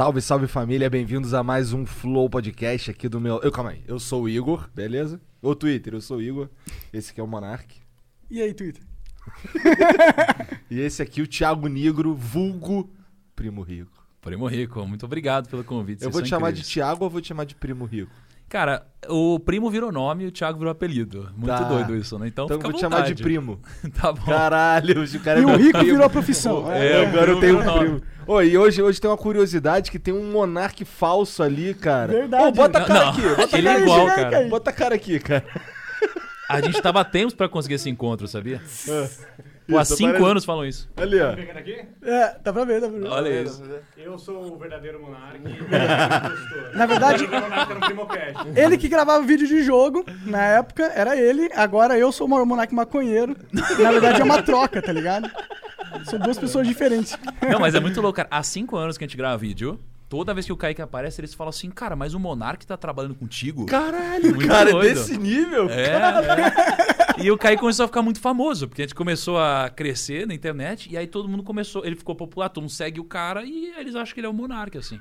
Salve, salve família, bem-vindos a mais um Flow Podcast aqui do meu. Eu, calma aí, eu sou o Igor, beleza? O Twitter, eu sou o Igor. Esse aqui é o Monark. E aí, Twitter? e esse aqui, o Thiago Negro, vulgo Primo Rico. Primo Rico, muito obrigado pelo convite. Eu vou te chamar de Thiago ou vou te chamar de Primo Rico? Cara, o primo virou nome e o Thiago virou apelido. Muito tá. doido isso, né? Então, então fica vou te chamar de primo. tá bom. Caralho, o cara é E o Rico primo. virou profissão. É, é agora eu tenho um primo. Oh, e hoje, hoje tem uma curiosidade que tem um monarque falso ali, cara. Verdade. Oh, bota a cara não, aqui. Bota ele a cara é igual, cara. Bota a cara aqui, cara. A gente tava tempos pra conseguir esse encontro, sabia? É. Pô, há cinco parece... anos falam isso. Ali, ó. É, dá pra ver, dá pra ver. Olha isso. Eu sou o verdadeiro monarca. na verdade, ele que gravava vídeo de jogo, na época, era ele. Agora eu sou o monarca maconheiro. Na verdade, é uma troca, tá ligado? São duas pessoas diferentes. Não, mas é muito louco, cara. Há cinco anos que a gente grava vídeo. Toda vez que o Kaique aparece, eles falam assim, cara, mas o Monark tá trabalhando contigo? Caralho, muito cara, doido. desse nível? É, é. E o Kaique começou a ficar muito famoso, porque a gente começou a crescer na internet, e aí todo mundo começou, ele ficou popular, todo mundo segue o cara, e eles acham que ele é o Monark, assim.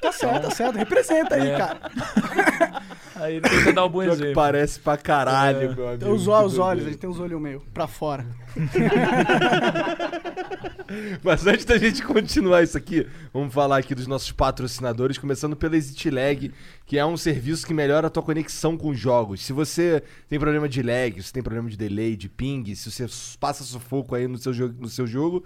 Tá certo, tá certo. Representa aí, é. cara. Aí ele tenta dar um bom exemplo. Parece pra caralho, é. meu amigo. Os, os olhos, ele tem os olhos meio pra fora. Mas antes da gente continuar isso aqui, vamos falar aqui dos nossos patrocinadores, começando pela Exit Lag, que é um serviço que melhora a tua conexão com os jogos. Se você tem problema de lag, se tem problema de delay, de ping, se você passa sufoco aí no seu, no seu jogo,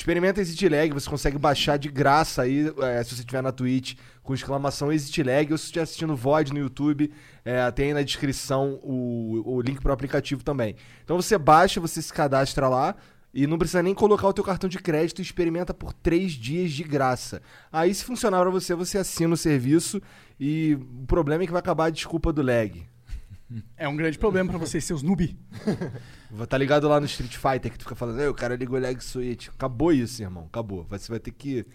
Experimenta Exit Lag, você consegue baixar de graça aí, é, se você estiver na Twitch, com exclamação Exit Lag, ou se estiver assistindo VOD no YouTube, é, tem aí na descrição o, o link para o aplicativo também. Então você baixa, você se cadastra lá, e não precisa nem colocar o teu cartão de crédito experimenta por três dias de graça. Aí, se funcionar para você, você assina o serviço e o problema é que vai acabar a desculpa do lag. É um grande problema para vocês, seus noob. tá ligado lá no Street Fighter que tu fica falando, o cara ligou o lag switch. Acabou isso, irmão. Acabou. Você vai ter que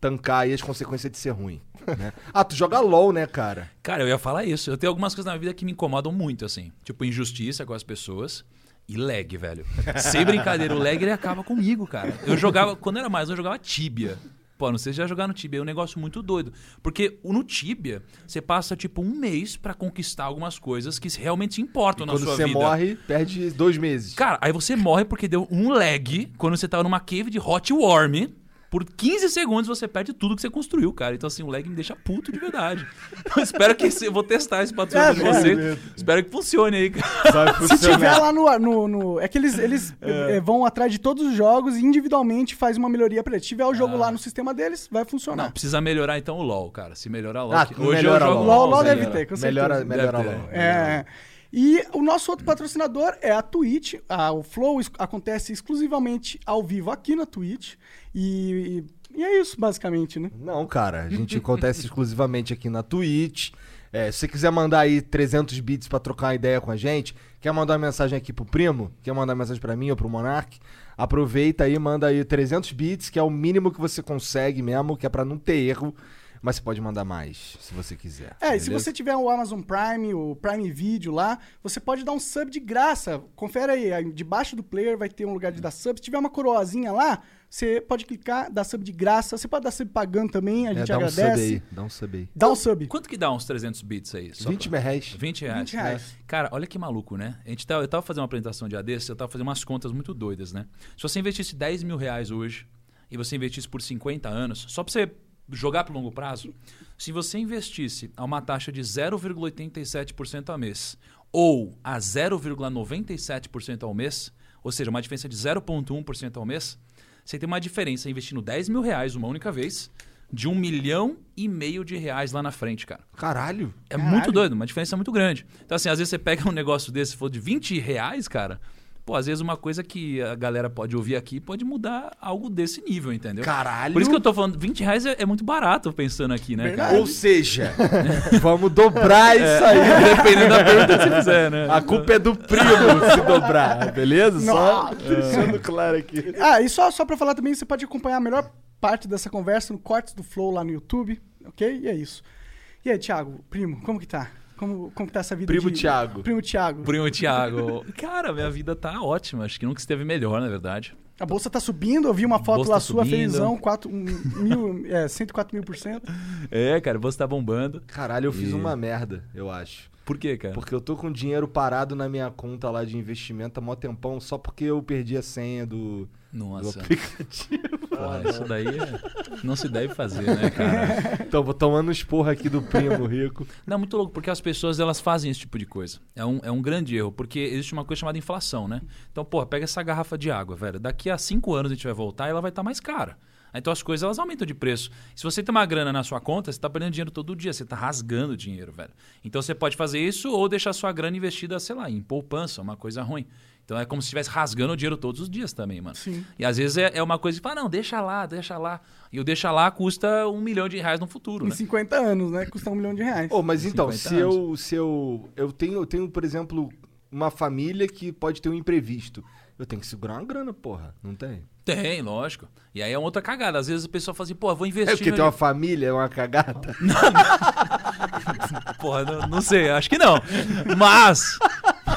tancar aí as consequências de ser ruim. Né? ah, tu joga LOL, né, cara? Cara, eu ia falar isso. Eu tenho algumas coisas na vida que me incomodam muito, assim. Tipo, injustiça com as pessoas. E lag, velho. Sem brincadeira, o lag ele acaba comigo, cara. Eu jogava, quando era mais, eu jogava Tibia. Pô, não sei se já jogar no Tibia, é um negócio muito doido. Porque no Tibia, você passa tipo um mês para conquistar algumas coisas que realmente importam e na sua vida. Quando você morre, perde dois meses. Cara, aí você morre porque deu um lag quando você tava numa cave de Hot Worm por 15 segundos você perde tudo que você construiu, cara. Então, assim, o lag me deixa puto de verdade. Então, espero que. Eu vou testar esse patrocínio é, com você. É espero que funcione aí, cara. Se tiver lá no. no, no é que eles, eles é. vão atrás de todos os jogos e individualmente faz uma melhoria pra ele. Se tiver o jogo ah. lá no sistema deles, vai funcionar. Não, precisa melhorar então o LOL, cara. Se melhorar o LOL. Ah, hoje melhora eu jogo LOL. LOL, LOL deve ter, com certeza. Melhora, melhora o LOL. É. E o nosso outro patrocinador é a Twitch. A, o Flow acontece exclusivamente ao vivo aqui na Twitch. E, e, é isso, basicamente, né? Não, cara. A gente acontece exclusivamente aqui na Twitch. É, se você quiser mandar aí 300 bits para trocar uma ideia com a gente, quer mandar uma mensagem aqui pro primo, quer mandar uma mensagem para mim ou pro Monark, aproveita aí, manda aí 300 bits, que é o mínimo que você consegue mesmo, que é para não ter erro. Mas você pode mandar mais, se você quiser. É, beleza? e se você tiver o Amazon Prime, o Prime Video lá, você pode dar um sub de graça. Confere aí, debaixo do player vai ter um lugar de dar sub. Se tiver uma coroazinha lá, você pode clicar, dar sub de graça. Você pode dar sub pagando também, a é, gente dá agradece. Um sub aí, dá um sub aí. Dá um sub. Quanto que dá uns 300 bits aí? 20 pra... reais. 20 reais. 20 reais. Cara, olha que maluco, né? A gente tá, eu tava fazendo uma apresentação de ADC, eu tava fazendo umas contas muito doidas, né? Se você investisse 10 mil reais hoje e você investisse por 50 anos, só pra você jogar para longo prazo, se você investisse a uma taxa de 0,87% ao mês ou a 0,97% ao mês, ou seja, uma diferença de 0,1% ao mês, você tem uma diferença investindo 10 mil reais uma única vez de um milhão e meio de reais lá na frente, cara. Caralho! É Caralho. muito doido, uma diferença muito grande. Então, assim, às vezes você pega um negócio desse, se for de 20 reais, cara, Pô, às vezes uma coisa que a galera pode ouvir aqui pode mudar algo desse nível, entendeu? Caralho! Por isso que eu tô falando, 20 reais é, é muito barato pensando aqui, né, cara? Ou seja, vamos dobrar é, isso aí. Dependendo da pergunta que você fizer, né? A culpa é do primo se dobrar, beleza? Só deixando claro aqui. Ah, e só, só pra falar também, você pode acompanhar a melhor parte dessa conversa no Cortes do Flow lá no YouTube, ok? E é isso. E aí, Thiago, primo, como que tá? Como, como tá essa vida Primo de... Thiago. Primo Thiago. Primo Thiago. Cara, minha vida tá ótima. Acho que nunca esteve melhor, na verdade. A bolsa tá subindo, eu vi uma foto Bolsa lá tá sua, subindo. felizão, 4 mil, é, 104 mil por cento. É, cara, você tá bombando. Caralho, eu fiz E- uma merda, eu acho. Por quê, cara? Porque eu tô com dinheiro parado na minha conta lá de investimento há mó tempão, só porque eu perdi a senha do, do Nossa, aplicativo. porra, isso daí é- não se deve fazer, né, cara? Então, vou tomando um esporro aqui do primo rico. Não, muito louco, porque as pessoas elas fazem esse tipo de coisa. É um, é um grande erro, porque existe uma coisa chamada inflação, né? Então, porra, pega essa garrafa de água, velho. Daqui a cinco anos a gente vai voltar e ela vai estar mais cara. Então as coisas elas aumentam de preço. Se você tem uma grana na sua conta, você está perdendo dinheiro todo dia, você está rasgando dinheiro, velho. Então você pode fazer isso ou deixar sua grana investida, sei lá, em poupança, uma coisa ruim. Então é como se estivesse rasgando o dinheiro todos os dias também, mano. Sim. E às vezes é, é uma coisa que fala, não, deixa lá, deixa lá. E o deixa lá custa um milhão de reais no futuro, Em né? 50 anos, né? Custa um milhão de reais. Ô, mas então, 50 se eu, se eu. Eu tenho, eu tenho, por exemplo, uma família que pode ter um imprevisto. Eu tenho que segurar uma grana, porra. Não tem? Tem, lógico. E aí é outra cagada. Às vezes a pessoa fala assim, pô, vou investir. É porque tem uma família, é uma cagada. Porra, não, não sei, acho que não. Mas,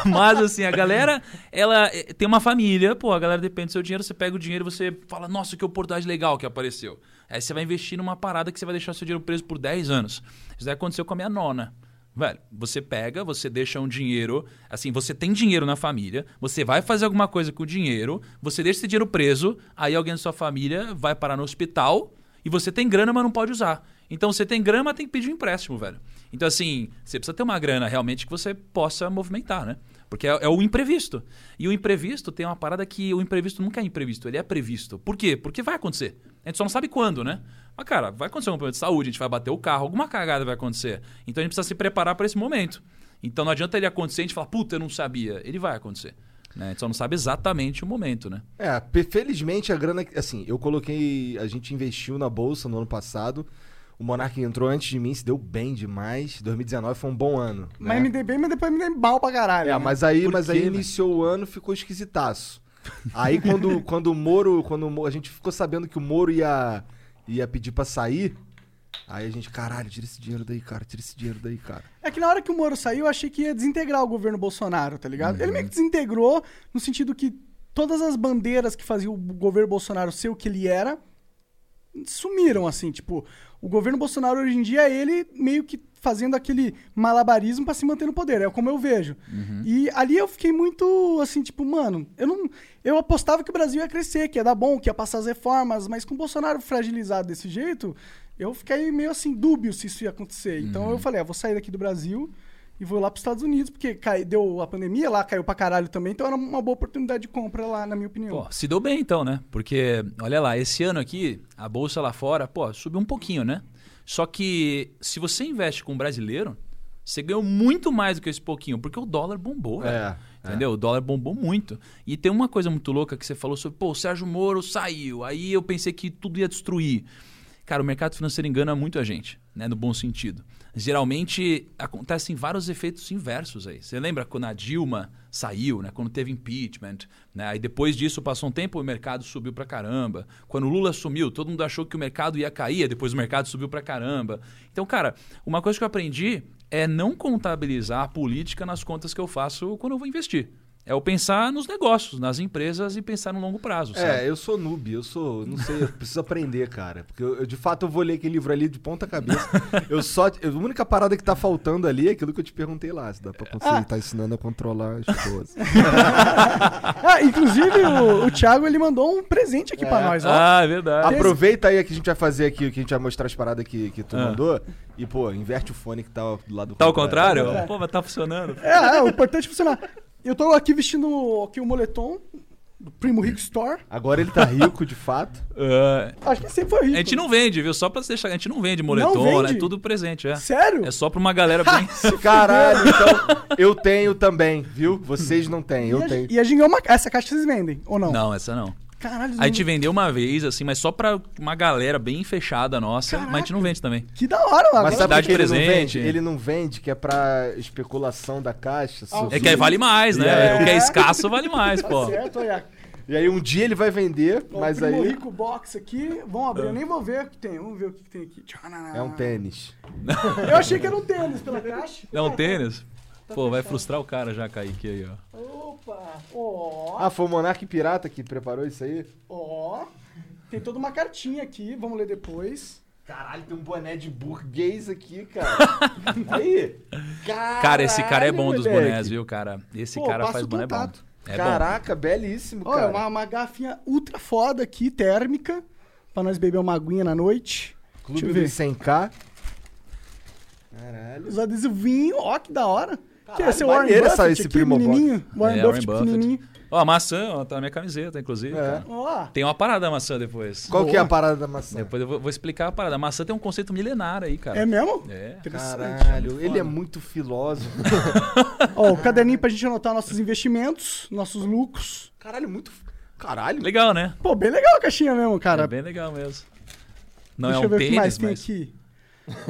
mas assim, a galera, ela eh, tem uma família, pô, a galera depende do seu dinheiro, você pega o dinheiro e você fala, nossa, que oportunidade legal que apareceu. Aí você vai investir numa parada que você vai deixar seu dinheiro preso por 10 anos. Isso daí aconteceu com a minha nona. Velho, você pega, você deixa um dinheiro, assim, você tem dinheiro na família, você vai fazer alguma coisa com o dinheiro, você deixa esse dinheiro preso, aí alguém da sua família vai parar no hospital e você tem grana, mas não pode usar. Então você tem grana, mas tem que pedir um empréstimo, velho. Então, assim, você precisa ter uma grana realmente que você possa movimentar, né? Porque é, é o imprevisto. E o imprevisto tem uma parada que o imprevisto nunca é imprevisto, ele é previsto. Por quê? Porque vai acontecer. A gente só não sabe quando, né? Mas, cara, vai acontecer um problema de saúde, a gente vai bater o carro, alguma cagada vai acontecer. Então a gente precisa se preparar para esse momento. Então não adianta ele acontecer e a gente falar, puta, eu não sabia. Ele vai acontecer. Né? A gente só não sabe exatamente o momento, né? É, felizmente a grana. Assim, eu coloquei. A gente investiu na bolsa no ano passado. O Monark entrou antes de mim, se deu bem demais. 2019 foi um bom ano. Mas né? me dei bem, mas depois me dei mal pra caralho. É, né? mas aí, Por mas quê, aí velho? iniciou o ano, ficou esquisitaço. Aí quando, quando o Moro, quando o Moro- a gente ficou sabendo que o Moro ia, ia pedir pra sair, aí a gente, caralho, tira esse dinheiro daí, cara, tira esse dinheiro daí, cara. É que na hora que o Moro saiu, eu achei que ia desintegrar o governo Bolsonaro, tá ligado? Ele meio Uhum. que desintegrou no sentido que todas as bandeiras que faziam o governo Bolsonaro ser o que ele era sumiram, assim. Tipo, o governo Bolsonaro hoje em dia é ele meio que fazendo aquele malabarismo pra se manter no poder. É como eu vejo. E ali eu fiquei muito assim, tipo, mano, eu não. Eu apostava que o Brasil ia crescer, que ia dar bom, que ia passar as reformas, mas com o Bolsonaro fragilizado desse jeito, eu fiquei meio assim, dúbio se isso ia acontecer. Então eu falei, ah, vou sair daqui do Brasil e vou lá pros Estados Unidos, porque cai, deu a pandemia lá, caiu pra caralho também, então era uma boa oportunidade de compra lá, na minha opinião. Pô, se deu bem então, né? Porque, olha lá, esse ano aqui, a bolsa lá fora, pô, subiu um pouquinho, né? Só que se você investe com um brasileiro, você ganhou muito mais do que esse pouquinho, porque o dólar bombou, velho. É, Entendeu? O dólar bombou muito. E tem uma coisa muito louca que você falou sobre, pô, o Sérgio Moro saiu. Aí eu pensei que tudo ia destruir. Cara, o mercado financeiro engana muito a gente, né? No bom sentido. Geralmente acontecem vários efeitos inversos aí. Você lembra quando a Dilma saiu, né? Quando teve impeachment, né? Aí depois disso passou um tempo o mercado subiu pra caramba. Quando o Lula sumiu, todo mundo achou que o mercado ia cair, depois o mercado subiu pra caramba. Então, cara, uma coisa que eu aprendi é não contabilizar a política nas contas que eu faço quando eu vou investir. É eu pensar nos negócios, nas empresas e pensar no longo prazo, sabe? É, eu sou noob, eu sou, não sei, eu preciso aprender, cara. Porque eu, eu, de fato eu vou ler aquele livro ali de ponta cabeça. Eu só, eu- a única parada que tá faltando ali é aquilo que eu te perguntei lá, se dá pra conseguir, Ah. tá ensinando a controlar as coisas. Ah, inclusive o, o Thiago ele mandou um presente aqui pra É. nós, ó. Ah, é verdade. Aproveita aí que a gente vai fazer aqui, que a gente vai mostrar as paradas que, que tu Ah. mandou. E, pô, inverte o fone que tá do lado do Tá ao contrário? É. Pô, mas tá funcionando. É, é, o importante é funcionar. Eu tô aqui vestindo aqui o moletom do Primo Rico Store. Agora ele tá rico, de fato. É, Acho que sempre foi rico. a gente não vende, viu? Só pra deixar. A gente não vende moletom, Não vende? né? Tudo presente, é. Sério? É só pra uma galera bem. Caralho, então eu tenho também, viu? Vocês não têm, E eu a, tenho. e a Gingão, uma- essa caixa vocês vendem, ou não? Não, essa não. Caralho, A gente vendeu uma vez, assim, mas só pra uma galera bem fechada nossa. Mas a gente não vende também. que da hora, mano. Mas sabe dá de que ele não presente. vende? Ele não vende, que é pra especulação da caixa. Ah, É que aí vale mais, né? É. O que é escasso vale mais, Tá pô. certo, olha. E aí um dia ele vai vender, Ó, mas aí Rico Box aqui. Vamos abrir, eu nem vou ver o que tem. Vamos ver o que tem aqui. é um tênis. Eu achei que era um tênis pela caixa. É um tênis? Pô, vai frustrar o cara já, Kaique, aí, ó. Opa! Ó, Ah, foi o Monark Pirata que preparou isso aí? ó. Tem toda uma cartinha aqui, vamos ler depois. Caralho, tem um boné de burguês aqui, cara. aí. Caralho, Cara, esse cara é bom dos moleque. bonés, viu, cara? Esse Pô, cara faz boné bom. contato. É bom. Caraca, belíssimo, Olha, cara. uma, uma garrafinha ultra foda aqui, térmica, pra nós beber uma aguinha na noite. Clube dos 100k. Caralho. Os adesivinhos, ó, que da hora. Que Caralho, é o Warren Buffett essa- esse aqui, Primo menininho. Warren É, Buffett Warren Buffett. pequenininho. Ó, a maçã, ó, tá na minha camiseta, inclusive. É. Tem uma parada da maçã depois. Qual que é a Boa. parada da maçã? Depois eu vou, vou explicar a parada. A maçã tem um conceito milenar aí, cara. é mesmo? É. Caralho, ele é muito filósofo. Ó, o caderninho pra gente anotar nossos investimentos, nossos lucros. Caralho, muito. Caralho. Legal, né? Pô, bem legal a caixinha mesmo, cara. É bem legal mesmo. Não Deixa é eu um ver o que mais tem mas... aqui.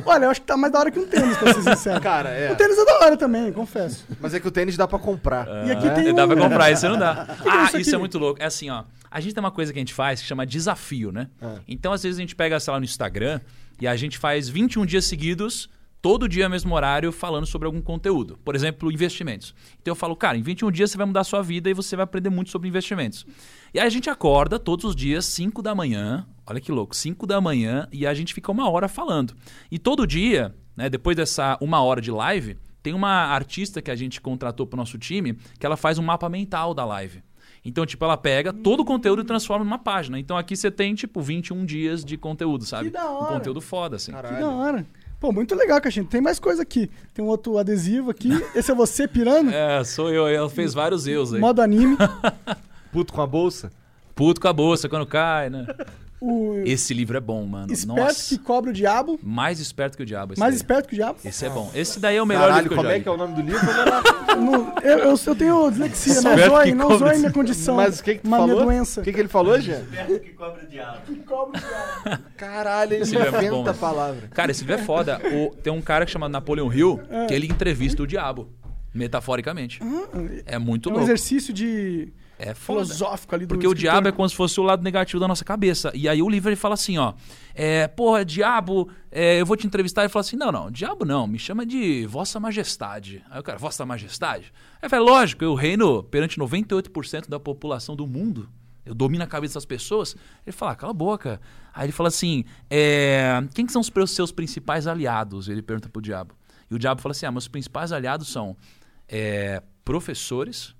Olha, eu acho que tá mais da hora que um tênis, pra ser sincero. Cara, é. O tênis é da hora também, confesso. Mas é que o tênis dá pra comprar. E aqui tem Dá um... pra comprar, isso não dá. que é ah, isso isso, é muito louco. É assim, ó. A gente tem uma coisa que a gente faz que chama desafio, né? Ah. Então, às vezes, a gente pega, sei lá, no Instagram e a gente faz 21 dias seguidos, todo dia, mesmo horário, falando sobre algum conteúdo. Por exemplo, investimentos. Então eu falo, cara, em 21 dias você vai mudar a sua vida e você vai aprender muito sobre investimentos. E aí a gente acorda todos os dias, 5 da manhã. Olha que louco, 5 da manhã e a gente fica uma hora falando. E todo dia, né, depois dessa uma hora de live, tem uma artista que a gente contratou pro nosso time que ela faz um mapa mental da live. Então, tipo, ela pega todo o conteúdo e transforma numa página. Então aqui você tem, tipo, 21 dias de conteúdo, sabe? Que da Um hora. conteúdo foda, assim. Que Caralho. da hora. Pô, muito legal, caixinha. Tem mais coisa aqui. Tem um outro adesivo aqui. Esse é você pirando. É, sou eu. Ela fez vários eus aí. Modo anime. Puto com a bolsa? Puto com a bolsa quando cai, né? O Esse livro é bom, mano. esperto Nossa. que cobra o diabo. Mais esperto que o diabo. Esse Mais daí. esperto que o diabo. Esse é bom. Esse daí é o melhor Caralho, livro que eu como é que é o nome do livro? Não, eu, eu, eu tenho dislexia. Não Esperto zoe, que não zoe minha condição. Mas o que que tu uma falou? minha doença. O que que ele falou, Jean? Perto que cobra o diabo. Que cobra o diabo. Caralho, ele é inventa bom, a palavra. Cara, esse livro é foda. O- tem um cara que chama Napoleon Hill que ele entrevista o diabo. Metaforicamente. É muito É um louco. exercício de É foda. filosófico ali do Porque o escritor. diabo é como se fosse o lado negativo da nossa cabeça. E aí o livro ele fala assim, ó. É, porra, diabo, é, eu vou te entrevistar. Ele fala assim: não, não, diabo não, me chama de Vossa Majestade. Aí o cara, Vossa Majestade? Aí fala, lógico, eu reino perante 98% da população do mundo. Eu domino a cabeça das pessoas. Ele fala, ah, cala a boca. Aí ele fala assim: é, quem que são os seus principais aliados? Ele pergunta pro diabo. E o diabo fala assim: ah, meus principais aliados são é, professores,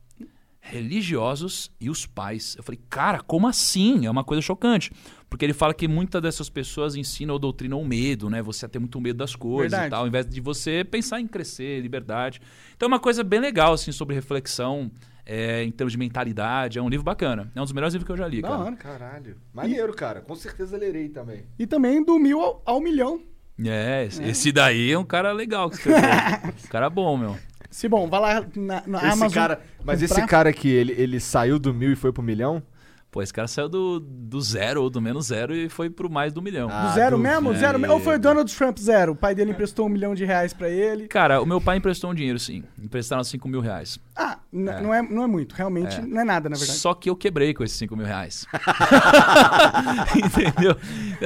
religiosos e os pais. Eu falei, cara, como assim? É uma coisa chocante. Porque ele fala que muitas dessas pessoas ensinam ou doutrinam o medo, né? Você a ter muito medo das coisas Verdade. e tal, ao invés de você pensar em crescer, liberdade. Então é uma coisa bem legal, assim, sobre reflexão, é, em termos de mentalidade. É um livro bacana. É um dos melhores livros que eu já li, cara. hora. Caralho. Maneiro, cara. Com certeza lerei também. E também do mil ao, ao milhão. É, esse, esse daí é um cara legal que escreveu. um cara bom, meu. Se bom, vai lá na, na Esse Amazon. cara, mas comprar. esse cara aqui, ele, ele saiu do mil e foi pro milhão? Pô, esse cara saiu do, do zero ou do menos zero e foi pro mais do milhão. Ah, Do zero duvido. mesmo? Zero mesmo? Ou foi o Donald Trump zero? O pai dele emprestou um milhão de reais pra ele. Cara, o meu pai emprestou um dinheiro, sim. Emprestaram 5 mil reais. Ah, É. Não, é, não é muito. Realmente É. não é nada, na verdade. Só que eu quebrei com esses 5 mil reais. Entendeu?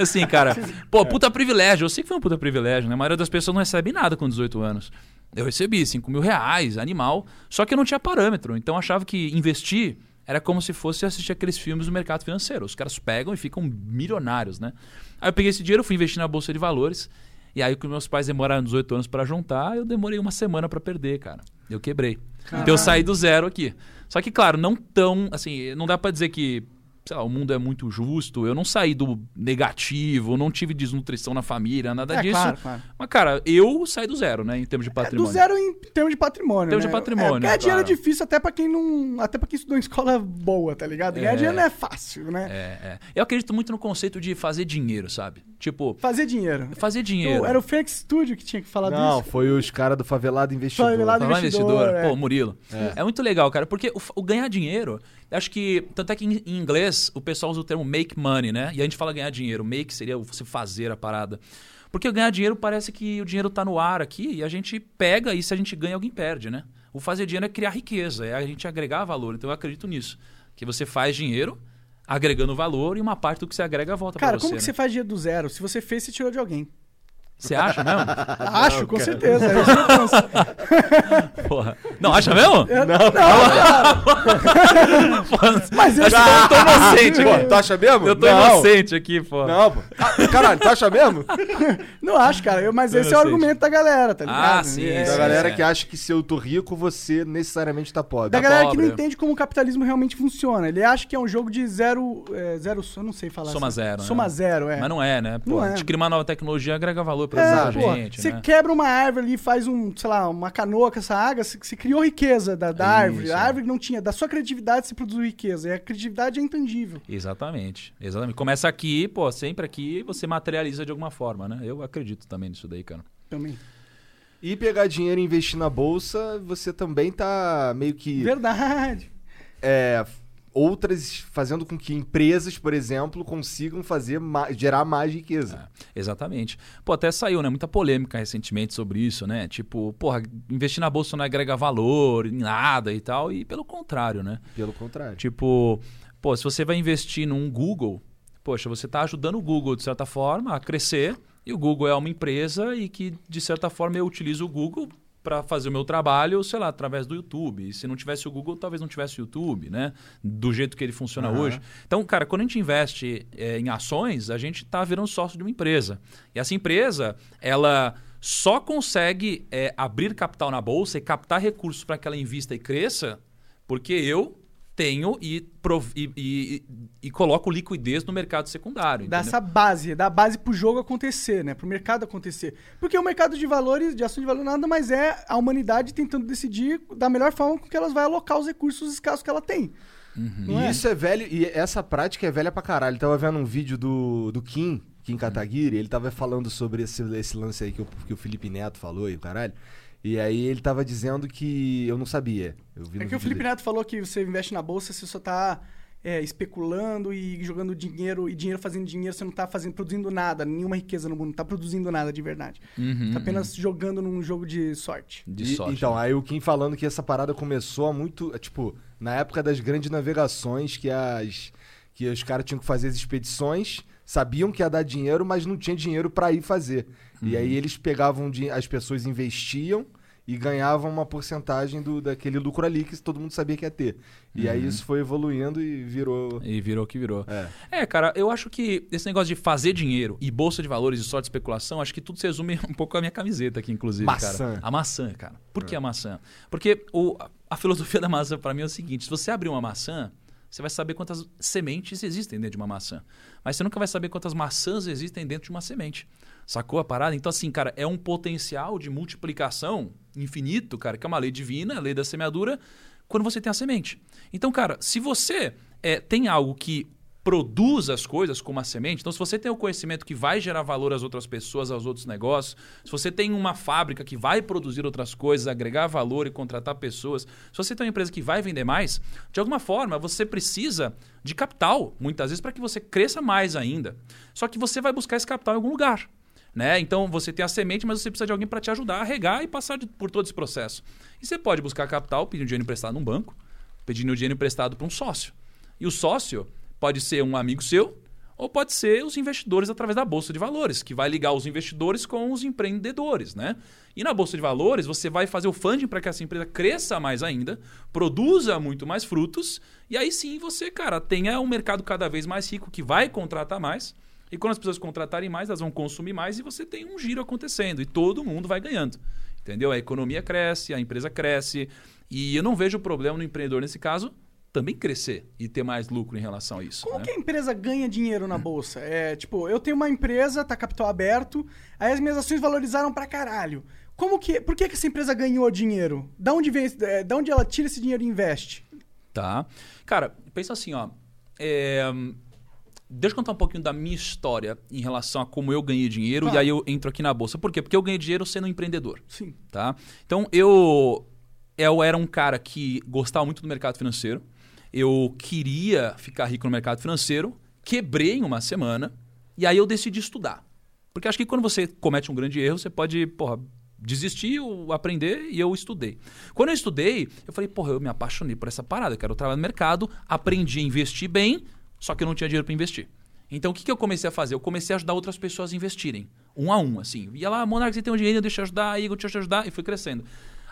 Assim, cara, pô, puta privilégio. Eu sei que foi um puta privilégio, né? A maioria das pessoas não recebe nada com 18 anos. Eu recebi 5 mil reais, animal, só que eu não tinha parâmetro. Então eu achava que investir era como se fosse assistir aqueles filmes do mercado financeiro. Os caras pegam e ficam milionários, né? Aí eu peguei esse dinheiro, fui investir na bolsa de valores. E aí, que meus pais demoraram 18 anos pra juntar, eu demorei uma semana pra perder, cara. Eu quebrei. Então eu saí do zero aqui. Só que, claro, não tão. Assim, não dá pra dizer que. Sei lá, o mundo é muito justo. Eu não saí do negativo, não tive desnutrição na família, nada É, disso. claro, claro. Mas, cara, eu saí do zero, né? Em termos de É, patrimônio. do zero em termos de patrimônio. Em termos né? de patrimônio, É, ganhar dinheiro é difícil até pra quem não. Até pra quem estudou em escola boa, tá ligado? Ganhar É. dinheiro não é fácil, né? É, é. Eu acredito muito no conceito de fazer dinheiro, sabe? Tipo, Fazer dinheiro. fazer dinheiro. Era o Fênix Studio que tinha que falar Não, disso. foi os caras do Favelado Investidor. Favelado Falar investidor, investidor, é. pô, Murilo. É. muito legal, cara, porque o, o ganhar dinheiro, acho que. Tanto é que em, inglês o pessoal usa o termo make money, né? E a gente fala ganhar dinheiro. Make seria você fazer a parada. Porque ganhar dinheiro parece que o dinheiro tá no ar aqui e a gente pega e se a gente ganha, alguém perde, né? O fazer dinheiro é criar riqueza, é a gente agregar valor. Então eu acredito nisso. Que você faz dinheiro agregando valor e uma parte do que você agrega volta Cara, pra você. como que né? você faz dinheiro do zero? Se você fez, você tirou de alguém. Você acha mesmo? Acho, com certeza. É isso que eu penso. Porra. Não, acha mesmo? Não, cara. Mas eu Acho que eu tô inocente Pô, aqui. tu acha mesmo? Eu tô não. inocente aqui, pô. Não, pô. Ah, Caralho, tu acha mesmo? Não acho, cara. Eu- mas Eu esse é o inocente. argumento da galera, tá ligado? Ah, sim, É, Da sim. galera é. que acha que se eu tô rico, você necessariamente tá pobre. Da Tá galera que pobre. não entende como o capitalismo realmente funciona. Ele acha que é um jogo de zero. É, zero eu não sei falar Soma assim. zero, né? Soma zero, é. Mas não é, né? Pô, Não a é. gente cria uma nova tecnologia, agrega valor pra É, gente, você né? quebra uma árvore ali e faz um, sei lá, uma canoa com essa água, você, criou riqueza da, da árvore. Isso, A é. árvore não tinha. Da sua criatividade se produziu riqueza. E a criatividade é intangível. Exatamente, exatamente. Começa aqui, pô, sempre aqui você materializa de alguma forma, né? Eu acredito também nisso daí, cara. Também. E pegar dinheiro e investir na bolsa, você também tá meio que. Verdade. é, outras fazendo com que empresas, por exemplo, consigam fazer ma- gerar mais riqueza. É, exatamente. Pô, até saiu, né? Muita polêmica recentemente sobre isso, né? Tipo, porra, investir na bolsa não agrega valor em nada e tal. E pelo contrário, né? Pelo contrário. Tipo, pô, se você vai investir num Google, poxa, você está ajudando o Google, de certa forma, a crescer. E o Google é uma empresa e que, de certa forma, eu utilizo o Google para fazer o meu trabalho, sei lá, através do YouTube. E se não tivesse o Google, talvez não tivesse o YouTube, né? Do jeito que ele funciona Aham. hoje. Então, cara, quando a gente investe eh, em ações, a gente está virando sócio de uma empresa. E essa empresa, ela só consegue eh, abrir capital na bolsa e captar recursos para que ela invista e cresça porque eu tenho e, prov- e, e- e coloco liquidez no mercado secundário. Dá entendeu? essa base, dá base pro jogo acontecer, né? Pro mercado acontecer. Porque o mercado de valores, de ação de valor, nada mais é a humanidade tentando decidir da melhor forma com que elas vai alocar os recursos escassos que ela tem. Não E é? isso é velho, e essa prática é velha pra caralho. Tava vendo um vídeo do, do Kim, Kim Kataguiri, ele tava falando sobre esse, esse lance aí que o, que o Felipe Neto falou e o caralho. E aí ele tava dizendo que eu não sabia. Eu É que o Felipe dele. Neto falou que você investe na bolsa, você só tá é, especulando e jogando dinheiro, e dinheiro fazendo dinheiro, você não tá fazendo, produzindo nada, nenhuma riqueza no mundo, não tá produzindo nada de verdade. Uhum, Tá apenas jogando num jogo de sorte. de E- sorte. Então, né? aí o Kim falando que essa parada começou há muito. Tipo, na época das grandes navegações, que as. Que os caras tinham que fazer as expedições, sabiam que ia dar dinheiro, mas não tinha dinheiro pra ir fazer. E Uhum. aí eles pegavam, din- as pessoas investiam e ganhavam uma porcentagem do, daquele lucro ali que todo mundo sabia que ia ter. E Uhum. aí isso foi evoluindo e virou. E virou o que virou. É. É, cara, eu acho que esse negócio de fazer dinheiro e bolsa de valores e sorte de especulação, acho que tudo se resume um pouco à minha camiseta aqui, inclusive, Maçã. cara. A maçã, cara. Por que a maçã? Porque o, a filosofia da maçã para mim é o seguinte: se você abrir uma maçã, você vai saber quantas sementes existem dentro de uma maçã. Mas você nunca vai saber quantas maçãs existem dentro de uma semente. Sacou a parada? Então, assim, cara, é um potencial de multiplicação infinito, cara, que é uma lei divina, a lei da semeadura, quando você tem a semente. Então, cara, se você é, tem algo que produz as coisas como a semente, então se você tem o conhecimento que vai gerar valor às outras pessoas, aos outros negócios, se você tem uma fábrica que vai produzir outras coisas, agregar valor e contratar pessoas, se você tem uma empresa que vai vender mais, de alguma forma você precisa de capital, muitas vezes, para que você cresça mais ainda. Só que você vai buscar esse capital em algum lugar. Né? Então você tem a semente, mas você precisa de alguém para te ajudar a regar e passar de- por todo esse processo. E você pode buscar capital pedindo dinheiro emprestado num banco, pedindo dinheiro emprestado para um sócio. E o sócio pode ser um amigo seu ou pode ser os investidores através da bolsa de valores, que vai ligar os investidores com os empreendedores, né? E na bolsa de valores você vai fazer o funding para que essa empresa cresça mais ainda, produza muito mais frutos e aí sim você, cara, tenha um mercado cada vez mais rico que vai contratar mais. E quando as pessoas contratarem mais, elas vão consumir mais e você tem um giro acontecendo e todo mundo vai ganhando. Entendeu? A economia cresce, a empresa cresce. E eu não vejo problema no empreendedor, nesse caso, também crescer e ter mais lucro em relação a isso. Como né? que a empresa ganha dinheiro na bolsa? É, tipo, eu tenho uma empresa, tá capital aberto, aí as minhas ações valorizaram pra caralho. Como que, por que, que essa empresa ganhou dinheiro? Da onde vem, é, da onde ela tira esse dinheiro e investe? Tá. Cara, pensa assim, ó. É, Deixa eu contar um pouquinho da minha história em relação a como eu ganhei dinheiro Claro. e aí eu entro aqui na bolsa. Por quê? Porque eu ganhei dinheiro sendo um empreendedor. Sim. tá? Então eu eu era um cara que gostava muito do mercado financeiro. Eu queria ficar rico no mercado financeiro, quebrei em uma semana e aí eu decidi estudar. Porque acho que quando você comete um grande erro, você pode, porra, desistir ou aprender e eu estudei. Quando eu estudei, eu falei, porra, eu me apaixonei por essa parada, eu quero trabalhar no mercado, aprendi a investir bem, só que eu não tinha dinheiro para investir. Então o que, que eu comecei a fazer? Eu comecei a ajudar outras pessoas a investirem. Um a um, assim. Ia lá, Monark, você tem um dinheiro, deixa eu ajudar, Igor, deixa eu te ajudar. E fui crescendo.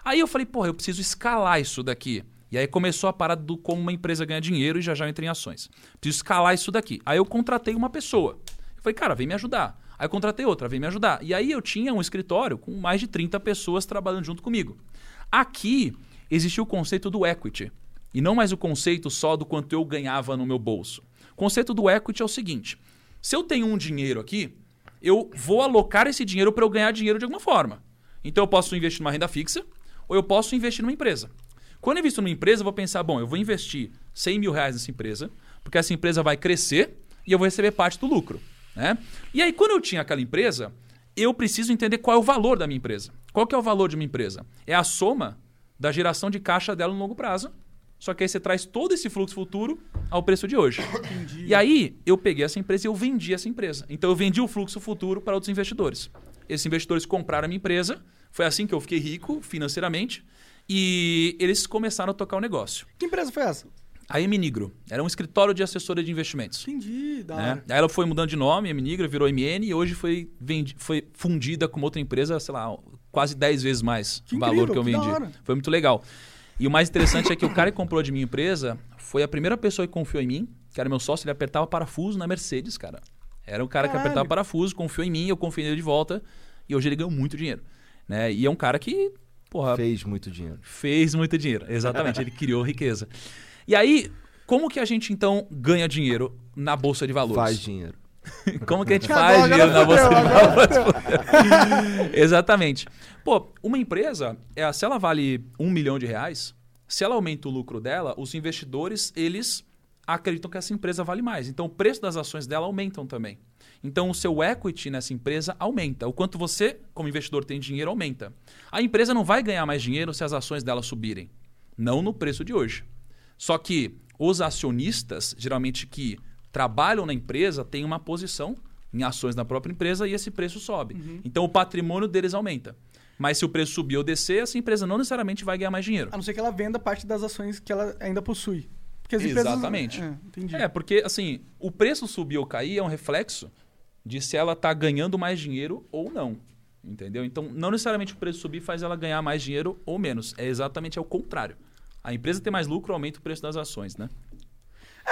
Aí eu falei, porra, eu preciso escalar isso daqui. E aí começou a parada do como uma empresa ganha dinheiro e já já eu em ações. Preciso escalar isso daqui. Aí eu contratei uma pessoa. Eu falei, cara, vem me ajudar. Aí eu contratei outra, vem me ajudar. E aí eu tinha um escritório com mais de 30 pessoas trabalhando junto comigo. Aqui existia o conceito do equity. E não mais o conceito só do quanto eu ganhava no meu bolso. Conceito do equity é o seguinte: se eu tenho um dinheiro aqui, eu vou alocar esse dinheiro para eu ganhar dinheiro de alguma forma. Então eu posso investir numa renda fixa ou eu posso investir numa empresa. Quando eu invisto numa empresa, eu vou pensar, bom, eu vou investir 100 mil reais nessa empresa, porque essa empresa vai crescer e eu vou receber parte do lucro. Né? E aí, quando eu tinha aquela empresa, eu preciso entender qual é o valor da minha empresa. Qual que é o valor de uma empresa? É a soma da geração de caixa dela no longo prazo. Só que aí você traz todo esse fluxo futuro ao preço de hoje. Entendi. E aí eu peguei essa empresa e eu vendi essa empresa. Então eu vendi o fluxo futuro para outros investidores. Esses investidores compraram a minha empresa. Foi assim que eu fiquei rico financeiramente. E eles começaram a tocar o negócio. Que empresa foi essa? A Eminigro. Era um escritório de assessoria de investimentos. Entendi, da né? Aí ela foi mudando de nome, Eminigro, virou MN e hoje foi, vendi, foi fundida com outra empresa, sei lá, quase 10 vezes mais Que o valor incrível, que eu que vendi. hora. Foi muito legal. E o mais interessante é que o cara que comprou de minha empresa foi a primeira pessoa que confiou em mim, que era meu sócio, ele apertava parafuso na Mercedes, cara. Era um cara que Caralho. apertava parafuso, confiou em mim, eu confiei nele de volta e hoje ele ganhou muito dinheiro. Né? E é um cara que, porra, Fez muito dinheiro. fez muito dinheiro. Exatamente, ele criou riqueza. E aí, como que a gente então ganha dinheiro na bolsa de valores? Faz dinheiro. Como que a gente faz dinheiro na bolsa de fudeu, valores? Exatamente. Pô, uma empresa, é, se ela vale um milhão de reais, se ela aumenta o lucro dela, os investidores, eles acreditam que essa empresa vale mais. Então, o preço das ações dela aumentam também. Então, o seu equity nessa empresa aumenta. O quanto você, como investidor, tem dinheiro, aumenta. A empresa não vai ganhar mais dinheiro se as ações dela subirem. Não no preço de hoje. Só que os acionistas, geralmente que trabalham na empresa, têm uma posição em ações na própria empresa e esse preço sobe. Então o patrimônio deles aumenta. Mas se o preço subir ou descer, essa empresa não necessariamente vai ganhar mais dinheiro. A não ser que ela venda parte das ações que ela ainda possui. Porque as empresas... Exatamente. É, entendi. É, porque assim, o preço subir ou cair é um reflexo de se ela está ganhando mais dinheiro ou não. Entendeu? Então, não necessariamente o preço subir faz ela ganhar mais dinheiro ou menos. É exatamente ao contrário. A empresa tem mais lucro, aumenta o preço das ações, né?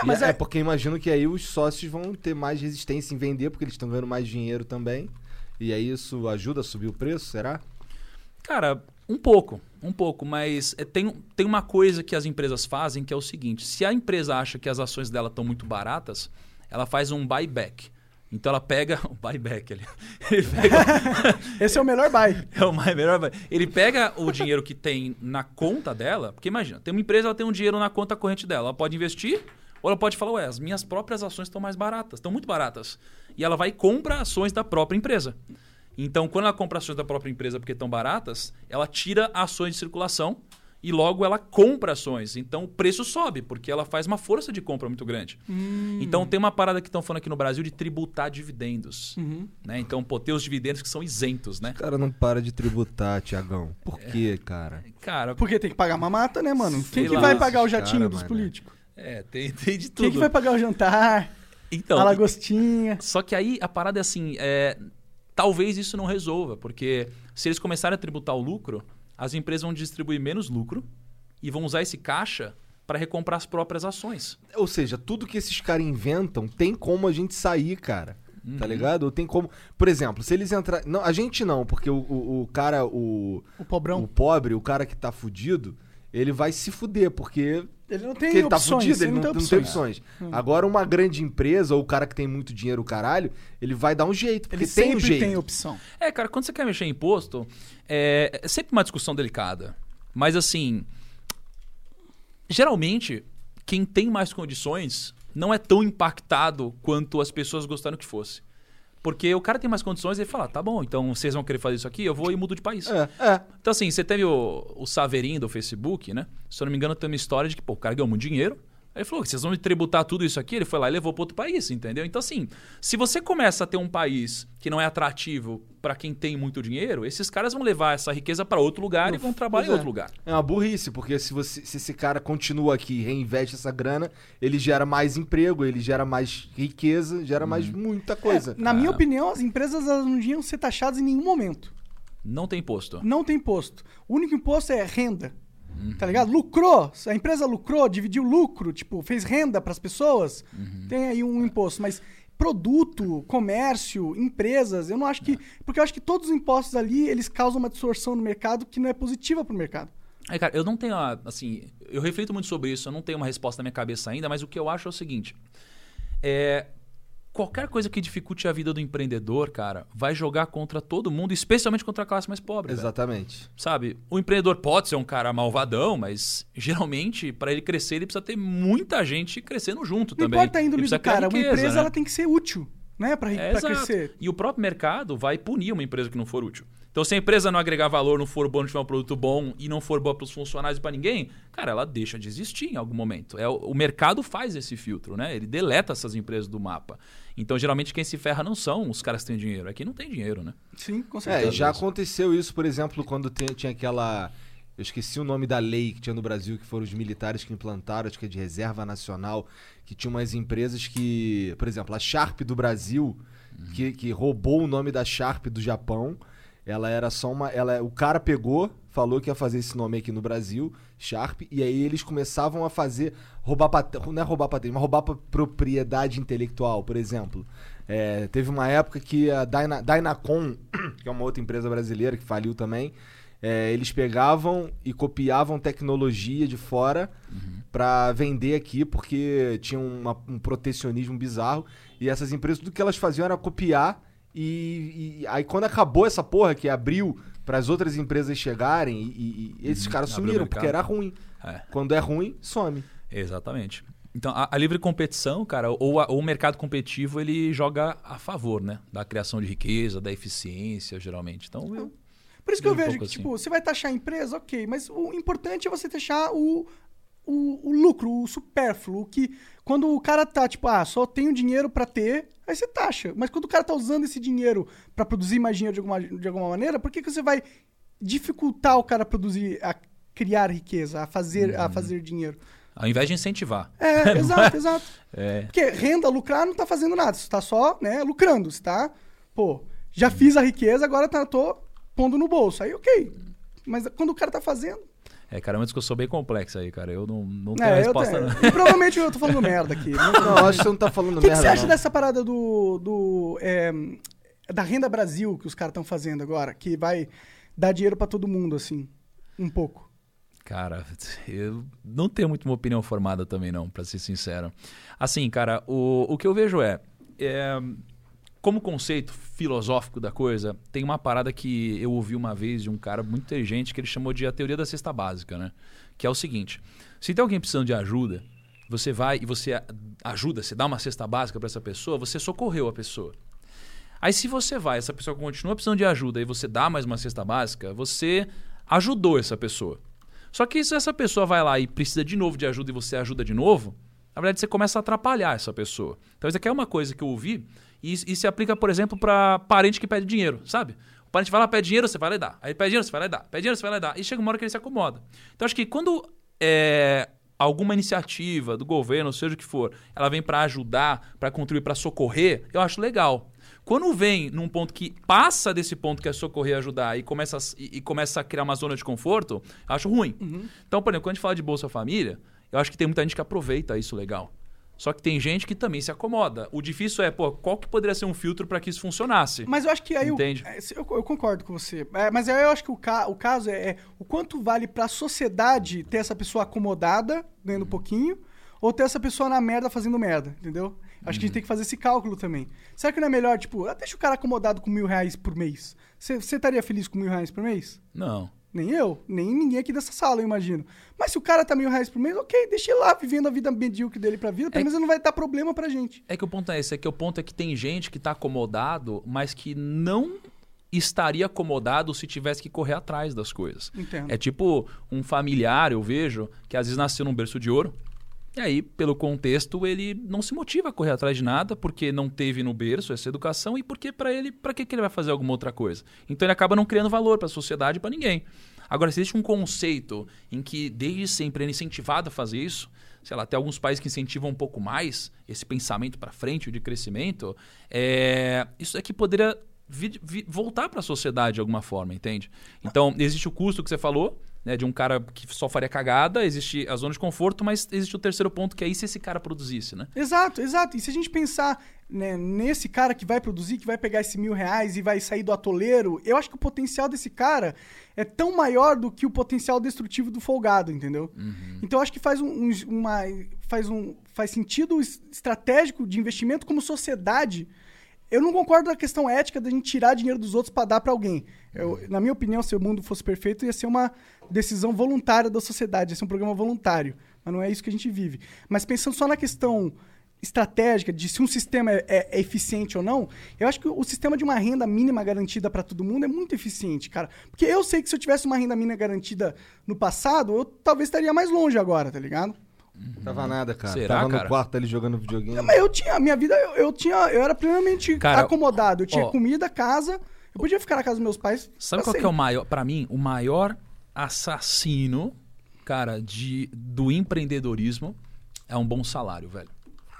É, mas é, é- porque imagino que aí os sócios vão ter mais resistência em vender, porque eles estão ganhando mais dinheiro também. E aí isso ajuda a subir o preço, será? Cara, um pouco, um pouco, mas é, tem, tem uma coisa que as empresas fazem que é o seguinte: se a empresa acha que as ações dela estão muito baratas, ela faz um buyback. Então ela pega. O buyback ali. Ele pega. Esse é o melhor buy. é o mais melhor. buy- Ele pega o dinheiro que tem na conta dela, porque imagina, tem uma empresa, ela tem um dinheiro na conta corrente dela. Ela pode investir, ou ela pode falar, ué, as minhas próprias ações estão mais baratas, estão muito baratas. E ela vai e compra ações da própria empresa. Então, quando ela compra ações da própria empresa porque estão baratas, ela tira ações de circulação e logo ela compra ações. Então o preço sobe, porque ela faz uma força de compra muito grande. Então tem uma parada que estão falando aqui no Brasil de tributar dividendos. Uhum. Né? Então, pô, ter os dividendos que são isentos, né? O cara não para de tributar, Tiagão. Por quê, cara? Cara, Porque tem que pagar mamata, né, mano? Quem que lá. vai pagar o jatinho cara, dos políticos? É, tem, tem de tudo. Quem que vai pagar o jantar? Então, a lagostinha? Só que aí a parada é assim, é, talvez isso não resolva, porque se eles começarem a tributar o lucro, as empresas vão distribuir menos lucro e vão usar esse caixa para recomprar as próprias ações. Ou seja, tudo que esses caras inventam tem como a gente sair, cara. Tá ligado? Ou tem como. Por exemplo, se eles entrar. Não, a gente não, porque o, o, o cara, o. O pobrão. O pobre, o cara que tá fudido, ele vai se fuder, porque. Ele não tem porque ele tá opções. fudido, ele ele não, não tem opções. Hum. Agora, uma grande empresa, ou o cara que tem muito dinheiro, o caralho, ele vai dar um jeito, porque Ele tem um sempre jeito. tem opção. É, cara, quando você quer mexer em imposto, é, é sempre uma discussão delicada. Mas assim, geralmente, quem tem mais condições não é tão impactado quanto as pessoas gostaram que fosse. Porque o cara tem mais condições e ele fala, tá bom, então vocês vão querer fazer isso aqui, eu vou e mudo de país. É, é. Então, assim, você teve o, o Saverinho do Facebook, né? Se eu não me engano, tem uma história de que pô, o cara ganhou muito dinheiro, Aí ele falou: vocês vão me tributar tudo isso aqui? Ele foi lá e levou para outro país, entendeu? Então, assim, se você começa a ter um país que não é atrativo para quem tem muito dinheiro, esses caras vão levar essa riqueza para outro lugar e vão trabalhar em Pois é. outro lugar. É uma burrice, porque se, você, se esse cara continua aqui e reinveste essa grana, ele gera mais emprego, ele gera mais riqueza, gera mais muita coisa. Na minha Ah. opinião, as empresas elas não deviam ser taxadas em nenhum momento. Não tem imposto. Não tem imposto. O único imposto é renda. Uhum. Tá ligado? Lucrou. A empresa lucrou, dividiu lucro, tipo, fez renda pras pessoas. Uhum. Tem aí um imposto. Mas produto, comércio, empresas, eu não acho que. É. Porque eu acho que todos os impostos ali, eles causam uma distorção no mercado que não é positiva pro mercado. Aí, cara, eu não tenho, a- assim, eu reflito muito sobre isso, eu não tenho uma resposta na minha cabeça ainda, mas o que eu acho é o seguinte: é, qualquer coisa que dificulte a vida do empreendedor, cara, vai jogar contra todo mundo, especialmente contra a classe mais pobre. velho. Exatamente. Sabe? O empreendedor pode ser um cara malvadão, mas geralmente, para ele crescer, ele precisa ter muita gente crescendo junto Não também. importa a índole do cara, uma riqueza, empresa né? ela tem que ser útil, né? Pra, É, crescer. E o próprio mercado vai punir uma empresa que não for útil. Então, se a empresa não agregar valor, não for bom, não tiver um produto bom e não for boa para os funcionários e para ninguém, cara, ela deixa de existir em algum momento. É, o, mercado faz esse filtro, né? Ele deleta essas empresas do mapa. Então, geralmente, quem se ferra não são os caras que têm dinheiro. Aqui não tem dinheiro, né? Sim, com É, certeza. já aconteceu isso, por exemplo, quando tinha aquela. Eu esqueci o nome da lei que tinha no Brasil, que foram os militares que implantaram, acho que é de reserva nacional, que tinha umas empresas que. Por exemplo, a Sharp do Brasil, que, que roubou o nome da Sharp do Japão. Ela era só uma. Ela, o cara pegou, falou que ia fazer esse nome aqui no Brasil, Sharp, e aí eles começavam a fazer. roubar patente. Não é roubar patente, mas roubar propriedade intelectual, por exemplo. É, teve uma época que a Dyna, Dynacon, que é uma outra empresa brasileira que faliu também, é, eles pegavam e copiavam tecnologia de fora pra vender aqui, porque tinha uma- um protecionismo bizarro. E essas empresas, tudo que elas faziam era copiar. E, e aí, quando acabou essa porra, que abriu para as outras empresas chegarem, e, e- esses caras abriu o sumiram, porque era ruim. É. Quando é ruim, some. Exatamente. Então, a, a livre competição, cara, ou, a- ou o mercado competitivo, ele joga a favor, né? Da criação de riqueza, da eficiência, geralmente. Então, eu, Por isso que eu Vejo que, assim. tipo, você vai taxar a empresa, ok, mas o importante é você taxar o, o, o lucro, o supérfluo, que quando o cara tá, tipo, ah, só tenho dinheiro pra ter, aí você taxa. Mas quando o cara tá usando esse dinheiro pra produzir mais dinheiro de alguma, de alguma maneira, por que, que você vai dificultar o cara a produzir, a criar riqueza, a fazer, Uhum. a fazer dinheiro? ao invés de incentivar. É, exato, exato. É, Porque renda, lucrar, não tá fazendo nada. Você tá só, né, lucrando. Você tá, pô, já fiz a riqueza, agora tá, tô pondo no bolso. Aí, ok. Mas quando o cara tá fazendo. é, cara, é uma discussão bem complexa aí, cara. Eu não, não tenho a É, resposta, tenho. não. E provavelmente eu tô falando merda aqui. Não- Não, acho que você não tá falando O que, que merda. você acha não. dessa parada do. do é, da renda Brasil que os caras estão fazendo agora? Que vai dar dinheiro pra todo mundo, assim. Um pouco. Cara, eu não tenho muito uma opinião formada também, não, pra ser sincero. Assim, cara, o, o que eu vejo é, é, Como conceito filosófico da coisa, tem uma parada que eu ouvi uma vez de um cara muito inteligente que ele chamou de a teoria da cesta básica, né? Que é o seguinte: se tem alguém precisando de ajuda, você vai e você ajuda, você dá uma cesta básica pra essa pessoa, você socorreu a pessoa. Aí se você vai, essa pessoa continua precisando de ajuda e você dá mais uma cesta básica, você ajudou essa pessoa. Só que se essa pessoa vai lá e precisa de novo de ajuda e você ajuda de novo, na verdade você começa a atrapalhar essa pessoa. Então isso aqui é uma coisa que eu ouvi e, e se aplica, por exemplo, para parente que pede dinheiro, sabe? O parente vai lá, pede dinheiro, você vai lá e dá. Aí pede dinheiro, você vai lá e dá. Pede dinheiro, você vai lá e dá. E chega uma hora que ele se acomoda. Então acho que quando é, alguma iniciativa do governo, seja o que for, ela vem para ajudar, para contribuir, para socorrer, eu acho legal. Quando vem num ponto que passa desse ponto que é socorrer e ajudar e começa, a, e, e começa a criar uma zona de conforto, eu acho ruim. Então, por exemplo, quando a gente fala de Bolsa Família, eu acho que tem muita gente que aproveita isso legal. Só que tem gente que também se acomoda. O difícil é, pô, qual que poderia ser um filtro para que isso funcionasse? Mas eu acho que aí. Entende? é, eu, eu concordo com você. É, mas aí eu acho que o, ca- o caso é, é o quanto vale pra sociedade ter essa pessoa acomodada, ganhando Uhum. pouquinho, ou ter essa pessoa na merda fazendo merda, entendeu? Acho que a gente tem que fazer esse cálculo também. Será que não é melhor, tipo, deixa o cara acomodado com mil reais por mês? Você estaria feliz com mil reais por mês? Não. Nem eu, nem ninguém aqui dessa sala, eu imagino. Mas se o cara tá mil reais por mês, ok, deixa ele lá vivendo a vida medíocre dele pra vida, pelo É menos não vai dar problema pra gente. É que o ponto é esse, é que o ponto é que tem gente que está acomodado, mas que não estaria acomodado se tivesse que correr atrás das coisas. Entendo. É tipo um familiar, eu vejo, que às vezes nasceu num berço de ouro, E aí, pelo contexto, ele não se motiva a correr atrás de nada, porque não teve no berço essa educação e porque para ele, para que, que ele vai fazer alguma outra coisa? Então ele acaba não criando valor para a sociedade e para ninguém. Agora, se existe um conceito em que desde sempre ele é incentivado a fazer isso, sei lá, tem alguns países que incentivam um pouco mais esse pensamento para frente, de crescimento, é, isso aqui poderia vi, vi, voltar para a sociedade de alguma forma, entende? Então, existe o custo que você falou, né, de um cara que só faria cagada, existe a zona de conforto, mas existe o terceiro ponto, que é isso se esse cara produzisse, né? Exato, exato. E se a gente pensar né, nesse cara que vai produzir, que vai pegar esse mil reais e vai sair do atoleiro, eu acho que o potencial desse cara é tão maior do que o potencial destrutivo do folgado, entendeu? Uhum. Então eu acho que faz um, um, uma, faz um faz sentido estratégico de investimento como sociedade eu não concordo na questão ética da gente tirar dinheiro dos outros para dar para alguém. Eu, na minha opinião, se o mundo fosse perfeito, ia ser uma decisão voluntária da sociedade, ia ser um programa voluntário. Mas não é isso que a gente vive. Mas pensando só na questão estratégica de se um sistema é, é, é eficiente ou não, eu acho que o sistema de uma renda mínima garantida para todo mundo é muito eficiente, cara. Porque eu sei que se eu tivesse uma renda mínima garantida no passado, eu talvez estaria mais longe agora, tá ligado? Uhum. Tava nada, cara. Será, Tava cara? no quarto ali jogando videogame. Mas eu tinha, minha vida, eu, eu tinha, eu era plenamente Cara, acomodado. Eu tinha ó. comida, casa. Eu podia ficar na casa dos meus pais. Sabe qual que é o sempre. maior, Pra mim, o maior assassino, cara, de, do empreendedorismo é um bom salário, velho.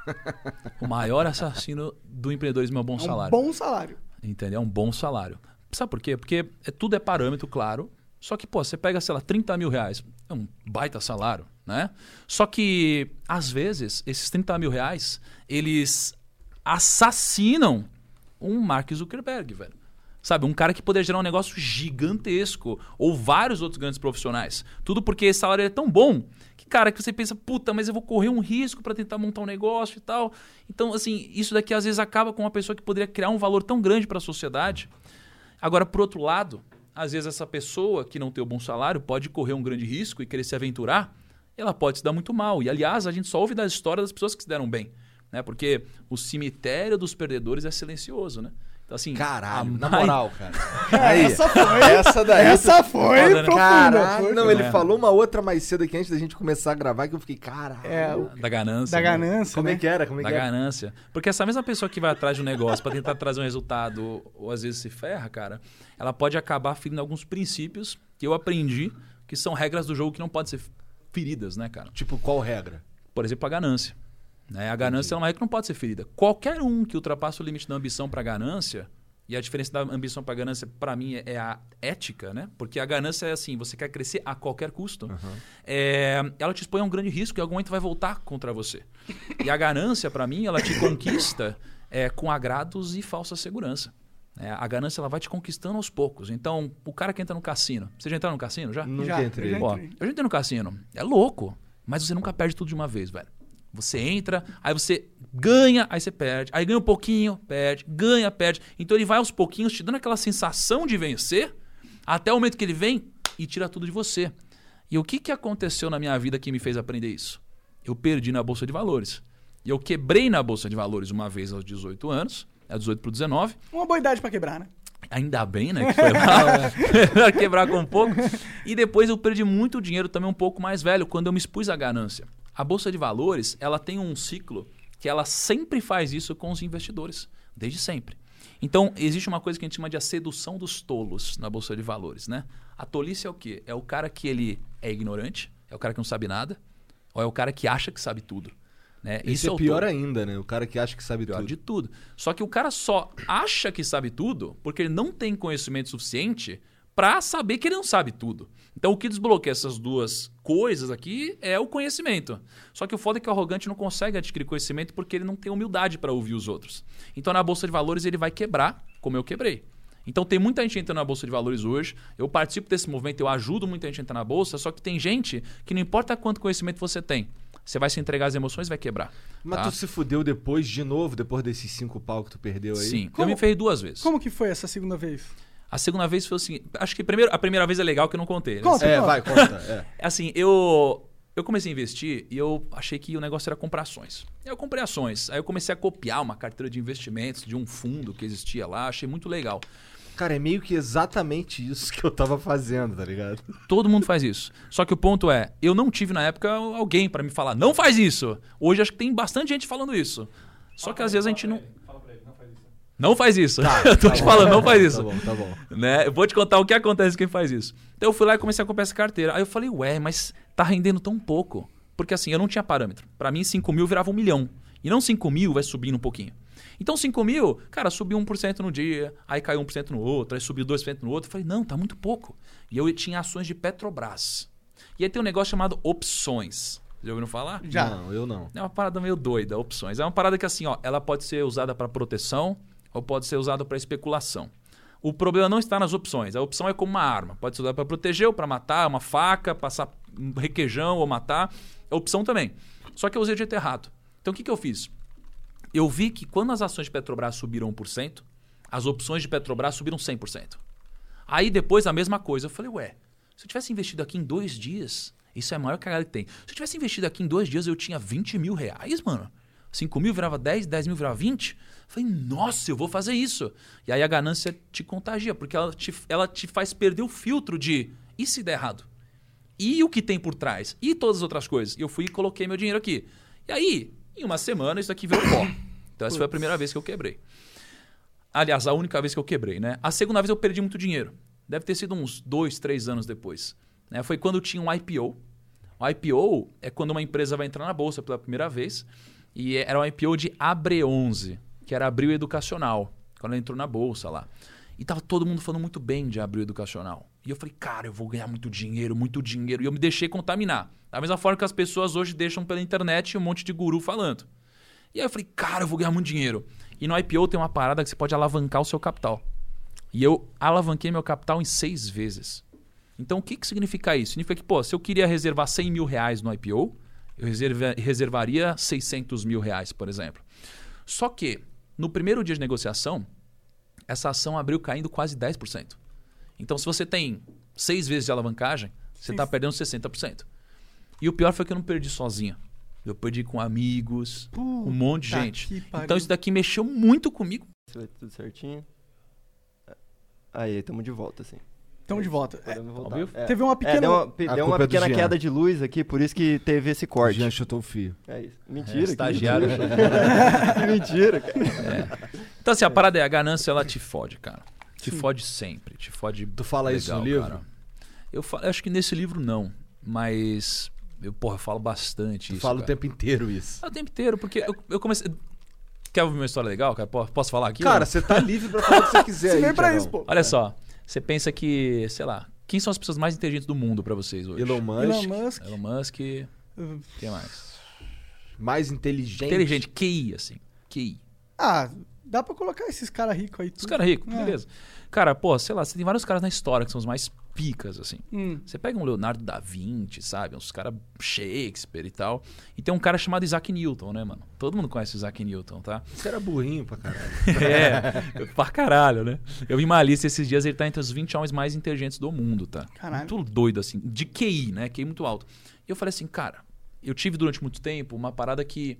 O maior assassino do empreendedorismo é um bom É um salário. bom salário. Entendeu? É um bom salário. Sabe por quê? Porque é, tudo é parâmetro, claro. Só que, pô, você pega, sei lá, 30 mil reais. É um baita salário, né? Só que, às vezes, esses 30 mil reais, eles assassinam um Mark Zuckerberg, velho. Sabe, um cara que poderia gerar um negócio gigantesco. Ou vários outros grandes profissionais. Tudo porque esse salário é tão bom que, cara, que você pensa, puta, mas eu vou correr um risco para tentar montar um negócio e tal. Então, assim, isso daqui às vezes acaba com uma pessoa que poderia criar um valor tão grande para a sociedade. Agora, por outro lado, às vezes essa pessoa que não tem o bom salário pode correr um grande risco e querer se aventurar, ela pode se dar muito mal. E, aliás, a gente só ouve da história das pessoas que se deram bem. Né? Porque o cemitério dos perdedores é silencioso, né? Então, assim, Caralho, na mai- moral, cara. Aí, Essa foi. essa daí. Essa foi Foda, né? profunda. Caralho, foi. não, ele É. falou uma outra mais cedo aqui antes da gente começar a gravar que eu fiquei, caralho. É, o- Da ganância. da né? ganância, Como né? é que era? Como é Da que era? ganância. Porque essa mesma pessoa que vai atrás de um negócio para tentar trazer um resultado, ou, ou às vezes se ferra, cara, ela pode acabar ferindo alguns princípios que eu aprendi, que são regras do jogo que não podem ser feridas, né, cara? Tipo, qual regra? Por exemplo, a ganância. Né? A ganância é uma regra que não pode ser ferida. Qualquer um que ultrapassa o limite da ambição para ganância, e a diferença da ambição para ganância, para mim, é- é a ética, né? Porque a ganância é assim, você quer crescer a qualquer custo, é, ela te expõe a um grande risco e algum momento vai voltar contra você. E a ganância, para mim, ela te conquista é, com agrados e falsa segurança. É, a ganância ela vai te conquistando aos poucos. Então, o cara que entra no cassino. Você já entrou no cassino já? Nunca Já, entrei. eu já Ó, entrei. eu já entrei no cassino. É louco. Mas você nunca perde tudo de uma vez, velho. Você entra, aí você ganha, aí você perde. Aí ganha um pouquinho, perde. Ganha, perde. Então ele vai aos pouquinhos te dando aquela sensação de vencer, até o momento que ele vem e tira tudo de você. E o que, que aconteceu na minha vida que me fez aprender isso? Eu perdi na Bolsa de Valores. E eu quebrei na Bolsa de Valores uma vez aos 18 anos, é 18 para 19. Uma boa idade pra quebrar, né? Ainda bem, né? Que foi quebrar com um pouco. E depois eu perdi muito dinheiro também um pouco mais velho, quando eu me expus à ganância. A Bolsa de Valores, ela tem um ciclo que ela sempre faz isso com os investidores. Desde sempre. Então, existe uma coisa que a gente chama de a sedução dos tolos na Bolsa de Valores, né? A tolice é o quê? É o cara que ele é ignorante, é o cara que não sabe nada, ou é o cara que acha que sabe tudo. Né? Isso é o pior ainda, né? O cara que acha que sabe Pior tudo. de tudo. Só que o cara só acha que sabe tudo porque ele não tem conhecimento suficiente para saber que ele não sabe tudo. Então o que desbloqueia essas duas coisas aqui é o conhecimento. Só que o foda é que o arrogante não consegue adquirir conhecimento porque ele não tem humildade para ouvir os outros. Então na bolsa de valores ele vai quebrar, como eu quebrei. Então tem muita gente entrando na bolsa de valores hoje. Eu participo desse movimento, eu ajudo muita gente a entrar na bolsa, só que tem gente que não importa quanto conhecimento você tem, você vai se entregar às emoções e vai quebrar. Mas tá? tu se fudeu depois, de novo, depois desses cinco pau que tu perdeu aí? Sim, Como- eu me ferrei duas vezes. Como que foi essa segunda vez? A segunda vez foi o seguinte. Acho que primeiro, a primeira vez é legal que eu não contei. né? Conta. É, vai, conta. É. Assim, eu. Eu comecei a investir e eu achei que o negócio era comprar ações. Eu comprei ações. Aí eu comecei a copiar uma carteira de investimentos de um fundo que existia lá, achei muito legal. Cara, é meio que exatamente isso que eu tava fazendo, tá ligado? Todo mundo faz isso. Só que o ponto é, eu não tive na época alguém pra me falar, não faz isso. Hoje acho que tem bastante gente falando isso. Só que às vezes a gente não. Fala pra ele, não faz isso. Não faz isso. eu tô te falando, não faz isso. Tá bom, tá bom. né? Eu vou te contar o que acontece com quem faz isso. Então eu fui lá e comecei a comprar essa carteira. Aí eu falei, ué, mas tá rendendo tão pouco. Porque assim, eu não tinha parâmetro. Pra mim, 5 mil virava um milhão. E não 5 mil vai subindo um pouquinho. Então 5 mil, cara, subiu 1% no dia, aí caiu 1% no outro, aí subiu 2% no outro. Eu falei, não, tá muito pouco. E eu tinha ações de Petrobras. E aí tem um negócio chamado opções. Já ouviram falar? Já. Não, eu não. É uma parada meio doida, opções. É uma parada que assim, ó, ela pode ser usada para proteção ou pode ser usada para especulação. O problema não está nas opções. A opção é como uma arma. Pode ser usada para proteger ou para matar, uma faca, passar um requeijão ou matar. É opção também. Só que eu usei de jeito errado. Então o que, que eu fiz? Eu vi que quando as ações de Petrobras subiram 1%, as opções de Petrobras subiram 100%. Aí depois a mesma coisa. Eu falei, ué, se eu tivesse investido aqui em dois dias, isso é a maior cagada que tem. Se eu tivesse investido aqui em dois dias, eu tinha 20 mil reais, mano. 5 mil virava 10, 10 mil virava 20. Eu falei, nossa, eu vou fazer isso. E aí a ganância te contagia, porque ela te, ela te faz perder o filtro de e se der errado? E o que tem por trás? E todas as outras coisas? E eu fui e coloquei meu dinheiro aqui. E aí, em uma semana, isso aqui virou pó. Então essa foi a primeira vez que eu quebrei. Aliás, a única vez que eu quebrei, né? A segunda vez eu perdi muito dinheiro. Deve ter sido uns dois, três anos depois. né? Foi quando tinha um IPO. O IPO é quando uma empresa vai entrar na bolsa pela primeira vez. E era um IPO de Abre11, que era Abril Educacional, quando ela entrou na bolsa lá. E tava todo mundo falando muito bem de Abril Educacional. E eu falei, cara, eu vou ganhar muito dinheiro, muito dinheiro. E eu me deixei contaminar. Da mesma forma que as pessoas hoje deixam pela internet um monte de guru falando. E aí eu falei, cara, eu vou ganhar muito dinheiro. E no IPO tem uma parada que você pode alavancar o seu capital. E eu alavanquei meu capital em seis vezes. Então o que, que significa isso? Significa que, pô, se eu queria reservar 100 mil reais no IPO, eu reserva- reservaria 600 mil reais, por exemplo. Só que, no primeiro dia de negociação, essa ação abriu caindo quase 10%. Então, se você tem seis vezes de alavancagem, você está perdendo 60%. E o pior foi que eu não perdi sozinho. Eu perdi com amigos, com um monte de Puta gente. que. Então, isso daqui mexeu muito comigo. Vai tudo certinho. Aí, estamos de volta, assim. Tamo de volta. É? É. Teve uma É, pequena. deu uma, deu uma é pequena queda de luz aqui, por isso que teve esse corte. Jean chutou o fio. É isso. Mentira. É, que estagiário. mentira. que mentira, cara. Então, assim, a parada é, a ganância, ela te fode, cara. Te fode sempre. Te fode Tu fala isso no livro? Eu, fa- eu acho que nesse livro não, mas... Eu, porra, eu falo bastante Tu isso, fala o tempo inteiro isso. É o tempo inteiro, porque eu, eu comecei... Quer ouvir uma história legal, cara? Po- Posso falar aqui? Cara, você tá livre pra falar o que você quiser Você aí, pra isso, pô. Olha só, você pensa que, sei lá, quem são as pessoas mais inteligentes do mundo pra vocês hoje? Elon Musk, Elon Musk. Elon Musk, uh, quem mais? mais inteligente. Inteligente, QI, assim, QI. Ah, dá pra colocar esses caras ricos aí. Os tudo. caras ricos, É. beleza. Cara, pô, sei lá, você tem vários caras na história que são os mais picas, assim. Hum. Você pega um Leonardo da Vinci, sabe? Uns caras Shakespeare e tal. E tem um cara chamado Isaac Newton, né, mano? Todo mundo conhece o Isaac Newton, tá? Você era burrinho pra caralho. É, pra caralho, né? Eu vi uma lista esses dias, ele tá entre os 20 homens mais inteligentes do mundo, tá? Caralho. Muito doido, assim. De QI, né? QI muito alto. E eu falei assim, cara, eu tive durante muito tempo uma parada que,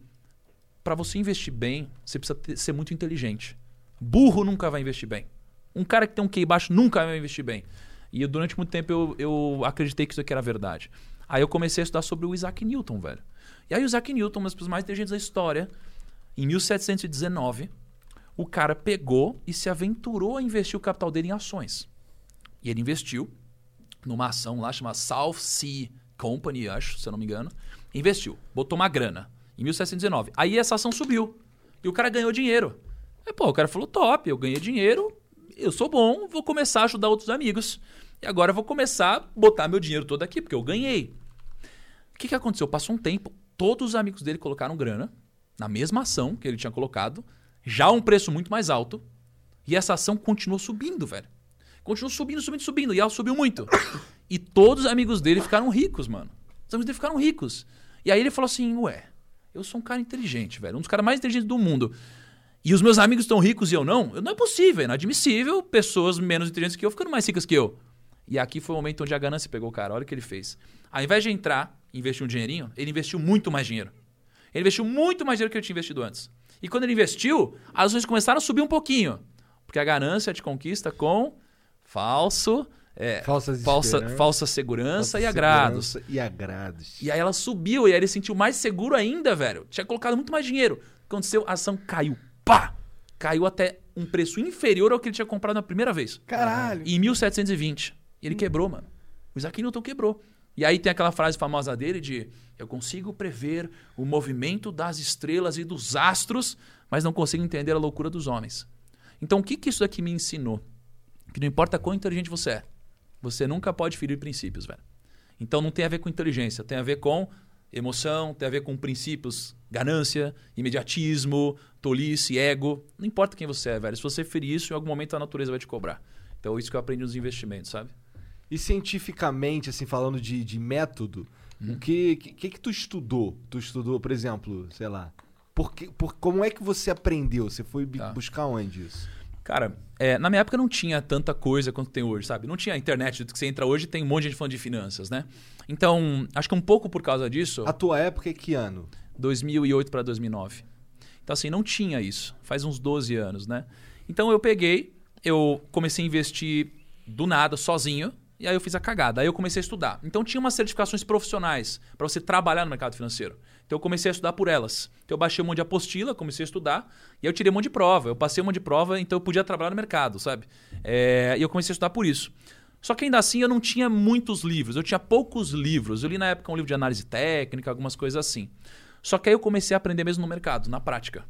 pra você investir bem, você precisa ter- ser muito inteligente. Burro nunca vai investir bem. Um cara que tem um QI baixo nunca vai investir bem. E eu, durante muito tempo eu, eu acreditei que isso aqui era verdade. Aí eu comecei a estudar sobre o Isaac Newton, velho. E aí o Isaac Newton, uma das mais inteligentes da história, em 1719, o cara pegou e se aventurou a investir o capital dele em ações. E ele investiu numa ação lá chamada South Sea Company, acho, se eu não me engano. Investiu, botou uma grana em 1719. Aí essa ação subiu e o cara ganhou dinheiro. Aí, pô, o cara falou: top, eu ganhei dinheiro, eu sou bom, vou começar a ajudar outros amigos. E agora eu vou começar a botar meu dinheiro todo aqui, porque eu ganhei. O que, que aconteceu? Passou um tempo, todos os amigos dele colocaram grana na mesma ação que ele tinha colocado, já a um preço muito mais alto, e essa ação continuou subindo, velho. Continuou subindo, subindo, subindo, e ela subiu muito. E todos os amigos dele ficaram ricos, mano. Os amigos dele ficaram ricos. E aí ele falou assim: Ué, eu sou um cara inteligente, velho, um dos caras mais inteligentes do mundo. E os meus amigos estão ricos e eu não? Não é possível, é inadmissível pessoas menos inteligentes que eu ficando mais ricas que eu. E aqui foi o momento onde a ganância pegou o cara. Olha o que ele fez. Ao invés de entrar e investir um dinheirinho, ele investiu muito mais dinheiro. Ele investiu muito mais dinheiro que ele tinha investido antes. E quando ele investiu, as ações começaram a subir um pouquinho. Porque a ganância te conquista com falso, é, Falsas falsa, falsa segurança falsa e agrados. segurança E agrados. E aí ela subiu e aí ele se sentiu mais seguro ainda, velho. Tinha colocado muito mais dinheiro. O que aconteceu? A ação caiu. Pá! Caiu até um preço inferior ao que ele tinha comprado na primeira vez. Caralho. Em 1720. E ele quebrou, mano. O Isaac Newton quebrou. E aí tem aquela frase famosa dele de eu consigo prever o movimento das estrelas e dos astros, mas não consigo entender a loucura dos homens. Então o que, que isso daqui me ensinou? Que não importa quão inteligente você é, você nunca pode ferir princípios, velho. Então não tem a ver com inteligência, tem a ver com emoção, tem a ver com princípios, ganância, imediatismo, tolice, ego. Não importa quem você é, velho. Se você ferir isso, em algum momento a natureza vai te cobrar. Então isso que eu aprendi nos investimentos, sabe? E cientificamente, assim, falando de, de método, Hum. o que, que que tu estudou? Tu estudou, por exemplo, sei lá. Por que, por, como é que você aprendeu? Você foi Tá. buscar onde isso? Cara, é, na minha época não tinha tanta coisa quanto tem hoje, sabe? Não tinha internet, do que você entra hoje tem um monte de gente falando de finanças, né? Então, acho que um pouco por causa disso, A tua época é que ano? 2008 para 2009. Então, assim, não tinha isso. Faz uns 12 anos, né? Então, eu peguei, eu comecei a investir do nada, sozinho, e aí eu fiz a cagada. Aí eu comecei a estudar. Então, tinha umas certificações profissionais para você trabalhar no mercado financeiro. Então, eu comecei a estudar por elas. Então, eu baixei um monte de apostila, comecei a estudar, e aí eu tirei um monte de prova. Eu passei um monte de prova, então eu podia trabalhar no mercado, sabe? É, e eu comecei a estudar por isso. Só que ainda assim eu não tinha muitos livros, eu tinha poucos livros. Eu li na época um livro de análise técnica, algumas coisas assim. Só que aí eu comecei a aprender mesmo no mercado, na prática.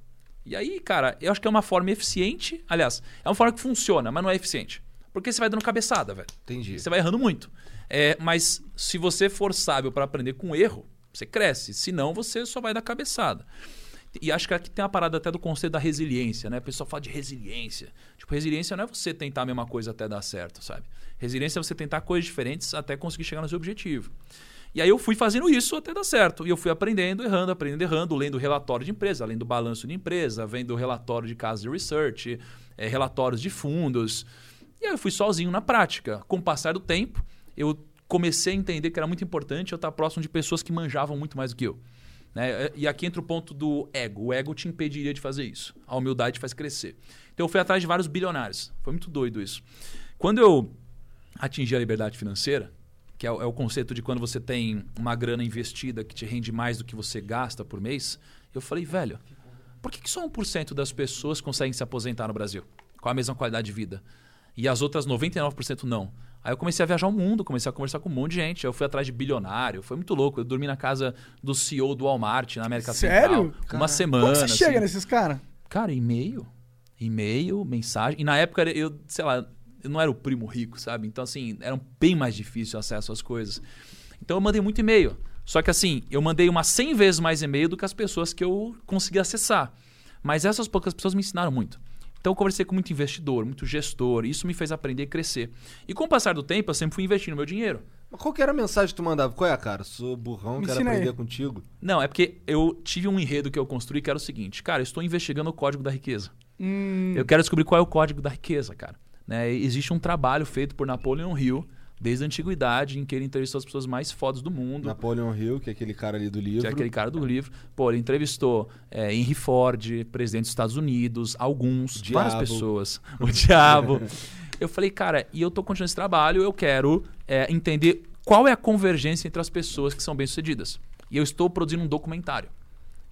E aí, cara, eu acho que é uma forma eficiente. Aliás, é uma forma que funciona, mas não é eficiente. Porque você vai dando cabeçada, velho. Entendi. Você vai errando muito. É, mas se você for sábio para aprender com erro, você cresce. Se não, você só vai dar cabeçada. E acho que aqui tem a parada até do conceito da resiliência, né? O pessoal fala de resiliência. Tipo, resiliência não é você tentar a mesma coisa até dar certo, sabe? Resiliência é você tentar coisas diferentes até conseguir chegar no seu objetivo. E aí eu fui fazendo isso até dar certo. E eu fui aprendendo, errando, aprendendo, errando, lendo relatório de empresa, lendo balanço de empresa, vendo relatório de casos de research, eh, relatórios de fundos. E aí eu fui sozinho na prática. Com o passar do tempo, eu comecei a entender que era muito importante eu estar próximo de pessoas que manjavam muito mais do que eu. Né? E aqui entra o ponto do ego. O ego te impediria de fazer isso. A humildade faz crescer. Então eu fui atrás de vários bilionários. Foi muito doido isso. Quando eu atingi a liberdade financeira, que é o, é o conceito de quando você tem uma grana investida que te rende mais do que você gasta por mês, eu falei, velho, por que, que só 1% das pessoas conseguem se aposentar no Brasil com a mesma qualidade de vida? E as outras 99% não. Aí eu comecei a viajar o mundo, comecei a conversar com um monte de gente. Eu fui atrás de bilionário, foi muito louco. Eu dormi na casa do CEO do Walmart na América Sério? Central. Uma semana. Como você chega assim. nesses caras? Cara, e-mail. E-mail, mensagem. E na época eu, sei lá, eu não era o primo rico, sabe? Então, assim, era bem mais difícil o acesso às coisas. Então eu mandei muito e-mail. Só que assim, eu mandei umas 100 vezes mais e-mail do que as pessoas que eu consegui acessar. Mas essas poucas pessoas me ensinaram muito. Então eu conversei com muito investidor, muito gestor. Isso me fez aprender e crescer. E com o passar do tempo, eu sempre fui investindo meu dinheiro. Mas qual que era a mensagem que tu mandava? Qual é, cara? Sou burrão, Me quero ensina aí. aprender contigo. Não, é porque eu tive um enredo que eu construí que era o seguinte. Cara, eu estou investigando o código da riqueza. Hum, Eu quero descobrir qual é o código da riqueza, cara. Né? Existe um trabalho feito por Napoleon Hill, desde a antiguidade, em que ele entrevistou as pessoas mais fodas do mundo. Napoleon Hill, que é aquele cara ali do livro. Que é aquele cara do livro. Pô, ele entrevistou é, Henry Ford, presidente dos Estados Unidos, alguns, várias pessoas. O diabo. Eu falei, cara, e eu tô continuando esse trabalho, eu quero é, entender qual é a convergência entre as pessoas que são bem-sucedidas. E eu estou produzindo um documentário.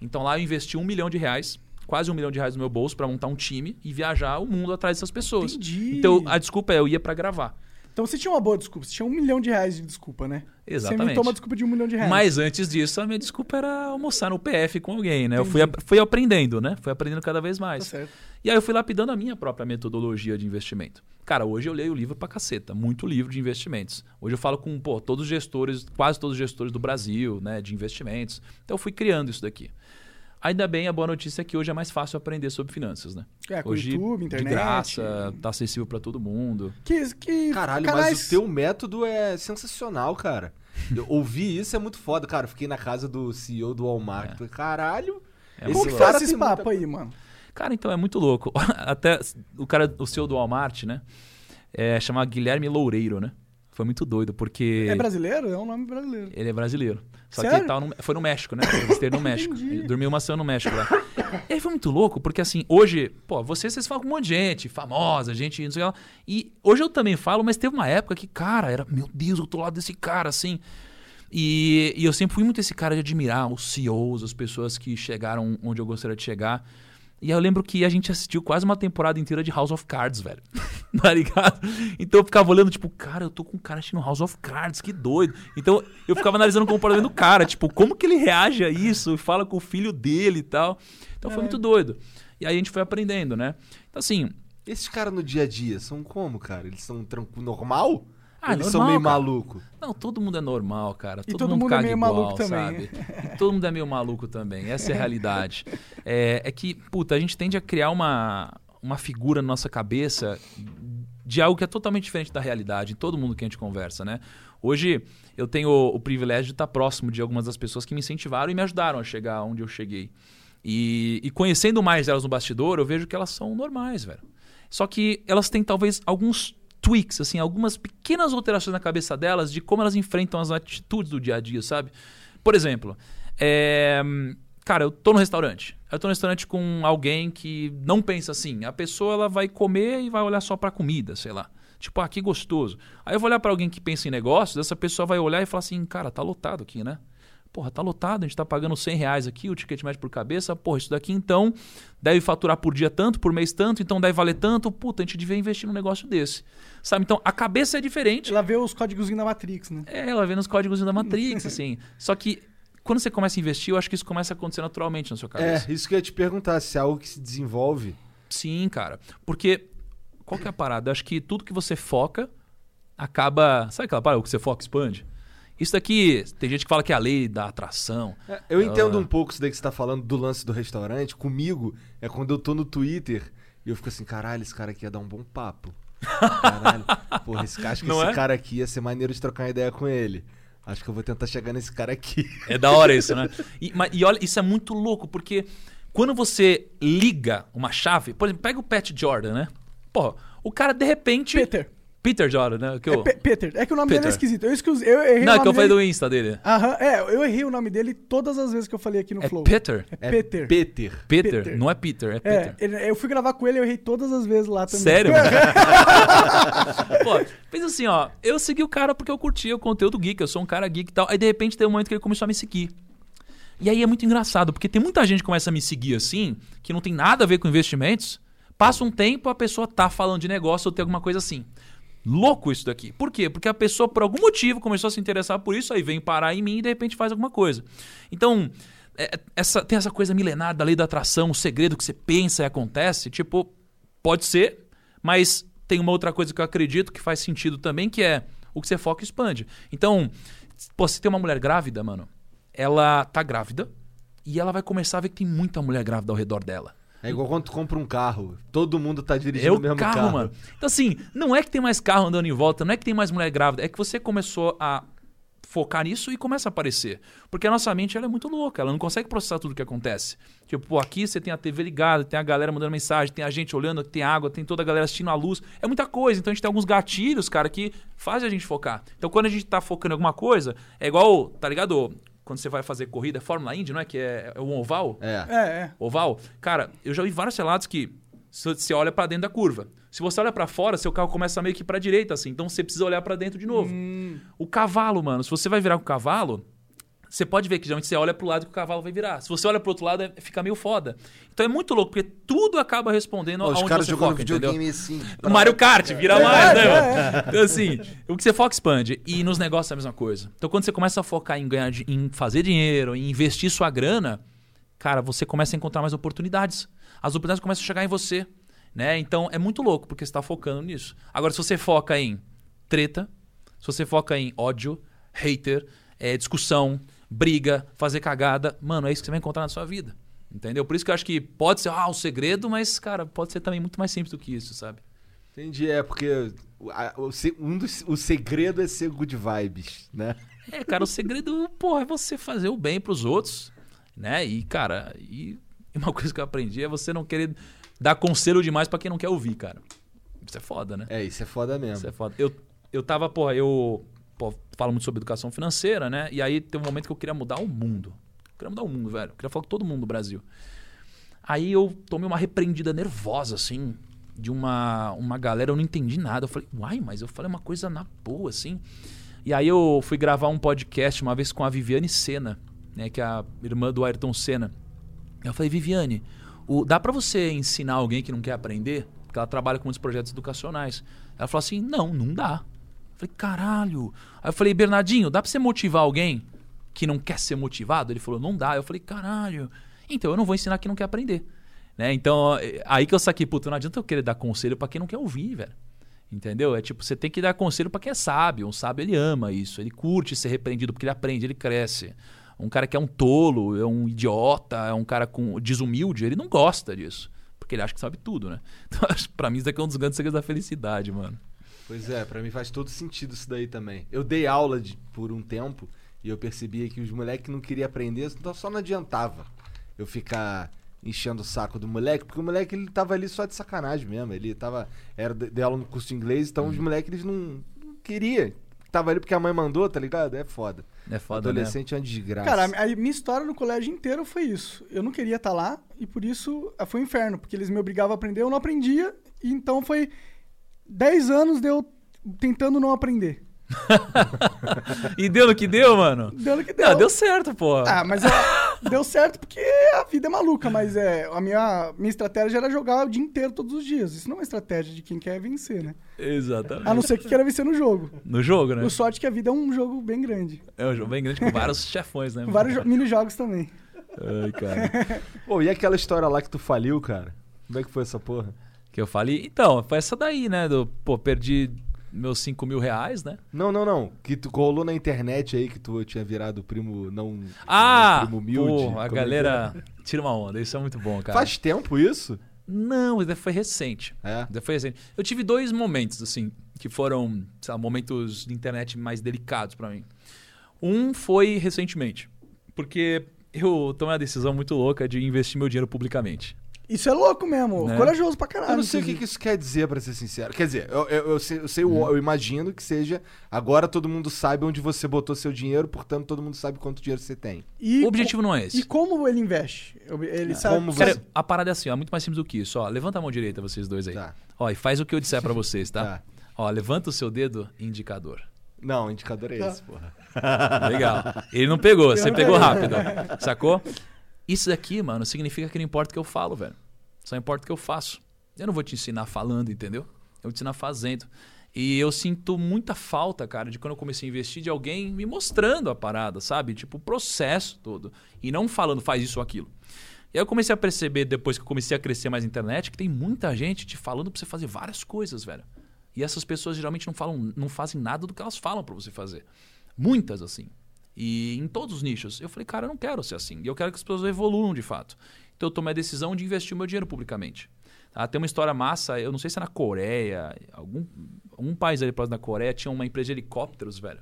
Então lá eu investi um milhão de reais, quase um milhão de reais no meu bolso, para montar um time e viajar o mundo atrás dessas pessoas. Entendi. Então a desculpa é, eu ia para gravar. Então você tinha uma boa desculpa. Você tinha um milhão de reais de desculpa, né? Você Exatamente. inventou uma desculpa de um milhão de reais. Mas antes disso, a minha desculpa era almoçar no PF com alguém, né? Eu fui, fui aprendendo, né? Fui aprendendo cada vez Tá mais. certo. E aí eu fui lapidando a minha própria metodologia de investimento. Cara, hoje eu leio livro pra caceta, muito livro de investimentos. Hoje eu falo com, pô, todos os gestores, quase todos os gestores do Brasil, né, de investimentos. Então eu fui criando isso daqui. Ainda bem, a boa notícia é que hoje é mais fácil aprender sobre finanças, né? É, com hoje, YouTube, internet. de graça, tá acessível pra todo mundo. Que, que Caralho, canais... mas o teu método é sensacional, cara. Eu ouvi isso, é muito foda. Cara, eu fiquei na casa do CEO do Walmart. É. Caralho, É Como louco. faz tem esse muita papo aí, mano? Cara, então é muito louco. Até o cara, o CEO do Walmart, né? É chamado Guilherme Loureiro, né? Foi muito doido, porque. É brasileiro? É um nome brasileiro. Ele é brasileiro. Só que Sério? ele no- foi no México, né? Eu no México. Dormiu uma semana no México lá. E aí foi muito louco, porque assim, hoje, pô, vocês, vocês falam com um monte de gente, famosa, gente, não sei lá. E hoje eu também falo, mas teve uma época que, cara, era, meu Deus, eu tô lá desse cara, assim. E, e eu sempre fui muito esse cara de admirar os CEOs, as pessoas que chegaram onde eu gostaria de chegar. E aí eu lembro que a gente assistiu quase uma temporada inteira de House of Cards, velho. tá ligado? Então eu ficava olhando, tipo, cara, eu tô com um cara assistindo House of Cards, que doido. Então eu ficava analisando o comportamento do cara, tipo, como que ele reage a isso? Fala com o filho dele e tal. Então foi É. muito doido. E aí a gente foi aprendendo, né? Então assim, Esses caras no dia a dia são como, cara? Eles são tranquilo, normal? Ah, Eles são normal, meio cara. maluco. Não, todo mundo é normal, cara. Todo, todo mundo, mundo é caga meio igual, maluco também. sabe? E todo mundo é meio maluco também. Essa é a realidade. É, é que, puta, a gente tende a criar uma, uma figura na nossa cabeça de algo que é totalmente diferente da realidade em todo mundo que a gente conversa, né? Hoje eu tenho o, o privilégio de estar próximo de algumas das pessoas que me incentivaram e me ajudaram a chegar onde eu cheguei. E, e conhecendo mais elas no bastidor, eu vejo que elas são normais, velho. Só que elas têm talvez alguns tweaks, assim, algumas pequenas alterações na cabeça delas de como elas enfrentam as atitudes do dia a dia, sabe? Por exemplo, é, cara, eu tô no restaurante. Eu tô no restaurante com alguém que não pensa assim. A pessoa ela vai comer e vai olhar só pra comida, sei lá. Tipo, ah, que gostoso. Aí eu vou olhar pra alguém que pensa em negócios, essa pessoa vai olhar e falar assim, cara, tá lotado aqui, né? Porra, tá lotado, a gente tá pagando 100 reais aqui, o ticket médio por cabeça. Porra, isso daqui então deve faturar por dia tanto, por mês tanto, então deve valer tanto. Puta, a gente devia investir num negócio desse. Sabe? Então a cabeça é diferente. Ela vê os códigos da Matrix, né? É, ela vê nos códigos da Matrix, assim. Só que quando você começa a investir, eu acho que isso começa a acontecer naturalmente na sua cabeça. É, isso que eu ia te perguntar, se é algo que se desenvolve. Sim, cara. Porque qual que é a parada? Eu acho que tudo que você foca acaba. Sabe aquela parada? O que você foca expande? Isso daqui, tem gente que fala que é a lei da atração. É, Eu entendo Ah. um pouco isso daí que você tá falando do lance do restaurante. Comigo, é quando eu tô no Twitter e eu fico assim, caralho, esse cara aqui ia dar um bom papo. Caralho. Porra, esse cara, acho que Não esse é? cara aqui ia ser maneiro de trocar uma ideia com ele. Acho que eu vou tentar chegar nesse cara aqui. É da hora isso, né? E, mas- e olha, isso é muito louco, porque quando você liga uma chave, por exemplo, pega o Pat Jordan, né? Pô, o cara de repente. Peter. Peter Jordan, né? Que É eu... Pe- Peter. É que o nome Peter. dele é esquisito. Eu, esqueci, eu errei Não, o é que eu nome falei do dele. Insta dele. Aham, é, eu errei o nome dele todas as vezes que eu falei aqui no É Flow. Peter? É Peter. Peter. Peter? Peter. Não é Peter, é É, Peter. ele- eu fui gravar com ele, eu errei todas as vezes lá também. Sério? Pô, fez assim, ó. Eu segui o cara porque eu curtia o conteúdo geek, eu sou um cara geek e tal. Aí de repente tem um momento que ele começou a me seguir. E aí é muito engraçado, porque tem muita gente que começa a me seguir assim, que não tem nada a ver com investimentos. Passa um tempo, a pessoa tá falando de negócio ou tem alguma coisa assim. Louco isso daqui. Por quê? Porque a pessoa, por algum motivo, começou a se interessar por isso, aí vem parar em mim e de repente faz alguma coisa. Então, é- essa, tem essa coisa milenar da lei da atração, o segredo que você pensa e acontece. Tipo, pode ser, mas tem uma outra coisa que eu acredito que faz sentido também, que é o que você foca expande. Então, pô, se tem uma mulher grávida, mano, ela tá grávida e ela vai começar a ver que tem muita mulher grávida ao redor dela. É igual quando tu compra um carro. Todo mundo tá dirigindo É o o mesmo carro, carro. mano. Então, assim, não é que tem mais carro andando em volta, não é que tem mais mulher grávida, é que você começou a focar nisso e começa a aparecer. Porque a nossa mente ela é muito louca, ela não consegue processar tudo o que acontece. Tipo, pô, aqui você tem a TV ligada, tem a galera mandando mensagem, tem a gente olhando, tem água, tem toda a galera assistindo a luz. É muita coisa. Então a gente tem alguns gatilhos, cara, que fazem a gente focar. Então quando a gente tá focando em alguma coisa, é igual, tá ligado? Quando você vai fazer corrida, é Fórmula Indy, não é? Que é, é um oval. É. É, é. Oval, cara, eu já vi vários relatos que se você olha pra dentro da curva. Se você olha pra fora, seu carro começa meio que pra direita, assim. Então você precisa olhar pra dentro de novo. O cavalo, mano, se você vai virar com o cavalo, você pode ver que geralmente você olha pro lado que o cavalo vai virar. Se você olha pro outro lado, é- fica meio foda. Então é muito louco, porque tudo acaba respondendo Ó, os aonde caras você jogando foca, videogame assim. pra- Mario Kart, vira É, mais, né, é, mano? Então, assim, o que você foca expande. E nos negócios é a mesma coisa. Então, quando você começa a focar em ganhar, em fazer dinheiro, em investir sua grana, cara, você começa a encontrar mais oportunidades. As oportunidades começam a chegar em você. Né? Então, é muito louco, porque você está focando nisso. Agora, se você foca em treta, se você foca em ódio, hater, é, discussão, briga, fazer cagada, mano, é isso que você vai encontrar na sua vida. Entendeu? Por isso que eu acho que pode ser ah, o segredo, mas, cara, pode ser também muito mais simples do que isso, sabe? Entendi, é porque o, a- o se- um dos, o segredo é ser good vibes, né? É, cara, o segredo, porra, é você fazer o bem pros outros, né? E, cara, e uma coisa que eu aprendi é você não querer dar conselho demais pra quem não quer ouvir, cara. Isso é foda, né? É, isso é foda mesmo. Isso é foda. Eu, eu tava, porra, eu pô, falo muito sobre educação financeira, né? E aí tem um momento que eu queria mudar o mundo. Eu queria mudar o mundo, velho. Eu queria falar com todo mundo no Brasil. Aí eu tomei uma repreendida nervosa, assim, de uma, uma galera, eu não entendi nada. Eu falei, uai, mas eu falei uma coisa na boa, assim. E aí eu fui gravar um podcast uma vez com a Viviane Senna, né, que é a irmã do Ayrton Senna. Eu falei, Viviane, o, dá pra você ensinar alguém que não quer aprender? Porque ela trabalha com muitos projetos educacionais. Ela falou assim, não, não dá. Falei, caralho. Aí eu falei, Bernardinho, dá pra você motivar alguém que não quer ser motivado? Ele falou, não dá. Eu falei, caralho. Então eu não vou ensinar quem não quer aprender. Né? Então, eh, aí que eu saquei, puta, não adianta eu querer dar conselho pra quem não quer ouvir, velho. Entendeu? É tipo, você tem que dar conselho pra quem é sábio. Um sábio, ele ama isso. Ele curte ser repreendido porque ele aprende, ele cresce. Um cara que é um tolo, é um idiota, é um cara com desumilde, ele não gosta disso. Porque ele acha que sabe tudo, né? Então, pra mim, isso daqui é um dos grandes segredos da felicidade, mano. Pois é, pra mim faz todo sentido isso daí também. Eu dei aula de- por um tempo e eu percebia que os moleques não queriam aprender, então só não adiantava eu ficar enchendo o saco do moleque, porque o moleque ele tava ali só de sacanagem mesmo. Ele tava. Era de de aula no curso de inglês, então Uhum. os moleques eles não, não queriam. Tava ali porque a mãe mandou, tá ligado? É foda. É foda, né? Adolescente é uma desgraça. Cara, a minha história no colégio inteiro foi isso. Eu não queria estar lá e por isso ah, foi um inferno, porque eles me obrigavam a aprender, eu não aprendia, e então foi 10 anos de eu tentando não aprender. E deu no que deu, mano? Deu no que deu. Ah, deu certo, pô. Ah, mas é, deu certo porque a vida é maluca, mas é, a minha, minha estratégia era jogar o dia inteiro todos os dias. Isso não é uma estratégia de quem quer vencer, né? Exatamente. A não ser que queira vencer no jogo. No jogo, né? O sorte é que a vida é um jogo bem grande. É um jogo bem grande com vários chefões, né? mano? Vários jo- mini-jogos também. Ai, cara. Pô, e aquela história lá que tu faliu, cara? Como é que foi essa porra? Que eu falei. Então, foi essa daí, né? Do, pô, perdi meus 5 mil reais, né? Não, não, não. Que tu rolou na internet aí que tu tinha virado primo não. Ah! primo humilde. pô, é a que galera tira uma onda. Isso é muito bom, é? cara. Faz tempo isso? Não, isso daí foi recente. É. Daí foi recente. Eu tive dois momentos, assim, que foram, sei lá, momentos de internet mais delicados pra mim. Um foi recentemente, porque eu tomei uma decisão muito louca de investir meu dinheiro publicamente. Isso é louco mesmo. Né? Corajoso pra caralho. Eu não sei o que, que isso quer dizer, pra ser sincero. Quer dizer, eu, eu, eu sei, eu, sei o- eu imagino que seja. Agora todo mundo sabe onde você botou seu dinheiro, portanto todo mundo sabe quanto dinheiro você tem. E o objetivo não é esse. E como ele investe? Ele sabe. Como Cara, você- a parada é assim, ó, é muito mais simples do que isso. Ó, levanta a mão direita, vocês dois aí. Tá. Ó, e faz o que eu disser pra vocês, tá? Tá. Ó, levanta o seu dedo indicador. Não, indicador é Tá. esse, porra. Legal. Ele não pegou, você pegou peguei. rápido. Sacou? Isso daqui, mano, significa que não importa o que eu falo, velho. Só importa o que eu faço. Eu não vou te ensinar falando, entendeu? Eu vou te ensinar fazendo. E eu sinto muita falta, cara, de quando eu comecei a investir, de alguém me mostrando a parada, sabe? Tipo, o processo todo. E não falando, faz isso ou aquilo. E aí eu comecei a perceber, depois que eu comecei a crescer mais na internet, que tem muita gente te falando pra você fazer várias coisas, velho. E essas pessoas geralmente não falam, não fazem nada do que elas falam pra você fazer. Muitas, assim. E em todos os nichos. Eu falei, cara, eu não quero ser assim. E eu quero que as pessoas evoluam de fato. Então eu tomei a decisão de investir o meu dinheiro publicamente. Tá? Tem uma história massa, eu não sei se é na Coreia, algum um país ali próximo da Coreia tinha uma empresa de helicópteros, velho.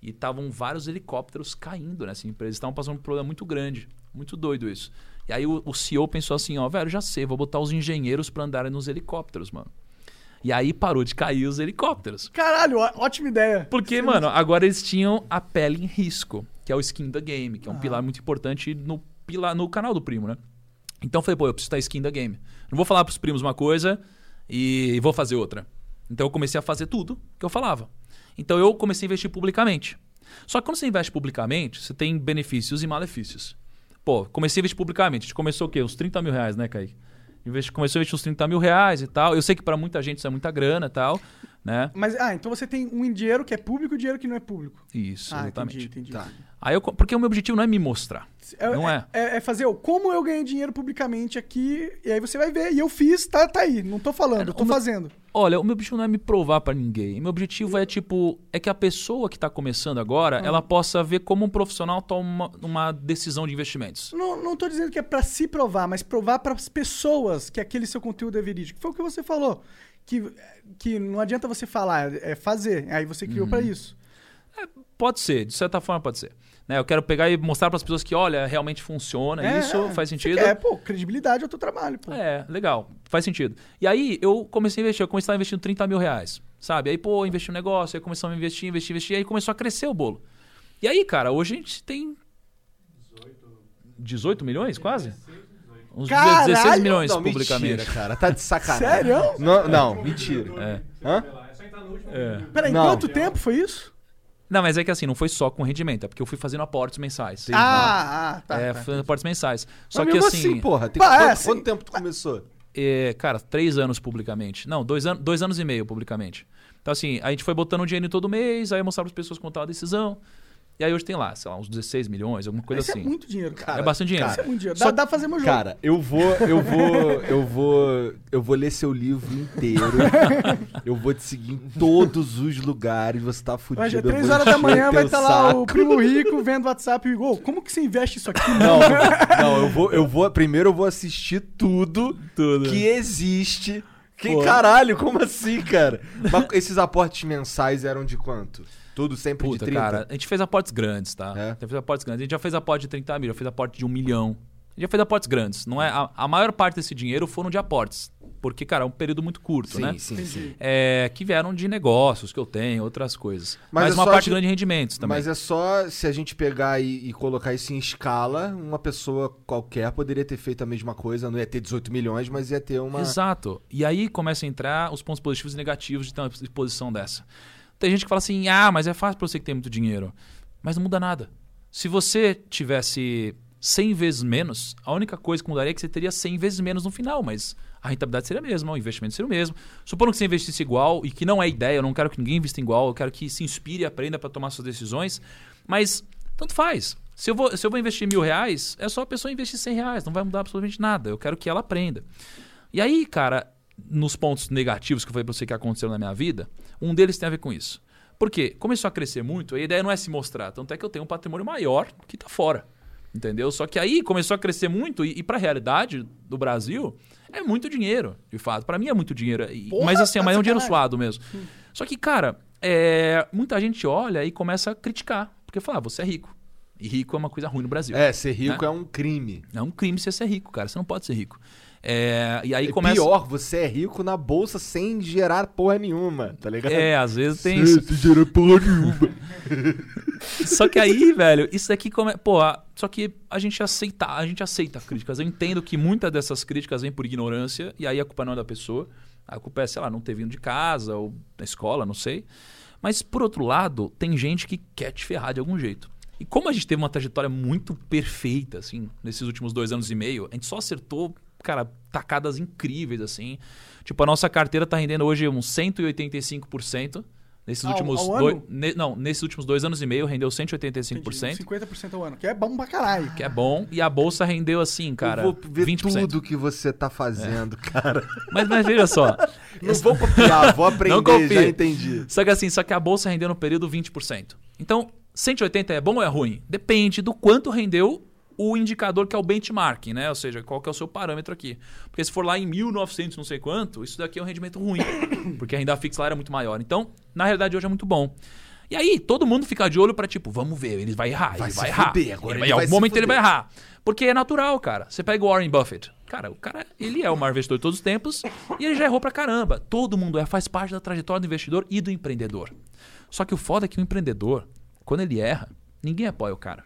E estavam vários helicópteros caindo nessa empresa. Estavam passando um problema muito grande. Muito doido isso. E aí o, o CEO pensou assim, ó, velho, já sei, vou botar os engenheiros para andarem nos helicópteros, mano. E aí parou de cair os helicópteros. Caralho, ó- ótima ideia. Porque, mano, agora eles tinham a pele em risco, que é o skin da game, que é um Ah. pilar muito importante no, pilar, no canal do primo, né? Então eu falei, pô, eu preciso da skin da game. Não vou falar pros primos uma coisa e vou fazer outra. Então eu comecei a fazer tudo que eu falava. Então eu comecei a investir publicamente. Só que quando você investe publicamente, você tem benefícios e malefícios. Pô, comecei a investir publicamente. A gente começou o quê? Uns 30 mil reais, né, Kaique? Investi- Começou a investir uns 30 mil reais e tal. Eu sei que pra muita gente isso é muita grana e tal, né? Mas, ah, então você tem um dinheiro que é público e um dinheiro que não é público. Isso, ah, exatamente. entendi, entendi. Tá. Aí eu, porque o meu objetivo não é me mostrar. Não é. É, é fazer o como eu ganho dinheiro publicamente aqui, e aí você vai ver. E eu fiz, tá, tá aí. Não tô falando, eu tô meu- fazendo. Olha, o meu objetivo não é me provar pra ninguém. Meu objetivo é tipo é que a pessoa que tá começando agora, Hum. ela possa ver como um profissional toma uma decisão de investimentos. Não, não tô dizendo que é pra se provar, mas provar pras pessoas que aquele seu conteúdo é verídico. Foi o que você falou. Que, que não adianta você falar, é fazer. Aí você criou Uhum. pra isso. Pode ser, de certa forma pode ser. Né, eu quero pegar e mostrar para as pessoas que, olha, realmente funciona, É, isso é. faz sentido. quer, pô, credibilidade é o teu trabalho, pô. É, legal, faz sentido. E aí eu comecei a investir, eu comecei a investir 30 mil reais. Sabe? Aí, pô, investi no negócio, aí começamos a investir, investir, investir, aí começou a crescer o bolo. E aí, cara, hoje a gente tem 18 milhões, quase? Uns Caralho! 16 milhões Não, publicamente. mentira, cara. Tá de sacanagem. Sério? Não, não mentira. É. Hã? É só entrar no último É. vídeo. Peraí, quanto tempo foi isso? Não, mas é que assim, não foi só com rendimento, é porque eu fui fazendo aportes mensais. Ah, ah, tá. é, tá. fazendo aportes mensais. Só Mas que mesmo assim, porra. Tem Bah, é, quanto, assim- quanto tempo tu começou? é, cara, três anos publicamente. Não, dois, an dois anos e meio publicamente. Então, assim, a gente foi botando dinheiro todo mês, aí eu mostrava as pessoas estava a decisão. E aí hoje tem lá, sei lá, uns 16 milhões, alguma coisa Isso assim. é muito dinheiro, cara. é bastante dinheiro. Isso é muito dinheiro. Só- Dá, dá pra fazer meu jogo. Cara, eu vou, eu vou, eu vou, eu vou ler seu livro inteiro. eu vou te seguir em todos os lugares. Você tá fudido. Hoje é eu 3 vou horas da manhã, vai estar lá o primo rico vendo o WhatsApp e Ô, como que você investe isso aqui? Não, não, eu vou, eu vou. Primeiro eu vou assistir tudo, Tudo. que existe. Que Pô. caralho, como assim, cara? Mas esses aportes mensais eram de quanto? Tudo sempre Puta, de 30? cara, a gente fez aportes grandes, tá? É? A gente fez aportes grandes. A gente já fez aporte de 30 mil, já fez aporte de 1 milhão. A gente já fez aportes grandes. Não é, a, a maior parte desse dinheiro foram de aportes. Porque, cara, é um período muito curto, sim, né? sim, sim. É, que vieram de negócios que eu tenho, outras coisas. Mas Mas, é uma só parte de- grande de rendimentos também. Mas é só se a gente pegar e, e colocar isso em escala, uma pessoa qualquer poderia ter feito a mesma coisa, não ia ter 18 milhões, mas ia ter uma. Exato. E aí começam a entrar os pontos positivos e negativos de ter uma exposição dessa. Tem gente que fala assim: ah, mas é fácil pra você que tem muito dinheiro. Mas não muda nada. Se você tivesse 100 vezes menos, a única coisa que mudaria é que você teria 100 vezes menos no final, mas a rentabilidade seria a mesma, o investimento seria o mesmo. Supondo que você investisse igual, e que não é ideia, eu não quero que ninguém invista igual, eu quero que se inspire e aprenda para tomar suas decisões, mas tanto faz. Se eu, vou, se eu vou investir mil reais, é só a pessoa investir 100 reais, não vai mudar absolutamente nada. Eu quero que ela aprenda. E aí, cara, nos pontos negativos que eu falei pra você que aconteceram na minha vida, um deles tem a ver com isso. Por quê? Começou a crescer muito, a ideia não é se mostrar, tanto é que eu tenho um patrimônio maior que tá fora. Entendeu? Só que aí começou a crescer muito e, e para a realidade do Brasil é muito dinheiro, de fato. Para mim é muito dinheiro. E- Porra, mas assim, mas é um dinheiro suado mesmo. Só que, cara, é, muita gente olha e começa a criticar. Porque fala, ah, você é rico. E rico é uma coisa ruim no Brasil. É, ser rico Né? é um crime. É um crime você ser rico, cara. Você não pode ser rico. É, e aí é começa. pior, você é rico na bolsa sem gerar porra nenhuma, tá ligado? É, às vezes tem isso. Sem gerar porra nenhuma. Só que aí, velho, isso daqui come... Pô, a- só que a gente aceita, a gente aceita críticas. Eu entendo que muitas dessas críticas vêm por ignorância, e aí a culpa não é da pessoa. A culpa é, sei lá, não ter vindo de casa ou da escola, não sei. Mas, por outro lado, tem gente que quer te ferrar de algum jeito. E como a gente teve uma trajetória muito perfeita, assim, nesses últimos dois anos e meio, a gente só acertou, cara, tacadas incríveis, assim. Tipo, a nossa carteira tá rendendo hoje uns 185%. Nesses Ao- últimos ao dois. ano? ne- não, nesses últimos dois anos e meio rendeu Entendi, 185%, 50% ao ano, que é bom pra caralho. que é bom. E a bolsa rendeu assim, cara, eu vou ver 20%. tudo que você tá fazendo, cara. Mas, mas veja só. Não vou copiar, vou aprender, Não copia. já entendi. Só que assim, só que a bolsa rendeu no período 20%. Então, 180 é bom ou é ruim? Depende do quanto rendeu o indicador que é o benchmark, né? Ou seja, qual que é o seu parâmetro aqui. Porque se for lá em 1900 não sei quanto, isso daqui é um rendimento ruim, porque a renda fixa lá era muito maior. Então, na realidade hoje é muito bom. E aí, todo mundo fica de olho pra tipo, vamos ver, ele vai errar, Vai ele vai errar. fuder, agora Ele ele vai- em algum momento ele vai fuder. errar. Porque é natural, cara. Você pega o Warren Buffett. Cara, o cara, ele é o maior investidor de todos os tempos e ele já errou pra caramba. Todo mundo é, faz parte da trajetória do investidor e do empreendedor. Só que o foda é que o empreendedor, quando ele erra, ninguém apoia o cara.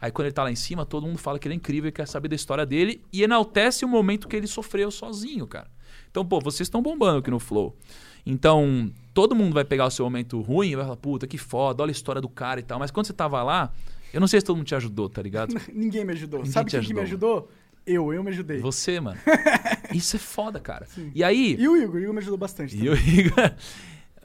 Aí quando ele tá lá em cima, todo mundo fala que ele é incrível e quer saber da história dele e enaltece o momento que ele sofreu sozinho, cara. Então, pô, vocês estão bombando aqui no Flow. Então, todo mundo vai pegar o seu momento ruim e vai falar, puta, que foda, olha a história do cara e tal. Mas quando você tava lá, eu não sei se todo mundo te ajudou, tá ligado? Ninguém me ajudou. Ninguém Sabe quem que me ajudou, ajudou? Eu, eu me ajudei. Você, mano. Isso é foda, cara. E aí. E o Igor, o Igor me ajudou bastante. E o Igor.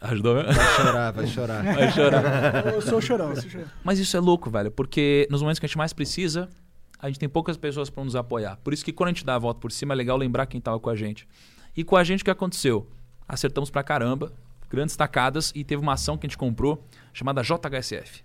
Ajudou mesmo? Vai chorar, vai chorar. Vai chorar. Eu sou chorão, eu sou chorão. Mas isso é louco, velho, porque nos momentos que a gente mais precisa, a gente tem poucas pessoas pra nos apoiar. Por isso que quando a gente dá a volta por cima, é legal lembrar quem tava com a gente. E com a gente, o que aconteceu? Acertamos pra caramba, grandes tacadas, e teve uma ação que a gente comprou chamada JHSF.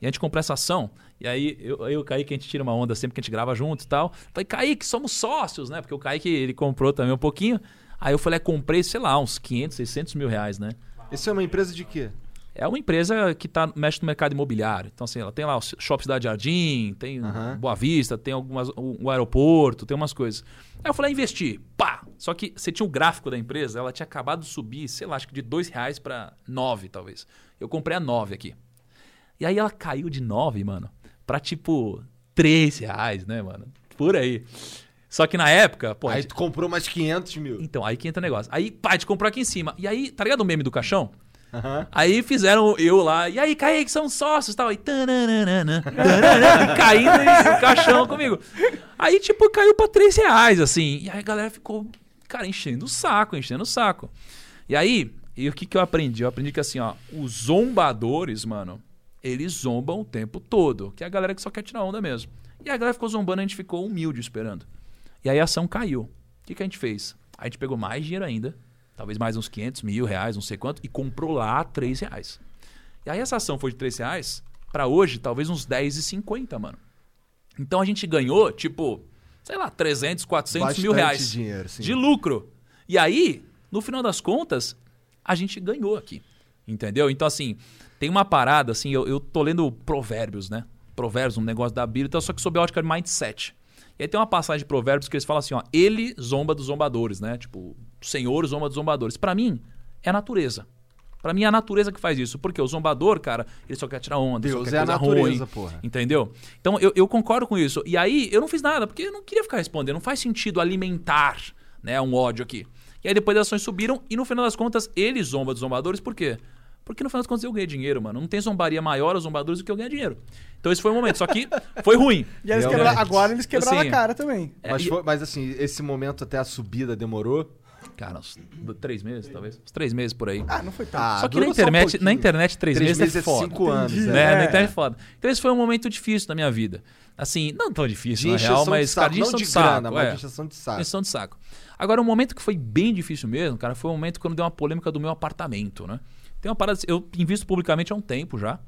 E a gente comprou essa ação, e aí eu, eu e o Kaique, a gente tira uma onda sempre que a gente grava junto e tal. Falei, Kaique, somos sócios, né? Porque o Kaique, ele comprou também um pouquinho. Aí eu falei, é, comprei, sei lá, uns 500, 600 mil reais, né? Isso é uma empresa de quê? É uma empresa que tá, mexe no mercado imobiliário. Então, assim, ela tem lá o Shopping Cidade Jardim, tem Aham. Boa Vista, tem algumas, o, o aeroporto, tem umas coisas. Aí eu falei, ah, investir. Pá! Só que você tinha o gráfico da empresa, ela tinha acabado de subir, sei lá, acho que de dois reais para nove, talvez. Eu comprei a nove aqui. E aí ela caiu de nove, mano, pra tipo três reais, né, mano? Por aí. Só que na época, pô, Aí gente- tu comprou mais 500 mil. então, aí que entra o negócio. Aí, pá, gente comprou aqui em cima. E aí, tá ligado o meme do caixão? Aham. Aí fizeram eu lá, e aí, Kaique, são sócios e tal. Tananana, tananana, caindo no caixão comigo. Aí, tipo, caiu pra 3 reais, assim. E aí a galera ficou, cara, enchendo o saco, enchendo o saco. E aí, e o que, que eu aprendi? Eu aprendi que assim, ó, os zombadores, mano, eles zombam o tempo todo. Que é a galera que só quer tirar onda mesmo. E a galera ficou zombando, a gente ficou humilde esperando. E aí a ação caiu. O que, que a gente fez? A gente pegou mais dinheiro ainda, talvez mais uns 500 mil reais, não sei quanto, e comprou lá a 3 reais. E aí essa ação foi de 3 reais pra hoje, talvez uns 10,50, mano. Então a gente ganhou, tipo, sei lá, 300, 400 mil Bastante reais dinheiro, de lucro. E aí, no final das contas, a gente ganhou aqui. Entendeu? Então, assim, tem uma parada, assim, eu, eu tô lendo provérbios, né? Provérbios, um negócio da Bíblia, então, só que sob a ótica de mindset. E aí tem uma passagem de provérbios que eles falam assim, ó, ele zomba dos zombadores, né? Tipo, o Senhor zomba dos zombadores. Pra mim, é a natureza. Pra mim é a natureza que faz isso. Porque o zombador, cara, ele só quer tirar onda, só Deus quer é a coisa natureza, ruim. porra. Entendeu? Então eu, eu concordo com isso. E aí eu não fiz nada, porque eu não queria ficar respondendo. Não faz sentido alimentar né, um ódio aqui. E aí depois as ações subiram e no final das contas ele zomba dos zombadores. Por quê? Porque no final das contas eu ganhei dinheiro, mano. Não tem zombaria maior aos zombadores do que eu ganhar dinheiro. Então esse foi o momento. Só que foi ruim. E eles Realmente. quebra- agora eles quebraram Assim, a cara também. É, Mas, foi- mas assim, esse momento até a subida demorou. Cara, uns três meses, talvez. Uns três meses por aí. Ah, não foi tanto. Ah, Só que na um internet, pouquinho. na internet, três, Três meses, meses é é foda. cinco anos. É. né? É. Na internet é foda. Então esse foi um momento difícil da minha vida. Assim, não tão difícil, De na real, de mas, saco. cara, de de de grana, saco. mas é. de encheção de saco. Encheção de saco. Agora, um momento que foi bem difícil mesmo, cara, foi um momento quando deu uma polêmica do meu apartamento, né? Tem uma parada, eu invisto publicamente há um tempo já.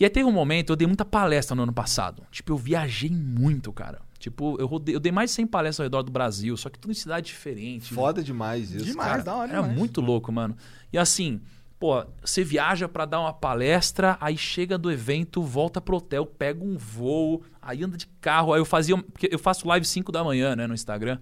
E aí teve um momento, eu dei muita palestra no ano passado. Tipo, eu viajei muito, cara. Tipo, eu, rodei, eu dei mais de 100 palestras ao redor do Brasil, só que tudo em cidade diferente. Foda demais isso. Demais, cara. da hora Era demais. muito louco, mano. E assim, pô, você viaja pra dar uma palestra, aí chega do evento, volta pro hotel, pega um voo, aí anda de carro. Aí eu fazia. Porque eu faço live 5 da manhã, né, no Instagram.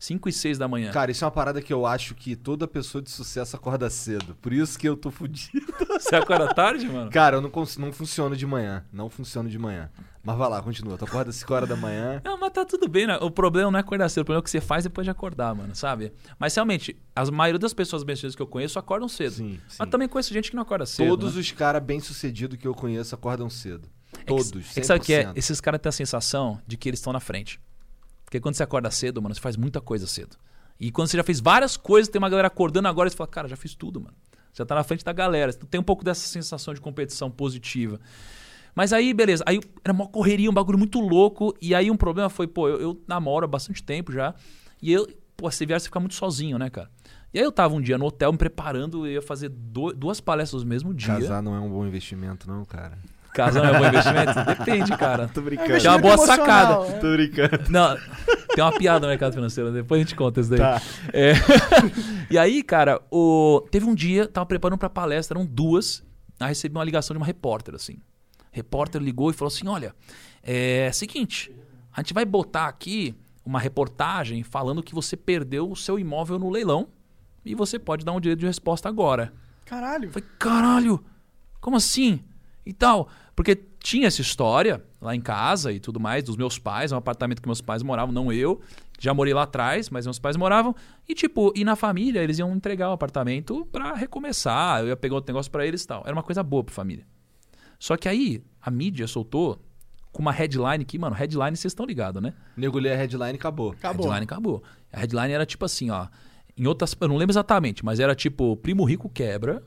5 e 6 da manhã. Cara, isso é uma parada que eu acho que toda pessoa de sucesso acorda cedo. Por isso que eu tô fudido. Você acorda tarde, mano? Cara, eu não, cons- não funciono de manhã. Não funciono de manhã. Mas vai lá, continua. Tu acorda às 5 horas da manhã. Não, mas tá tudo bem, né? O problema não é acordar cedo, o problema é o que você faz depois de acordar, mano, sabe? Mas realmente, a maioria das pessoas bem-sucedidas que eu conheço acordam cedo. Sim, sim. Mas também conheço gente que não acorda cedo. Todos né? os caras bem-sucedidos que eu conheço acordam cedo. Todos, É que, é que sabe o que é? 100%. Esses caras têm a sensação de que eles estão na frente. Porque quando você acorda cedo, mano, você faz muita coisa cedo. E quando você já fez várias coisas, tem uma galera acordando agora e você fala, cara, já fiz tudo, mano. Já tá na frente da galera. Então tem um pouco dessa sensação de competição positiva. Mas aí, beleza. Aí era uma correria, um bagulho muito louco. E aí um problema foi, pô, eu, eu namoro há bastante tempo já. E eu, pô, você viaja, você fica muito sozinho, né, cara? E aí eu tava um dia no hotel me preparando, eu ia fazer do- duas palestras no mesmo dia. Casar não é um bom investimento, não, cara. Casar não é bom investimento? Depende, cara. Tô brincando. É uma boa Emocional, sacada. né? Tô brincando. Não, tem uma piada no mercado financeiro, depois a gente conta isso daí. Tá. É. e aí, cara, o... teve um dia, tava preparando pra palestra, eram duas, aí recebi uma ligação de uma repórter, assim. Repórter ligou e falou assim: olha, é seguinte, a gente vai botar aqui uma reportagem falando que você perdeu o seu imóvel no leilão e você pode dar um direito de resposta agora. Caralho. Eu falei, caralho, como assim? E tal. Porque tinha essa história lá em casa e tudo mais, dos meus pais, um apartamento que meus pais moravam, não eu. Já morei lá atrás, mas meus pais moravam. E tipo, e na família eles iam entregar o apartamento pra recomeçar. Eu ia pegar outro negócio pra eles e tal. Era uma coisa boa pra família. Só que aí, a mídia soltou com uma headline que, mano, headline vocês estão ligados, né? Nego lê a headline e acabou. Acabou. A headline acabou. A headline era tipo assim, ó. Em outras. Eu não lembro exatamente, mas era tipo: primo rico quebra,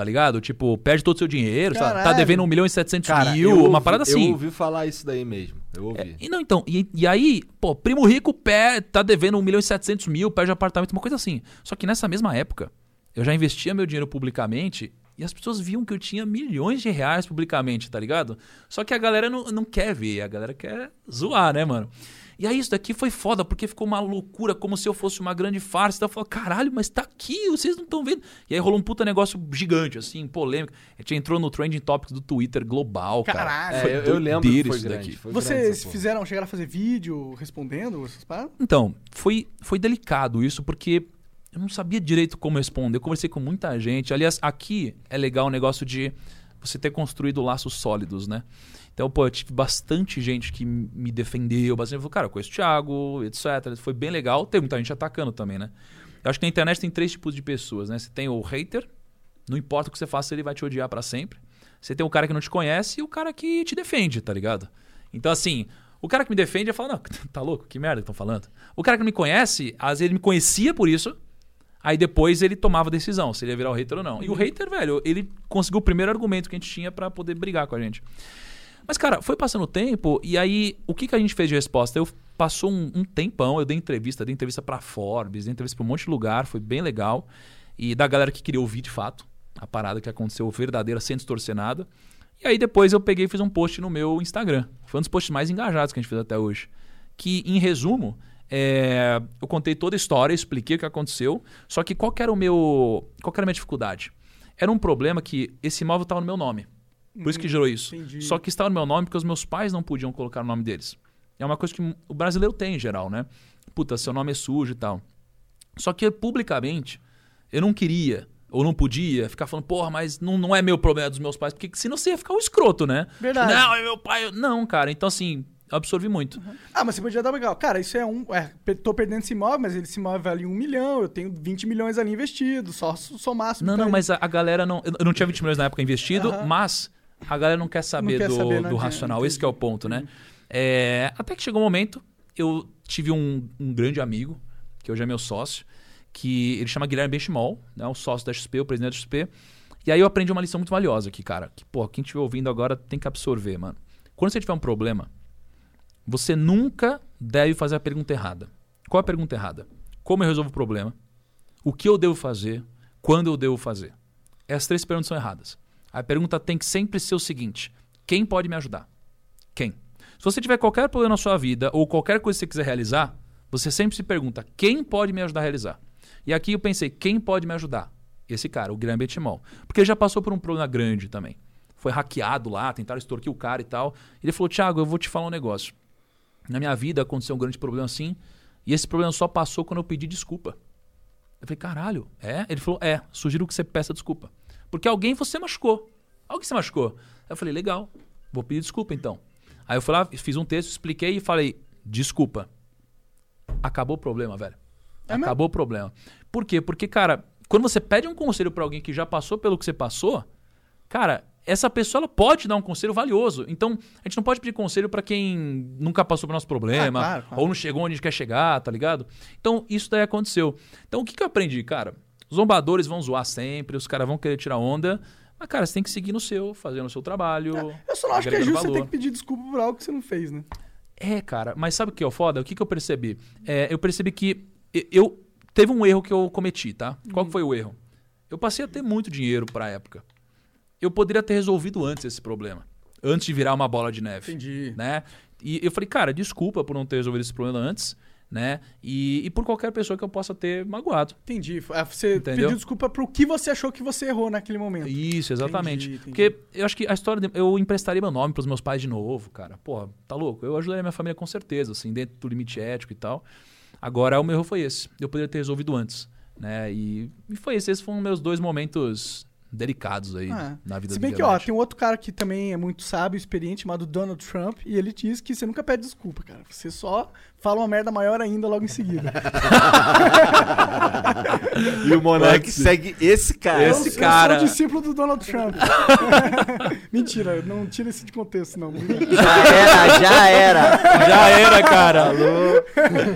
tá ligado? Tipo, perde todo o seu dinheiro, tá, tá devendo 1 milhão e 700 Cara, mil, eu uma ouvi- parada assim. Eu ouvi falar isso daí mesmo. Eu ouvi. E não, então, e, e aí, pô, primo rico pé, tá devendo 1 milhão e 700 mil, perde apartamento, uma coisa assim. Só que nessa mesma época, eu já investia meu dinheiro publicamente e as pessoas viam que eu tinha milhões de reais publicamente, tá ligado? Só que a galera não, não quer ver, a galera quer zoar, né, mano? E aí isso daqui foi foda, porque ficou uma loucura, como se eu fosse uma grande farsa. Então eu falei, caralho, mas tá aqui, vocês não estão vendo. E aí rolou um puta negócio gigante, assim, polêmico. A gente entrou no trending topics do Twitter global, cara. Caralho. É, eu, eu lembro que foi isso grande. daqui. foi Vocês fizeram, chegaram a fazer vídeo respondendo essas paradas? Então, foi, foi delicado isso, porque eu não sabia direito como responder. Eu conversei com muita gente. Aliás, aqui é legal o negócio de você ter construído laços sólidos, né? Então, pô, eu tive bastante gente que me defendeu, bastante. Falou, cara, eu conheço o Thiago, etc. Foi bem legal. Tem muita gente atacando também, né? Eu acho que na internet tem três tipos de pessoas, né? Você tem o hater, não importa o que você faça, ele vai te odiar pra sempre. Você tem o cara que não te conhece e o cara que te defende, tá ligado? Então, assim, o cara que me defende, eu falo, não, tá louco? Que merda que estão falando? O cara que não me conhece, às vezes ele me conhecia por isso, aí depois ele tomava decisão, se ele ia virar o hater ou não. E o hater, velho, ele conseguiu o primeiro argumento que a gente tinha pra poder brigar com a gente. Mas, cara, foi passando o tempo e aí o que, que a gente fez de resposta? Eu passou um, um tempão, eu dei entrevista, dei entrevista pra Forbes, dei entrevista pra um monte de lugar, foi bem legal. E da galera que queria ouvir de fato a parada que aconteceu verdadeira, sem distorcer nada. E aí depois eu peguei e fiz um post no meu Instagram. Foi um dos posts mais engajados que a gente fez até hoje. Que, em resumo, é, eu contei toda a história, expliquei o que aconteceu. Só que qual era o meu. Qual era a minha dificuldade? Era um problema que esse imóvel estava no meu nome. Por isso que gerou isso. entendi. Só que estava no meu nome porque os meus pais não podiam colocar o nome deles. É uma coisa que o brasileiro tem em geral, né? Puta, seu nome é sujo e tal. Só que publicamente, eu não queria ou não podia ficar falando, porra, mas não, não é meu problema, é dos meus pais, porque senão você ia ficar um escroto, né? Verdade. Não, é meu pai. Não, cara. Então, assim, absorvi muito. Ah, mas você podia dar legal. Cara, isso é um. É, tô perdendo esse imóvel, mas esse imóvel vale um milhão, eu tenho 20 milhões ali investido, só somar Não, não, mas a, a galera não. Eu não tinha 20 milhões na época investido, Aham. mas a galera não quer saber quer do, saber, não do racional. Esse que é o ponto, né? É, até que chegou um momento, eu tive um, um grande amigo, que hoje é meu sócio, que ele chama Guilherme Benchimol, né? O sócio da XP, o presidente da XP. E aí eu aprendi uma lição muito valiosa aqui, cara. Que, pô, quem estiver ouvindo agora tem que absorver, mano. Quando você tiver um problema, você nunca deve fazer a pergunta errada. Qual é a pergunta errada? Como eu resolvo o problema? O que eu devo fazer? Quando eu devo fazer? Essas três perguntas são erradas. A pergunta tem que sempre ser o seguinte: quem pode me ajudar? Quem? Se você tiver qualquer problema na sua vida ou qualquer coisa que você quiser realizar, você sempre se pergunta: quem pode me ajudar a realizar? E aqui eu pensei: quem pode me ajudar? Esse cara, o Guilherme Benchimol. Porque ele já passou por um problema grande também. Foi hackeado lá, tentaram extorquir o cara e tal. Ele falou: Thiago, eu vou te falar um negócio. Na minha vida aconteceu um grande problema assim, e esse problema só passou quando eu pedi desculpa. Eu falei, caralho, é? Ele falou, é, sugiro que você peça desculpa. Porque alguém você machucou. Alguém você machucou. Aí eu falei, legal, vou pedir desculpa então. Aí eu fui lá, fiz um texto, expliquei e falei, desculpa. Acabou o problema, velho. É mesmo? Acabou o problema. Por quê? Porque, cara, quando você pede um conselho pra alguém que já passou pelo que você passou, cara, essa pessoa ela pode dar um conselho valioso. Então, a gente não pode pedir conselho pra quem nunca passou pelo nosso problema, Ah, claro, claro. ou não chegou onde a gente quer chegar, tá ligado? Então, isso daí aconteceu. Então, o que, que eu aprendi, cara? Zombadores vão zoar sempre, os caras vão querer tirar onda, mas, cara, você tem que seguir no seu, fazendo o seu trabalho. Eu só não acho que é justo você ter valor. que pedir desculpa por algo que você não fez, né? É, cara, mas sabe o que é o foda? O que, que eu percebi? É, eu percebi que eu teve um erro que eu cometi, tá? Qual que foi o erro? Eu passei a ter muito dinheiro pra época. Eu poderia ter resolvido antes esse problema, antes de virar uma bola de neve, Entendi. né? E eu falei, cara, desculpa por não ter resolvido esse problema antes, né? E, e por qualquer pessoa que eu possa ter magoado. Entendi. É, Você Entendeu? pediu desculpa pro que você achou que você errou naquele momento. Isso, exatamente. Entendi, entendi. Porque eu acho que a história. de- eu emprestaria meu nome pros meus pais de novo, cara. Porra, tá louco? Eu ajudaria minha família com certeza, assim, dentro do limite ético e tal. Agora, o meu erro foi esse. Eu poderia ter resolvido antes, né? E, e foi esse. Esses foram meus dois momentos delicados aí Ah, na vida Se do bem que, ó, tem um outro cara que também é muito sábio, experiente, chamado Donald Trump, e ele diz que você nunca pede desculpa, cara. Você só fala uma merda maior ainda logo em seguida. E o Monark segue esse cara. Esse eu, cara- Eu sou discípulo do Donald Trump. Mentira, não tira esse de contexto, não. Já era, já era. Já era, cara.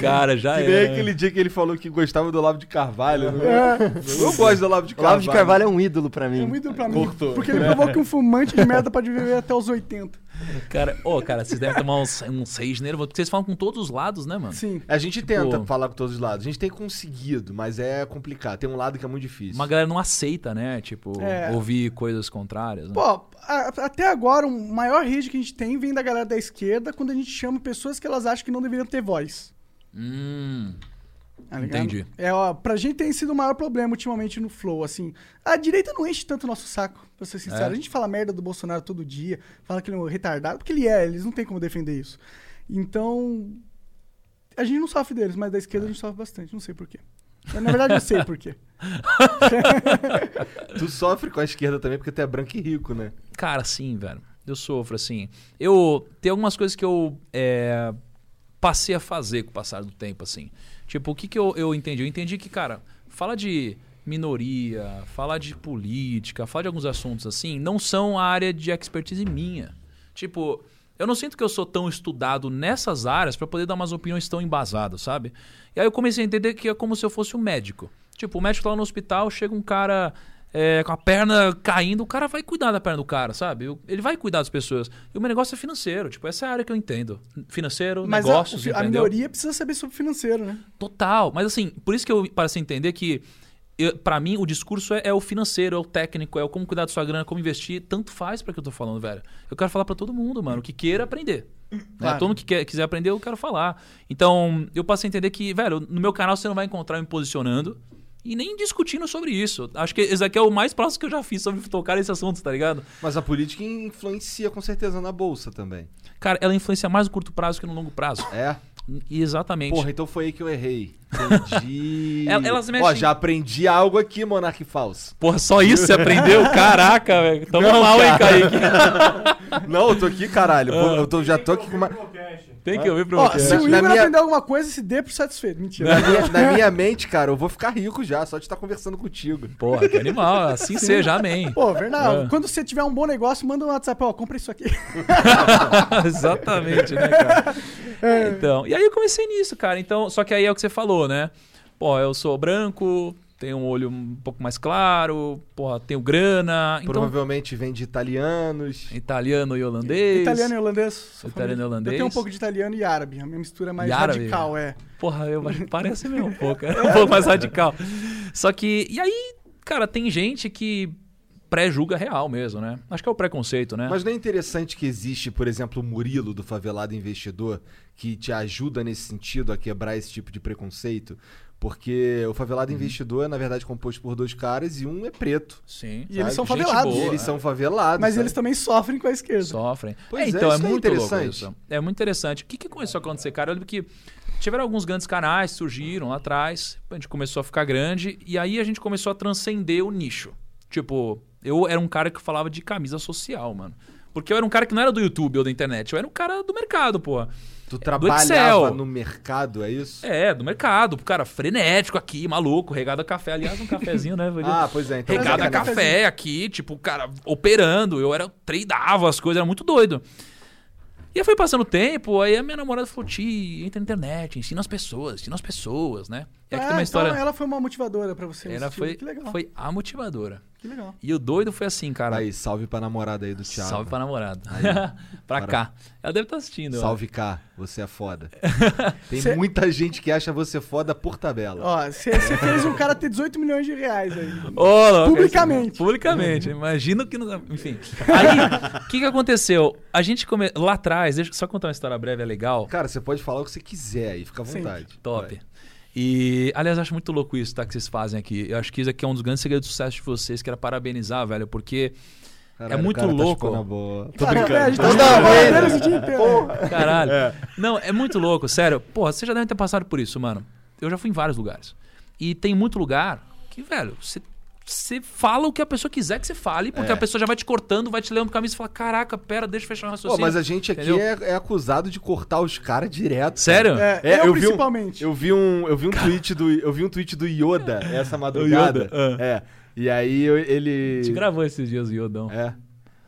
Cara, já Que era. aquele dia que ele falou que gostava do Olavo de Carvalho. né? É, Eu gosto do Olavo de O Carvalho. Olavo de Carvalho é um ídolo pra é mim. muito pra mim. Cortou. Porque ele provou que um fumante de merda pode viver até os 80. Cara, ô, cara, vocês devem tomar uns, uns seis nervosos, porque vocês falam com todos os lados, né, mano? Sim. A gente tenta Pô. falar com todos os lados. A gente tem conseguido, mas é complicado. Tem um lado que é muito difícil. Uma galera não aceita, né? Tipo, É. ouvir coisas contrárias. Né? Pô, a- até agora, o maior rage que a gente tem vem da galera da esquerda quando a gente chama pessoas que elas acham que não deveriam ter voz. Hum. Tá? Entendi. É, ó, pra gente tem sido o maior problema ultimamente no Flow, assim. A direita não enche tanto o nosso saco, pra ser sincero. É? A gente fala merda do Bolsonaro todo dia, fala que ele é um retardado, porque ele é, eles não tem como defender isso. Então, a gente não sofre deles, mas da esquerda a gente sofre bastante, não sei porquê. Na verdade, eu sei porquê. Tu sofre com a esquerda também porque tu é branco e rico, né? Cara, sim, velho. Eu sofro, assim. Eu. Tem algumas coisas que eu é, passei a fazer com o passar do tempo, assim. Tipo, o que, que eu, eu entendi? Eu entendi que, cara, fala de minoria, falar de política, falar de alguns assuntos assim, não são a área de expertise minha. Tipo, eu não sinto que eu sou tão estudado nessas áreas pra poder dar umas opiniões tão embasadas, sabe? E aí eu comecei a entender que é como se eu fosse um médico. Tipo, o médico lá no hospital, chega um cara é, com a perna caindo, o cara vai cuidar da perna do cara, sabe? Ele vai cuidar das pessoas. E o meu negócio é financeiro, tipo, essa é a área que eu entendo. Financeiro, Mas a, negócios, a entendeu? minoria precisa saber sobre financeiro, né? Total. Mas assim, por isso que eu passei a entender que, para mim, o discurso é, é o financeiro, é o técnico, é o como cuidar da sua grana, como investir. Tanto faz pra que eu tô falando, velho. Eu quero falar pra todo mundo, mano, que queira aprender. Né? Claro. Todo mundo que quer, quiser aprender, eu quero falar. Então, eu passei a entender que, velho, no meu canal você não vai encontrar eu me posicionando e nem discutindo sobre isso. Acho que esse aqui é o mais próximo que eu já fiz sobre tocar esse assunto, tá ligado? Mas a política influencia com certeza na bolsa também. Cara, ela influencia mais no curto prazo que no longo prazo. É? Exatamente. Porra, então foi aí que eu errei. Entendi. El- elas Ó, mexem- já aprendi algo aqui, Monark Falso. Porra, só isso você aprendeu? Caraca, velho. Tamo Não, mal, hein, cara. Kaique? Não, eu tô aqui, caralho. Pô, Ah. eu tô- já tô aqui com uma. Tem que ouvir pro Ó, podcast. se o Na Igor minha- aprender alguma coisa, se dê por satisfeito. Mentira. Na minha, na minha mente, cara, eu vou ficar rico já, só de estar conversando contigo. Porra, que animal. Assim seja, amém. Pô, verdade. É. Quando você tiver um bom negócio, manda um WhatsApp, ó, compra isso aqui. Exatamente, né, cara? Então, e aí eu comecei nisso, cara. Então, só que aí é o que você falou, né? Pô, eu sou branco, tenho um olho um pouco mais claro, porra, tenho grana. Então, Provavelmente vem de italianos. italiano e holandês. Italiano e holandês. Italiano e holandês. Eu tenho um pouco de italiano e árabe. A minha mistura é mais E árabe? radical, é. Porra, eu, parece mesmo um pouco. É um pouco mais radical. Só que. E aí, cara, tem gente que pré-julga real mesmo, né? Acho que é o preconceito, né? Mas não é interessante que existe, por exemplo, o Murilo do Favelado Investidor, que te ajuda nesse sentido a quebrar esse tipo de preconceito? Porque o Favelado Uhum. Investidor é, na verdade, composto por dois caras e um é preto. Sim. E eles Sabe? são favelados. E boa. eles são favelados. Mas sabe? eles também sofrem com a esquerda. Sofrem. Pois é, é, então, é, é muito louco interessante. isso. É muito interessante. O que, que começou a acontecer, cara? Eu lembro que tiveram alguns grandes canais, surgiram lá atrás, a gente começou a ficar grande, e aí a gente começou a transcender o nicho. Tipo, eu era um cara que falava de camisa social, mano. Porque eu era um cara que não era do YouTube ou da internet, eu era um cara do mercado, pô. Tu do trabalhava no mercado, é isso? É, do mercado. Cara, frenético aqui, maluco, regado a café. Aliás, um cafezinho, né? Ah, pois é. Então regado a é café cafezinho. aqui, tipo, cara, operando. Eu era, treinava as coisas, era muito doido. E aí foi passando o tempo, aí a minha namorada falou, Ti, entra na internet, ensina as pessoas, ensina as pessoas, né? E aqui Ah, tem uma história. Então ela foi uma motivadora pra você. ela foi, Que legal. foi a motivadora. Que legal. E o doido foi assim, cara. Aí, salve pra namorada aí do Thiago. Salve pra namorada. pra Para. cá. Ela deve estar assistindo. eu Salve cá, você é foda. Tem Cê- muita gente que acha você foda por tabela. Ó, você fez um cara ter 18 milhões de reais aí. Ô, louco, Publicamente. Publicamente. Imagina que não. Enfim. Aí, o que, que aconteceu? A gente come... Lá atrás, deixa eu só contar uma história breve, é legal. Cara, você pode falar o que você quiser aí, fica à Sim. vontade. Top. Vai. E, aliás, acho muito louco isso, tá? Que vocês fazem aqui. Eu acho que isso aqui é um dos grandes segredos de sucesso de vocês. Quero parabenizar, velho, porque. Caralho, muito o cara louco. Tá boa. Tô Cara, brincando. é, a gente tá. Caralho. Não, é muito louco, sério. Porra, você já deve ter passado por isso, mano. Eu já fui em vários lugares. E tem muito lugar que, velho, você. Você fala o que a pessoa quiser que você fale, porque É. a pessoa já vai te cortando, vai te lendo pro caminho e fala: Caraca, pera, deixa eu fechar o Pô, raciocínio. mas a gente aqui é, é acusado de cortar os caras direto. Sério? É, É, eu, eu vi um- principalmente. Eu vi um, eu vi um tweet do, eu vi um tweet do Yoda essa madrugada. Yoda, É. E aí eu- ele A gente gravou esses dias o Iodão. É.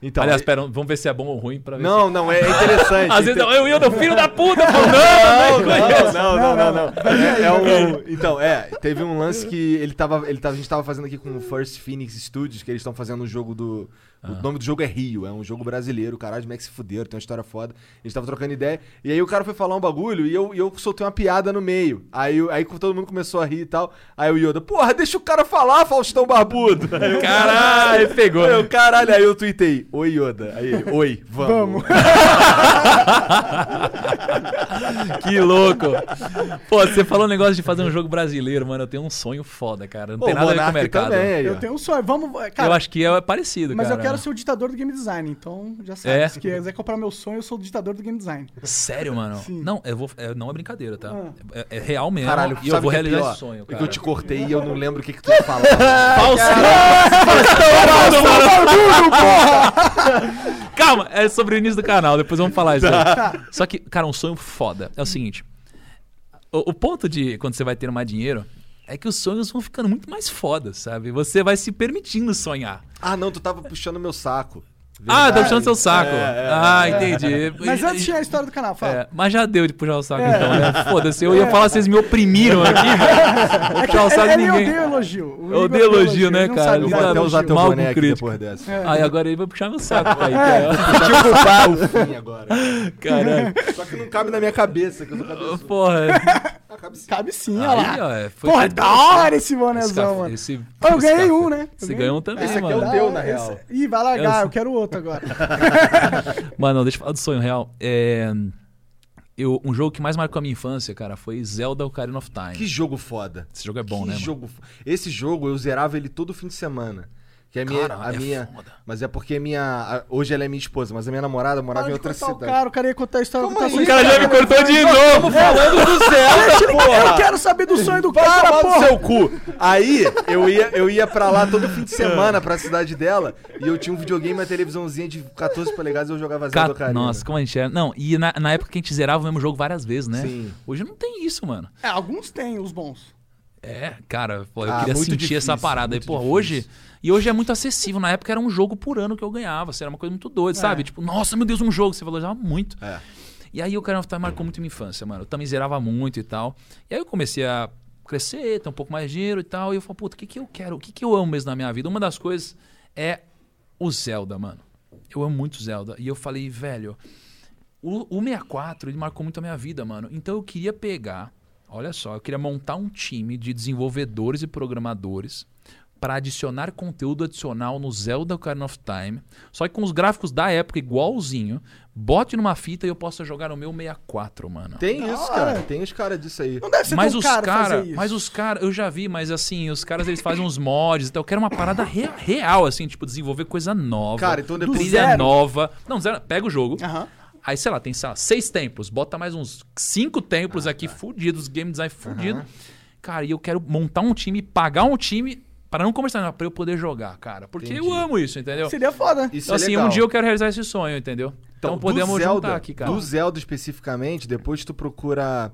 Então, Aliás, ele- pera, vamos ver se é bom ou ruim pra ver Não, não, é, interessante. se... Às vezes eu ia filho da puta, pô, não, Não, não, não, não, não, não, não, não. É, é um, então, é, teve um lance que ele tava, ele tava, a gente tava fazendo aqui com o First Phoenix Studios, que eles estão fazendo um jogo do, O nome do jogo é Rio, é um jogo brasileiro, caralho, de Max se fuderam, tem uma história foda. A gente tava trocando ideia, e aí o cara foi falar um bagulho e eu, e eu soltei uma piada no meio. Aí, eu- aí todo mundo começou a rir e tal. Aí o Yoda, porra, deixa o cara falar, Faustão Barbudo. Aí eu, Caralho, pegou. Aí eu, caralho, aí eu tuitei, oi Yoda. Aí ele, oi, vamos. Que louco. Pô, você falou um negócio de fazer um jogo brasileiro, mano. Eu tenho um sonho foda, cara. Não Pô, tem nada a ver com o mercado. também. Eu tenho um sonho. Vamos. Cara, eu acho que é parecido, mas cara. Eu quero ser o ditador do game design, então já sabe. É? Se quiser comprar meu sonho, eu sou o ditador do game design. Sério, mano? Sim. Não, eu vou, é, não é brincadeira, tá? Ah. É, é real mesmo. Caralho, e eu vou é realizar esse sonho, É cara. que eu te cortei e eu não lembro o que, que tu ia falar. Calma, é sobre o início do canal, depois vamos falar isso aí. Tá. Só que, cara, um sonho foda. É o seguinte: o, o ponto de quando você vai ter mais dinheiro é que os sonhos vão ficando muito mais fodas, sabe? Você vai se permitindo sonhar. ah, não, tu tava puxando meu saco. Ah, tá Verdade. puxando seu saco. É, é, ah, entendi. Mas antes tinha a história do canal, fala. É, mas já deu de puxar o saco, É. então, né? Foda-se. Eu ia falar, vocês me oprimiram aqui. Vou É que puxar o saco de ele ninguém. odeia elogio. O Eu odeio elogio, né, cara? Eu o vou é até usar elogio. teu Mal boné com aqui depois dessa. É. Aí agora ele vai puxar meu saco, aí. Deixa eu ocupar o fim agora. Caralho. Só que não cabe na minha cabeça, que eu sou cabeçudo. Porra. Cabe sim. Cabe sim, olha Aí, lá. ó, é, foi Porra, feito da hora esse Esse bonézão, café- mano. esse- eu esse ganhei um, né? Você ganhou um também, Esse aqui é mano. o teu, na esse- real. Ih, vai largar, Eu- eu quero outro agora. Mano, deixa eu falar do sonho real. É, eu, um jogo que mais marcou a minha infância, cara, foi Zelda Ocarina of Time. Que jogo foda. Esse jogo é bom, que né, mano? jogo fo- Esse jogo eu zerava ele todo fim de semana. Que a minha, Cara, a é minha, foda. mas é porque minha, a- hoje ela é minha esposa, mas a minha namorada morava Para em de outra cortar o cidade. cara, o cara ia contar a história Como do assim? O cara já me cortou de novo. Falando do Zelda, porra. Eu quero saber do sonho do Vai cara, tomar no porra. seu cu. Aí, eu ia, eu ia pra lá todo fim de semana, pra cidade dela, e eu tinha um videogame e uma televisãozinha de 14 polegadas e eu jogava Zelda Ca- Ocarina. Nossa, como a gente é. Não, e na, na época que a gente zerava o mesmo jogo várias vezes, né? Sim. Hoje não tem isso, mano. É, alguns têm os bons. É, cara, pô, eu Ah, queria sentir difícil, essa parada. E, muito pô, difícil. hoje. E hoje é muito acessível. Na época era um jogo por ano que eu ganhava. Assim, era uma coisa muito doida, sabe? Tipo, nossa, meu Deus, um jogo. Você valorizava muito. É. E aí o Ocarina of Time marcou muito minha infância, mano. Eu também zerava muito e tal. E aí eu comecei a crescer, ter um pouco mais de dinheiro e tal. E eu falei, puta, o que, que eu quero? O que, que eu amo mesmo na minha vida? Uma das coisas é o Zelda, mano. Eu amo muito Zelda. E eu falei, velho, o, o 64, ele marcou muito a minha vida, mano. Então eu queria pegar, olha só, eu queria montar um time de desenvolvedores e programadores para adicionar conteúdo adicional no Zelda Ocarina of Time, só que com os gráficos da época igualzinho, bote numa fita e eu possa jogar no meu 64, mano. Tem Da isso, cara. Tem os caras disso aí. Não deve ser Mas tão os caro cara, fazer isso. mas os caras, eu já vi, mas assim, os caras eles fazem uns mods, então eu quero uma parada re- real assim, tipo desenvolver coisa nova. Cara, então depois- trilha zero. nova. Não, zero, pega o jogo. Aham. Aí, sei lá, tem sei lá, seis templos. Bota mais uns cinco templos Ah, aqui tá. fudidos, game design fudido. Cara, e eu quero montar um time, pagar um time para não comercializar, pra eu poder jogar, cara. Porque eu Entendi. amo isso, entendeu? Seria foda. Isso Então, é assim, legal. um dia eu quero realizar esse sonho, entendeu? Então, do podemos Zelda, juntar aqui, cara. Do Zelda especificamente, depois tu procura.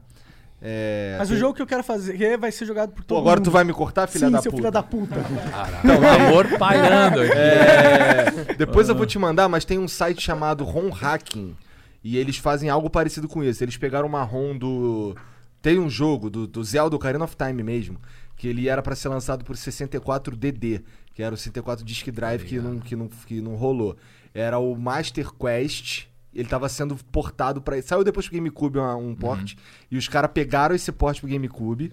é, Mas tem- o jogo que eu quero fazer vai ser jogado por Pô, todo agora mundo. tu vai me cortar, filha Sim, da seu puta? filho da puta. Então, o amor pairando aqui. É, depois eu vou te mandar, mas tem um site chamado ROM Hacking. E eles fazem algo parecido com isso. Eles pegaram uma ROM do. Tem um jogo do, do Zelda Ocarina of Time mesmo. Que ele era pra ser lançado por 64DD. Que era o 64 Disk Drive que não, que, não, que não rolou. Era o Master Quest. Ele tava sendo portado pra. Saiu depois pro GameCube uma- um port. E os caras pegaram esse port pro GameCube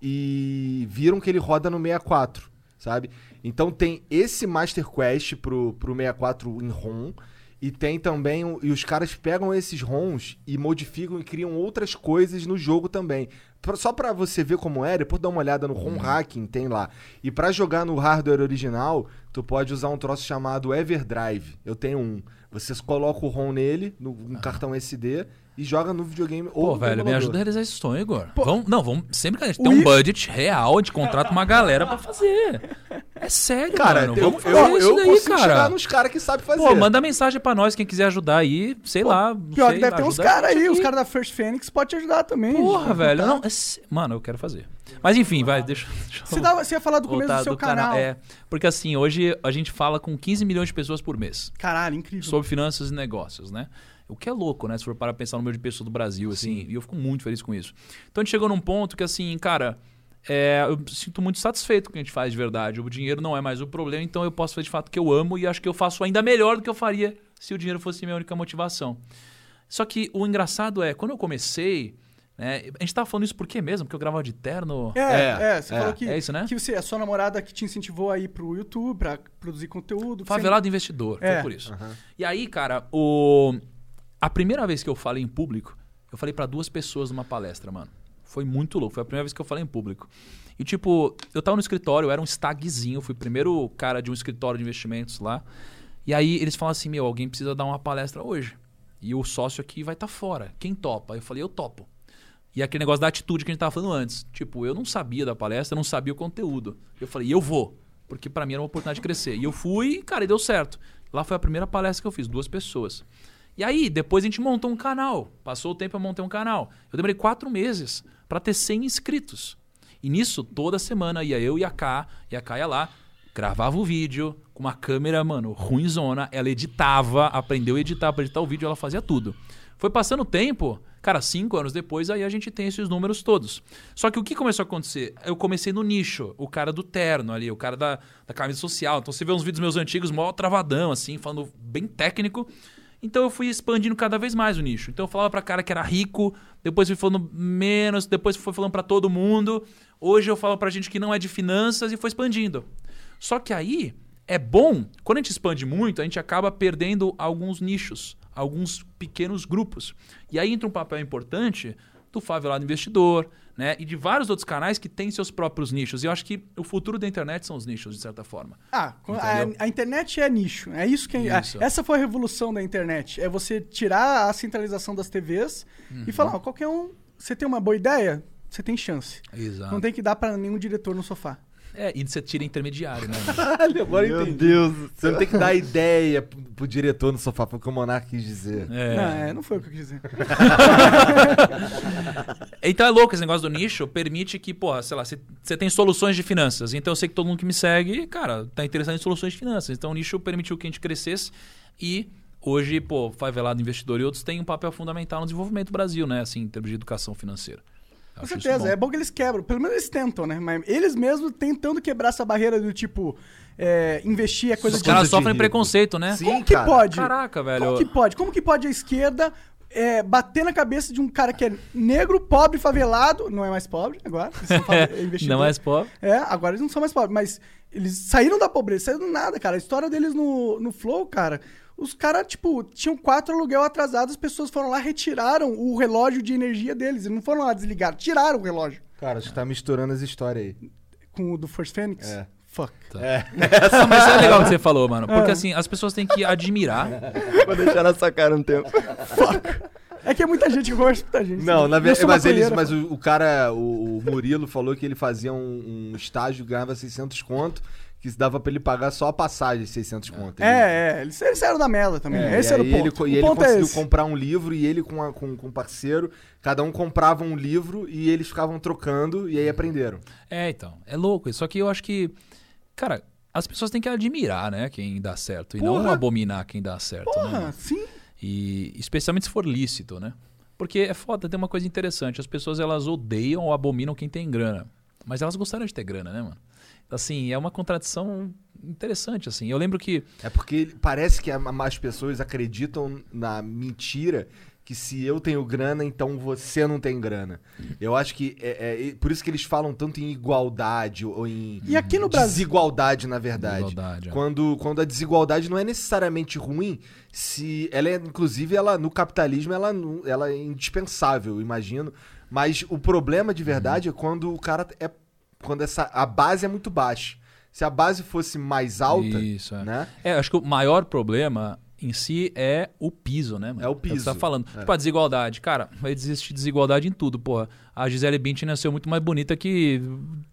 e viram que ele roda no 64, sabe? Então tem esse Master Quest pro, pro 64 em ROM. E tem também. E os caras pegam esses ROMs e modificam e criam outras coisas no jogo também. Só pra você ver como é, depois dá uma olhada no ROM Hacking, tem lá. E pra jogar no hardware original, tu pode usar um troço chamado Everdrive. Eu tenho um. Você coloca o ROM nele, no, no cartão SD, e joga no videogame ou Pô, no velho, me ajuda a realizar esse sonho, Igor. Vamos, não, vamos. Sempre que a gente tem um budget real, a gente contrata uma galera pra fazer. É sério, Cara, mano. eu, Vamos fazer eu, isso eu daí, consigo cara. chegar nos caras que sabem fazer. Pô, manda mensagem pra nós, quem quiser ajudar aí, sei lá. não Pior sei, que deve ter uns caras gente aí, aqui. os caras da First Phoenix podem te ajudar também. Porra, velho. Tá? Não, é Mano, eu quero fazer. Mas enfim, vai, deixa, deixa eu Você, dava- você ia falar do começo do seu canal. É, porque assim, hoje a gente fala com 15 milhões de pessoas por mês Caralho, incrível. sobre finanças e negócios, né? O que é louco, né? Se for para pensar no número de pessoas do Brasil, assim, e eu fico muito feliz com isso. Então a gente chegou num ponto que, assim, cara, é, eu sinto muito satisfeito com o que a gente faz de verdade. O dinheiro não é mais o problema, então eu posso fazer de fato o que eu amo e acho que eu faço ainda melhor do que eu faria se o dinheiro fosse minha única motivação. Só que o engraçado é, quando eu comecei, né, a gente tava falando isso por quê mesmo? Porque eu gravava de terno. É, É, é, você é. falou que, É isso, né? que você, a sua namorada que te incentivou a ir pro YouTube pra produzir conteúdo. Favelado investidor, É. foi por isso. E aí, cara, o... a primeira vez que eu falei em público, eu falei pra duas pessoas numa palestra, mano. Foi muito louco, foi a primeira vez que eu falei em público. E tipo, eu tava no escritório, eu era um stagzinho, fui o primeiro cara de um escritório de investimentos lá. E aí eles falaram assim: meu, alguém precisa dar uma palestra hoje. E o sócio aqui vai estar fora. Quem topa? Eu falei: eu topo. E aquele negócio da atitude que a gente tava falando antes. Tipo, eu não sabia da palestra, eu não sabia o conteúdo. Eu falei: eu vou. Porque pra mim era uma oportunidade de crescer. E eu fui, cara, e deu certo. Lá foi a primeira palestra que eu fiz, duas pessoas. E aí, depois a gente montou um canal. Passou o tempo, eu montei um canal. Eu demorei quatro meses para ter 100 inscritos. E nisso, toda semana ia eu e a K, e a K ia lá, gravava o vídeo com uma câmera, mano, ruimzona. Ela editava, aprendeu a editar para editar o vídeo, ela fazia tudo. Foi passando o tempo, cara, cinco anos depois, aí a gente tem esses números todos. Só que o que começou a acontecer? Eu comecei no nicho, o cara do terno ali, o cara da, da camisa social. Então você vê uns vídeos meus antigos, mó travadão, assim, falando bem técnico. Então eu fui expandindo cada vez mais o nicho. Então eu falava pra cara que era rico, depois fui falando menos, depois fui falando pra todo mundo. Hoje eu falo pra gente que não é de finanças e foi expandindo. Só que aí é bom, quando a gente expande muito, a gente acaba perdendo alguns nichos, alguns pequenos grupos. E aí entra um papel importante do Favelado Investidor, né? E de vários outros canais que têm seus próprios nichos. E eu acho que o futuro da internet são os nichos, de certa forma. Ah, a, Entendeu? a internet é nicho. É isso que a- Isso. essa foi a revolução da internet. É você tirar a centralização das TVs Uhum. e falar, ó, qualquer um, você tem uma boa ideia, você tem chance. Exato. Não tem que dar pra nenhum diretor no sofá. É, e você tira intermediário, né? Caralho, agora eu Meu entendi. Deus Você não tem que dar ideia pro, pro diretor no sofá, foi o que o Monark quis dizer. É. Não, é, não foi o que eu quis dizer. Então é louco esse negócio do nicho, permite que, porra, sei lá, você você tem soluções de finanças. Então eu sei que todo mundo que me segue, cara, tá interessado em soluções de finanças. Então o nicho permitiu que a gente crescesse e hoje, pô, Favelado Investidor e outros têm um papel fundamental no desenvolvimento do Brasil, né? Assim, em termos de educação financeira. Com certeza, bom. é bom que eles quebram. Pelo menos eles tentam, né? Mas eles mesmos tentando quebrar essa barreira do tipo, é, investir é coisa Os de. caras coisa de sofrem preconceito, né? Sim, Como que cara. pode? Caraca, velho. Como que pode? Como que pode a esquerda é, bater na cabeça de um cara que é negro, pobre, favelado? Não é mais pobre agora. Investidores. Não é pobre. É, agora eles não são mais pobres, mas eles saíram da pobreza, saíram do nada, cara. A história deles no, no Flow, cara. Os caras, tipo, tinham quatro aluguel atrasados, as pessoas foram lá, retiraram o relógio de energia deles. Eles não foram lá desligar, tiraram o relógio. Cara, que tá misturando as histórias aí. Com o do First Phoenix. É. Fuck. Não, mas é legal o que você falou, mano. Porque assim, as pessoas têm que admirar. Vou deixar na sua cara um tempo. É que é muita gente que com muita gente. Não, na verdade, mas, eles, mas o, o cara, o, o Murilo falou que ele fazia um, um estágio, ganhava 600 conto, que dava pra ele pagar só a passagem, 600 conto. Ele- É, é. Eles, eles saíram da merda também. É, Esse e era o ponto. Ele, o e ele ponto é conseguiu esse. comprar um livro e ele com, a- com, com um parceiro, cada um comprava um livro e eles ficavam trocando e aí aprenderam. É, então. É louco. isso. Só que eu acho que, cara, as pessoas têm que admirar, né, quem dá certo. E não abominar quem dá certo, né? Porra, mano? sim. E especialmente se for lícito, né? Porque é foda, tem uma coisa interessante. As pessoas elas odeiam ou abominam quem tem grana. Mas elas gostaram de ter grana, né, mano? Assim, é uma contradição interessante, assim. Eu lembro que. É porque parece que a- mais pessoas acreditam na mentira que se eu tenho grana, então você não tem grana. Eu acho que é, é- por isso que eles falam tanto em igualdade ou em E aqui no Brasil. desigualdade, na verdade. Desigualdade, é. Quando, quando a desigualdade não é necessariamente ruim, se ela é, inclusive, ela no capitalismo ela, não- ela é indispensável, imagino. Mas o problema de verdade é quando o cara é quando essa a base é muito baixa. Se a base fosse mais alta, Isso, é. né? É, acho que o maior problema em si é o piso, né, mano? É o que você piso. tá falando. É. Tipo, a desigualdade. Cara, vai existir desigualdade em tudo, porra. A Gisele Bündchen nasceu muito mais bonita que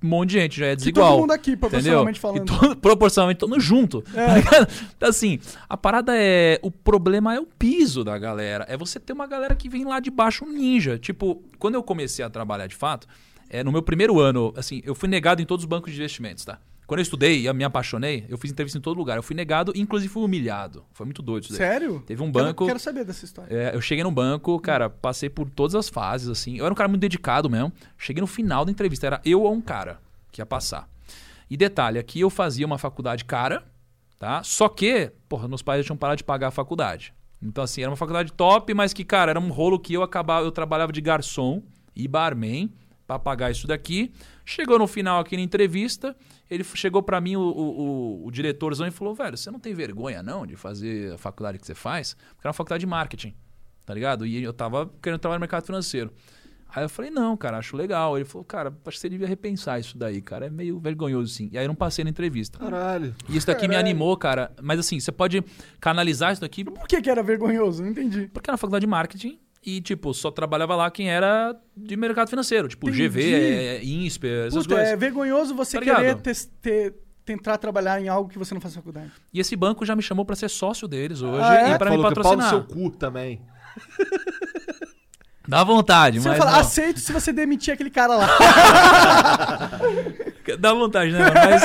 um monte de gente, já é desigual. todo mundo aqui, proporcionalmente E falando. todo- proporcionalmente, todo mundo junto. É. tá? Então, assim, a parada é. O problema é o piso da galera. É você ter uma galera que vem lá de baixo um ninja. Tipo, quando eu comecei a trabalhar de fato, é, no meu primeiro ano, assim, eu fui negado em todos os bancos de investimentos, tá? Quando eu estudei e eu me apaixonei, eu fiz entrevista em todo lugar. Eu fui negado, inclusive fui humilhado. Foi muito doido isso daí. Sério? Teve um banco. Quero, saber dessa história. É, eu cheguei no banco, cara, passei por todas as fases, assim. Eu era um cara muito dedicado mesmo. Cheguei no final da entrevista, era eu ou um cara que ia passar. E detalhe, aqui eu fazia uma faculdade cara, tá? Só que, porra, meus pais já tinham parado de pagar a faculdade. Então, assim, era uma faculdade top, mas que, cara, era um rolo que eu acabava, eu trabalhava de garçom e barman pra pagar isso daqui. Chegou no final aqui na entrevista, ele chegou pra mim, o, o, o, diretorzão, e falou: velho, você não tem vergonha não de fazer a faculdade que você faz? Porque era uma faculdade de marketing, tá ligado? E eu tava querendo trabalhar no mercado financeiro. Aí eu falei, não, cara, acho legal. Ele falou, cara, acho que você devia repensar isso daí, cara. É meio vergonhoso, sim. E aí eu não passei na entrevista. Caralho. E isso daqui me Caralho. animou, cara. Mas assim, você pode canalizar isso daqui Por que, que era vergonhoso? Não entendi. porque era na faculdade de marketing e, tipo, só trabalhava lá quem era de mercado financeiro. Tipo, Entendi. GV, é, INSPER, essas Puta, coisas. é vergonhoso você Tá querer tes- ter- tentar trabalhar em algo que você não faz faculdade. E esse banco já me chamou pra ser sócio deles hoje Ah, é? e pra me Falou que pau no patrocinar. seu cu também. Dá vontade, Você mas fala, não. aceito se você demitir aquele cara lá. Dá vontade, né? mano? Mas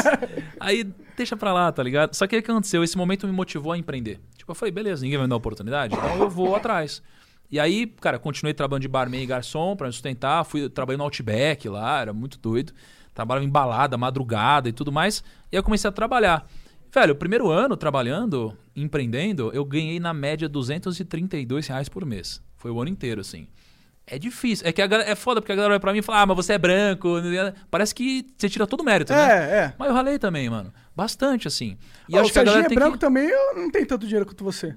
aí deixa pra lá, tá ligado? Só que o que aconteceu? Esse momento me motivou a empreender. Tipo, eu falei, beleza, ninguém vai me dar oportunidade, então eu vou atrás. E aí, cara, continuei trabalhando de barman e garçom pra me sustentar. Fui trabalhando no Outback lá, era muito doido. Trabalhava em balada, madrugada e tudo mais. E aí eu comecei a trabalhar. Velho, o primeiro ano trabalhando, empreendendo, eu ganhei na média 232 reais por mês. Foi o ano inteiro, assim. É difícil. É que galera, é foda, porque a galera vai pra mim e fala, ah, mas você é branco. Parece que você tira todo o mérito, né? é, é. Mas eu ralei também, mano. Bastante, assim. E Ó, acho o que a galera é branco que... também, eu não tenho tanto dinheiro quanto você.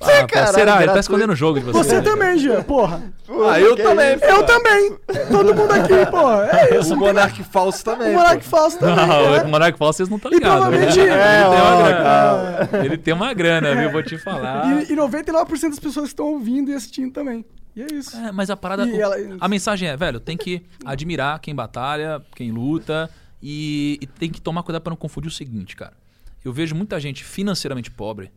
Ah, pô, caralho, será? Ele tá escondendo o jogo de você. Você né? também, Jean, porra. Ah, eu também. isso? Eu também. Todo mundo aqui, porra. É isso. O Monark falso também. O Monark pô. falso também. Não, né? o Monark Falso vocês não estão E ligados. provavelmente- né? ele, É, tem uma ó, grana. ele tem uma grana, viu? Vou te falar. E, e 99% das pessoas que estão ouvindo e assistindo também. E é isso. É, mas a parada. E ela- A mensagem é, velho, tem que admirar quem batalha, quem luta. E, e tem que tomar cuidado pra não confundir o seguinte, cara. Eu vejo muita gente financeiramente pobre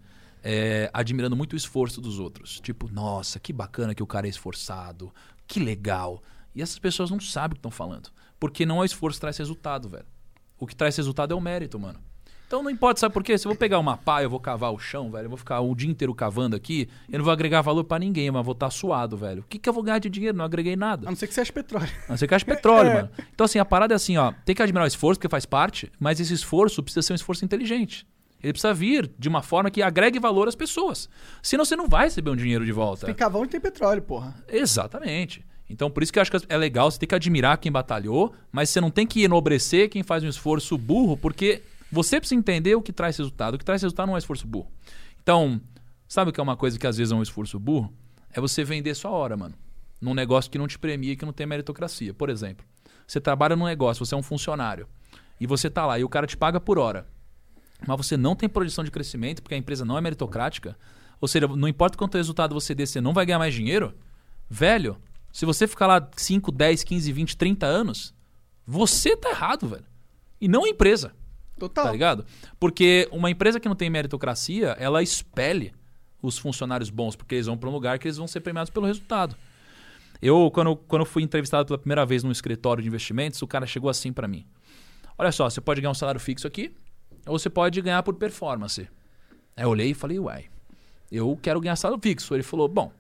é, admirando muito o esforço dos outros. Tipo, nossa, que bacana que o cara é esforçado. Que legal. E essas pessoas não sabem o que estão falando. Porque não é o esforço que traz resultado, velho. O que traz resultado é o mérito, mano. Então não importa, sabe por quê? Se eu vou pegar uma pá, eu vou cavar o chão, velho, eu vou ficar o dia inteiro cavando aqui, eu não vou agregar valor pra ninguém, mas vou estar suado, velho. O que, que eu vou ganhar de dinheiro? Não agreguei nada. A não ser que você ache petróleo. A não ser que ache petróleo, É. mano. Então, assim, a parada é assim, ó. Tem que admirar o esforço, porque faz parte, mas esse esforço precisa ser um esforço inteligente. Ele precisa vir de uma forma que agregue valor às pessoas. Senão você não vai receber um dinheiro de volta. Tem cavão e tem petróleo, porra. Exatamente. Então, por isso que eu acho que é legal, você tem que admirar quem batalhou, mas você não tem que enobrecer quem faz um esforço burro, porque você precisa entender o que traz resultado. O que traz resultado não é esforço burro. Então, sabe o que é uma coisa que às vezes é um esforço burro? É você vender sua hora, mano. Num negócio que não te premia, que não tem meritocracia. Por exemplo, você trabalha num negócio, você é um funcionário, e você tá lá, e o cara te paga por hora. Mas você não tem projeção de crescimento, porque a empresa não é meritocrática. Ou seja, não importa quanto resultado você dê, você não vai ganhar mais dinheiro. Velho, se você ficar lá 5, 10, 15, 20, 30 anos, você tá errado, velho. E não a empresa. Total. Tá ligado? Porque uma empresa que não tem meritocracia, ela expele os funcionários bons, porque eles vão para um lugar que eles vão ser premiados pelo resultado. Eu, quando, quando fui entrevistado pela primeira vez num escritório de investimentos, o cara chegou assim para mim: Olha só, você pode ganhar um salário fixo aqui, ou você pode ganhar por performance. Aí eu olhei e falei: Uai, eu quero ganhar salário fixo. Ele falou: Bom,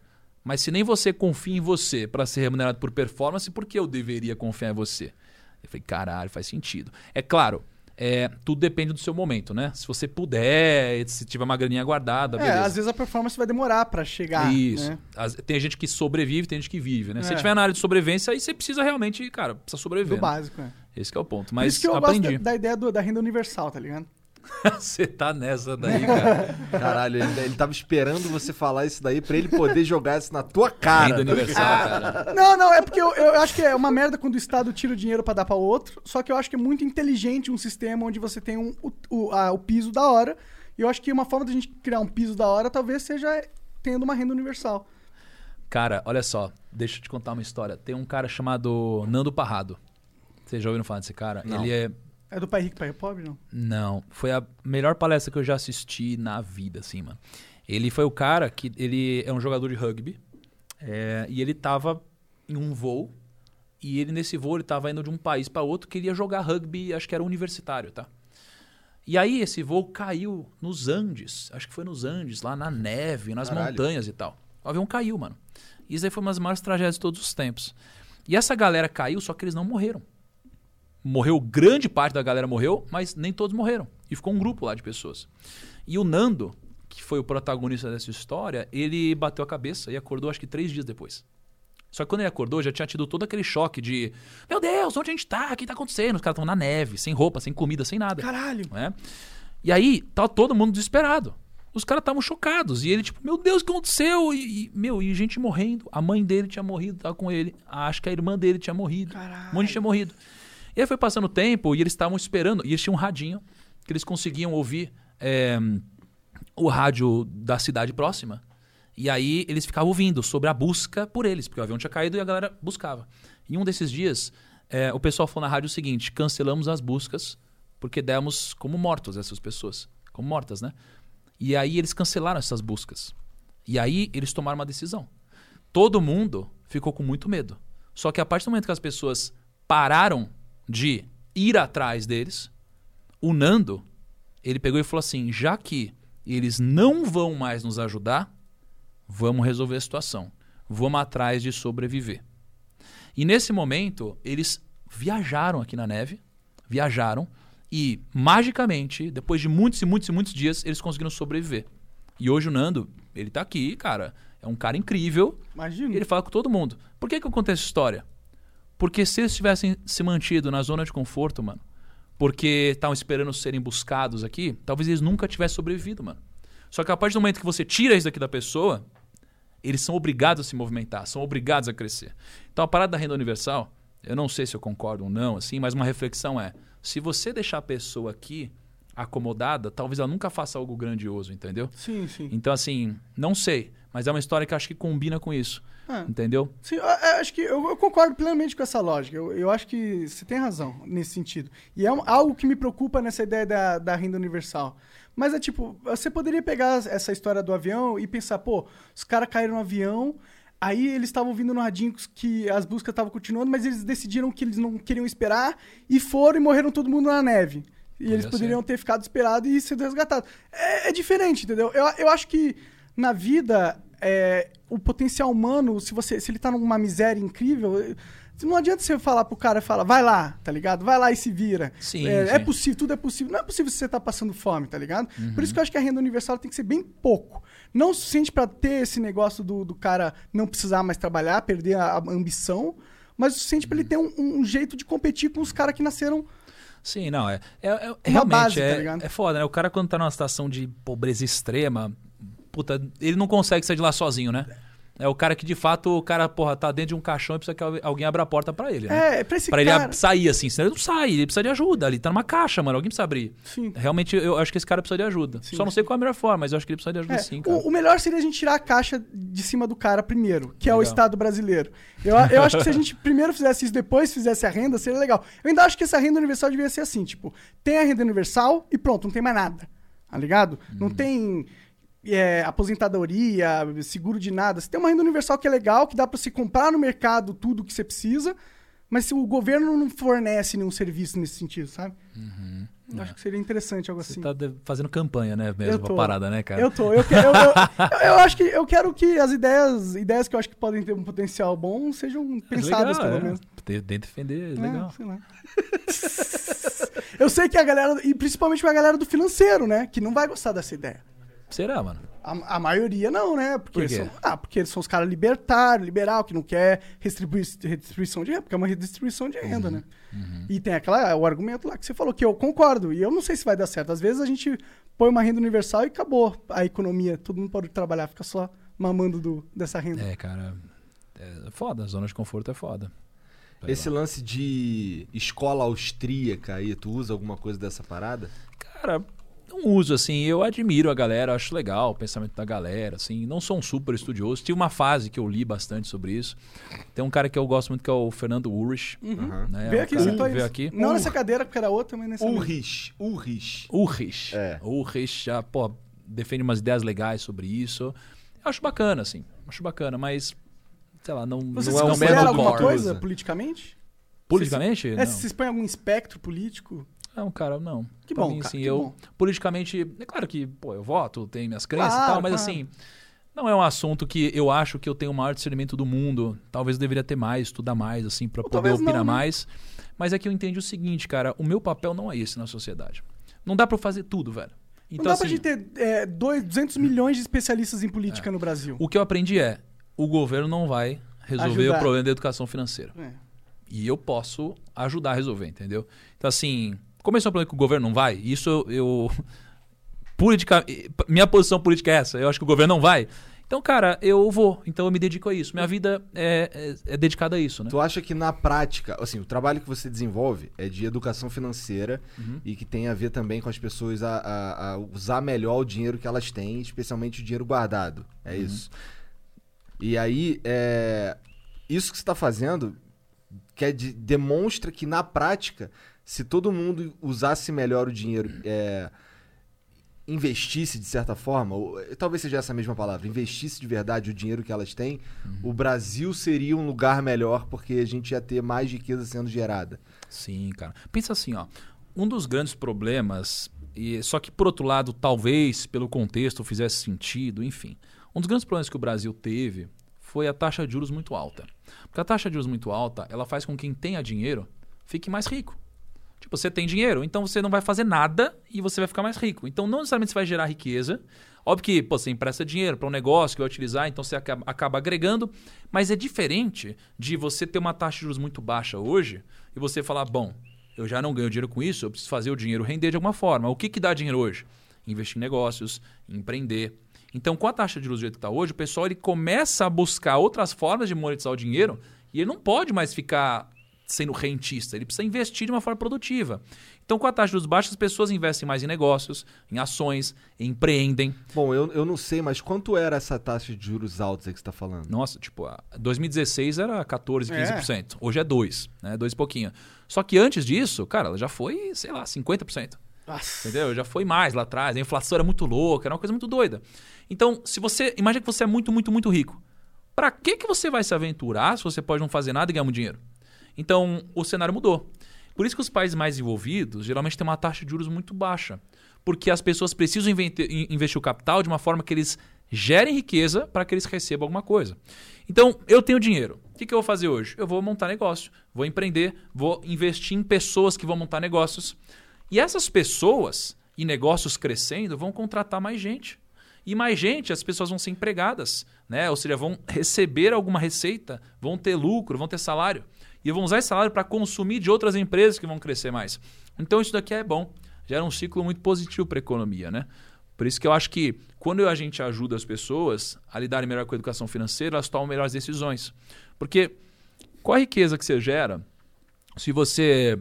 mas se nem você confia em você para ser remunerado por performance, por que eu deveria confiar em você? Eu falei: Caralho, faz sentido. É claro. É, tudo depende do seu momento, né? Se você puder, se tiver uma graninha guardada, É, beleza. às vezes a performance vai demorar pra chegar. Isso. né? As- tem gente que sobrevive, tem gente que vive, né? Se É. você estiver na área de sobrevivência, aí você precisa realmente, cara, precisa sobreviver. Do né? básico, é. Esse que é o ponto. Por Mas isso que eu aprendi. gosto da, da ideia do- da renda universal, tá ligado? você tá nessa daí, cara. Caralho, ele, ele tava esperando você falar isso daí pra ele poder jogar isso na tua cara. Renda universal, cara. Não, não, é porque eu, eu acho que é uma merda quando o Estado tira o dinheiro pra dar pra outro, só que eu acho que é muito inteligente um sistema onde você tem um, o, o, a- o piso da hora, e eu acho que uma forma da gente criar um piso da hora talvez seja tendo uma renda universal. Cara, olha só, deixa eu te contar uma história. Tem um cara chamado Nando Parrado. Vocês já ouviram falar desse cara? Não. Ele é. É do pai rico, pai pobre, não? Não, foi a melhor palestra que eu já assisti na vida, assim, mano. Ele foi o cara que. Ele é um jogador de rugby. é, e ele tava em um voo E ele, nesse voo, ele tava indo de um país para outro, queria jogar rugby, acho que era universitário, tá? E aí esse voo caiu nos Andes, acho que foi nos Andes, lá na neve, nas Caralho. montanhas e tal. O avião caiu, mano. E isso aí foi uma das maiores tragédias de todos os tempos. E essa galera caiu, só que eles não morreram. Morreu, grande parte da galera morreu, mas nem todos morreram. E ficou um grupo lá de pessoas. E o Nando, que foi o protagonista dessa história, ele bateu a cabeça e acordou acho que três dias depois. Só que quando ele acordou, já tinha tido todo aquele choque de: Meu Deus, onde a gente tá? O que tá acontecendo? Os caras estão na neve, sem roupa, sem comida, sem nada. Caralho. né? E aí, tava todo mundo desesperado. Os caras estavam chocados. E ele, tipo, meu Deus, o que aconteceu? E, e, meu, e gente morrendo. A mãe dele tinha morrido, tava com ele. Acho que a irmã dele tinha morrido. Caralho. Um monte de gente tinha morrido. E aí foi passando o tempo e eles estavam esperando. E eles tinham um radinho que eles conseguiam ouvir é, o rádio da cidade próxima. E aí eles ficavam ouvindo sobre a busca por eles, porque o avião tinha caído e a galera buscava. E um desses dias, é, o pessoal falou na rádio o seguinte: cancelamos as buscas porque demos como mortos essas pessoas. Como mortas, né? E aí eles cancelaram essas buscas. E aí eles tomaram uma decisão. Todo mundo ficou com muito medo. Só que a partir do momento que as pessoas pararam de ir atrás deles, o Nando, ele pegou e falou assim: já que eles não vão mais nos ajudar, vamos resolver a situação. Vamos atrás de sobreviver. E nesse momento, eles viajaram aqui na neve, viajaram, e magicamente, depois de muitos e muitos e muitos dias, eles conseguiram sobreviver. E hoje o Nando, ele tá aqui, cara, é um cara incrível, Imagina. e ele fala com todo mundo. Por que, que eu contei essa história? Porque se eles tivessem se mantido na zona de conforto, mano, porque estavam esperando serem buscados aqui, talvez eles nunca tivessem sobrevivido, mano. Só que a partir do momento que você tira isso daqui da pessoa, eles são obrigados a se movimentar, são obrigados a crescer. Então a parada da renda universal, eu não sei se eu concordo ou não, assim, mas uma reflexão é: se você deixar a pessoa aqui acomodada, talvez ela nunca faça algo grandioso, entendeu? Sim, sim. Então, assim, não sei, mas é uma história que eu acho que combina com isso, Ah, entendeu? sim, eu, eu acho que eu, eu concordo plenamente com essa lógica. Eu, eu acho que você tem razão nesse sentido. E é um- algo que me preocupa nessa ideia da, da renda universal. Mas é tipo, você poderia pegar essa história do avião e pensar, pô, os caras caíram no avião, aí eles estavam vindo no radinho que as buscas estavam continuando, mas eles decidiram que eles não queriam esperar e foram e morreram todo mundo na neve. E Podia eles ser. poderiam ter ficado esperados e sido resgatados. É, é diferente, entendeu? Eu, eu acho que na vida, é, o potencial humano, se você se ele tá numa miséria incrível, eh, não adianta você falar pro cara, fala, vai lá, tá ligado? Vai lá e se vira. Sim, é, sim. é possível, tudo é possível. Não é possível se você tá passando fome, tá ligado? Por isso que eu acho que a renda universal tem que ser bem pouco. Não o suficiente pra ter esse negócio do, do cara não precisar mais trabalhar, perder a, a ambição, mas o suficiente pra ele ter um, um jeito de competir com os caras que nasceram Sim, não, é. é, é- realmente base, tá é, ligado? é foda, né? O cara, quando tá numa situação de pobreza extrema, puta, ele não consegue sair de lá sozinho, né? É o cara que, de fato, o cara, porra, tá dentro de um caixão e precisa que alguém abra a porta pra ele, né? É, pra esse Pra ele cara. ab- sair, assim, senão ele não sai, ele precisa de ajuda. Ele tá numa caixa, mano, alguém precisa abrir. Sim. Realmente, eu acho que esse cara precisa de ajuda. Sim, Só não sei qual é a melhor forma, mas eu acho que ele precisa de ajuda É, sim, cara. o, o melhor seria a gente tirar a caixa de cima do cara primeiro, que é o Legal. Estado brasileiro. Eu, eu acho que se a gente primeiro fizesse isso, depois fizesse a renda, seria legal. Eu ainda acho que essa renda universal devia ser assim, tipo, tem a renda universal e pronto, não tem mais nada. Tá ligado? Não Uhum. tem é, aposentadoria, seguro de nada. Você tem uma renda universal que é legal, que dá pra você comprar no mercado tudo que você precisa, mas se o governo não fornece nenhum serviço nesse sentido, sabe? Eu acho que seria interessante algo Uhum. Você assim. tá fazendo campanha, né, Eu mesmo, tô. pra parada, né, cara? Eu tô. Eu, eu, eu, eu- acho que eu quero que as ideias, ideias que eu acho que podem ter um potencial bom sejam pensadas, Legal, pelo é. menos. Que defender, É, legal. sei lá. eu sei que a galera, e principalmente a galera do financeiro, né? Que não vai gostar dessa ideia. Será, mano? A, a maioria não, né? Porque, Por eles quê? são, ah, porque eles são os caras libertários, liberal, que não quer restribui- redistribuição de renda, porque é uma redistribuição de renda, Uhum. né? E tem aquela, o argumento lá que você falou, que eu concordo, e eu não sei se vai dar certo. Às vezes a gente põe uma renda universal e acabou a economia, todo mundo pode trabalhar, fica só mamando do, dessa renda. É, cara. É foda, zona de conforto é foda. Esse lance de escola austríaca aí, tu usa alguma coisa dessa parada? Cara, não uso, assim. Eu admiro a galera, acho legal o pensamento da galera, assim. Não sou um super estudioso. Tive uma fase que eu li bastante sobre isso. Tem um cara que eu gosto muito que é o Fernando Urrich. Aham. Né? Veio um aqui, cara que veio isso. aqui. Não nessa cadeira, porque era outra, mas nessa. mesma. Ulrich, Ulrich. Urrich. É. Urrich já, pô, defende umas ideias legais sobre isso. Eu acho bacana, assim. Acho bacana, mas sei lá, não, Você Não se é um alguma coisa politicamente? Politicamente? É, não. se expõe algum espectro político? Não, cara, não. Que Pra bom, mim, cara, que eu bom. politicamente, é claro que, pô, eu voto, tenho minhas crenças Claro, e tal, mas claro. assim, não é um assunto que eu acho que eu tenho o maior discernimento do mundo. Talvez eu deveria ter mais, estudar mais, assim, pra Ou poder talvez não, opinar né? mais. Mas é que eu entendi o seguinte, cara, o meu papel não é esse na sociedade. Não dá pra eu fazer tudo, velho. Então, não dá pra assim, gente ter é, dois, 200 milhões de especialistas em política no Brasil. o que eu aprendi é, o governo não vai resolver Ajudar. o problema da educação financeira. É. E eu posso ajudar a resolver, entendeu? Então, assim, começou um problema que o governo não vai, isso eu. eu politica, minha posição política é essa. Eu acho que o governo não vai. Então, cara, eu vou. Então eu me dedico a isso. Minha vida é, é, é dedicada a isso, né? Tu acha que na prática, assim, o trabalho que você desenvolve é de educação financeira Uhum. e que tem a ver também com as pessoas a, a- a usar melhor o dinheiro que elas têm, especialmente o dinheiro guardado. É Uhum. isso. E aí, é, isso que você está fazendo quer de- demonstra que na prática, se todo mundo usasse melhor o dinheiro, é, investisse de certa forma, ou, eh, talvez seja essa a mesma palavra, investisse de verdade o dinheiro que elas têm, o Brasil seria um lugar melhor porque a gente ia ter mais riqueza sendo gerada. Sim, cara. Pensa assim, ó. Um dos grandes problemas, e só que por outro lado, talvez pelo contexto fizesse sentido, enfim. Um dos grandes problemas que o Brasil teve foi a taxa de juros muito alta. Porque a taxa de juros muito alta, ela faz com que quem tenha dinheiro fique mais rico. Você tem dinheiro, então você não vai fazer nada e você vai ficar mais rico. Então, não necessariamente você vai gerar riqueza. Óbvio que pô, você empresta dinheiro para um negócio que vai utilizar, então você acaba, acaba agregando. Mas é diferente de você ter uma taxa de juros muito baixa hoje e você falar, bom, eu já não ganho dinheiro com isso, eu preciso fazer o dinheiro render de alguma forma. O que, que dá dinheiro hoje? Investir em negócios, empreender. Então, com a taxa de juros do jeito que está hoje, o pessoal ele começa a buscar outras formas de monetizar o dinheiro e ele não pode mais ficar sendo rentista, ele precisa investir de uma forma produtiva. Então, com a taxa de juros baixa, as pessoas investem mais em negócios, em ações, empreendem. Bom, eu, eu não sei, mas quanto era essa taxa de juros altos aí que você está falando? Nossa, tipo, a 2016 era 14, 15%. Hoje é 2, né? 2 e pouquinho. Só que antes disso, cara, ela já foi, sei lá, 50%. Nossa. Entendeu? Já foi mais lá atrás. A inflação era muito louca, era uma coisa muito doida. Então, se você. Imagina que você é muito, muito, muito rico. Pra que, que você vai se aventurar se você pode não fazer nada e ganhar muito dinheiro? Então, o cenário mudou. Por isso que os países mais envolvidos geralmente têm uma taxa de juros muito baixa. Porque as pessoas precisam investir o capital de uma forma que eles gerem riqueza para que eles recebam alguma coisa. Então, eu tenho dinheiro. O que, que eu vou fazer hoje? Eu vou montar negócio, vou empreender, vou investir em pessoas que vão montar negócios. E essas pessoas e negócios crescendo vão contratar mais gente. E mais gente, as pessoas vão ser empregadas, né? Ou seja, vão receber alguma receita, vão ter lucro, vão ter salário. E vão usar esse salário para consumir de outras empresas que vão crescer mais. Então isso daqui é bom. Gera um ciclo muito positivo para a economia, né? Por isso que eu acho que quando a gente ajuda as pessoas a lidarem melhor com a educação financeira, elas tomam melhores decisões. Porque qual a riqueza que você gera se você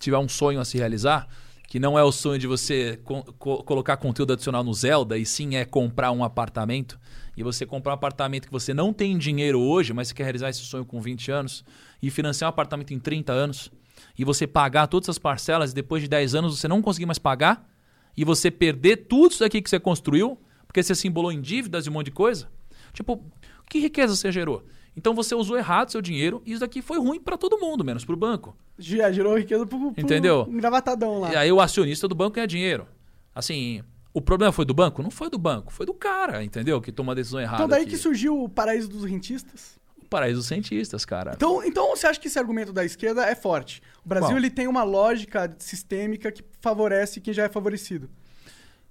tiver um sonho a se realizar, que não é o sonho de você co- co- colocar conteúdo adicional no Zelda, e sim é comprar um apartamento, e você comprar um apartamento que você não tem dinheiro hoje, mas você quer realizar esse sonho com 20 anos, e financiar um apartamento em 30 anos, e você pagar todas as parcelas, e depois de 10 anos você não conseguir mais pagar, e você perder tudo isso aqui que você construiu, porque você se embolou em dívidas e um monte de coisa. Tipo, que riqueza você gerou? Então você usou errado seu dinheiro e isso daqui foi ruim para todo mundo, menos para o banco. Já gerou riqueza pro, pro Entendeu? engravatadão lá. E aí o acionista do banco ganha dinheiro. Assim, o problema foi do banco? Não foi do banco, foi do cara, entendeu? Que toma a decisão errada. Então daí aqui. que surgiu o paraíso dos rentistas. O paraíso dos cientistas, cara. Então, então você acha que esse argumento da esquerda é forte? O Brasil ele tem uma lógica sistêmica que favorece quem já é favorecido.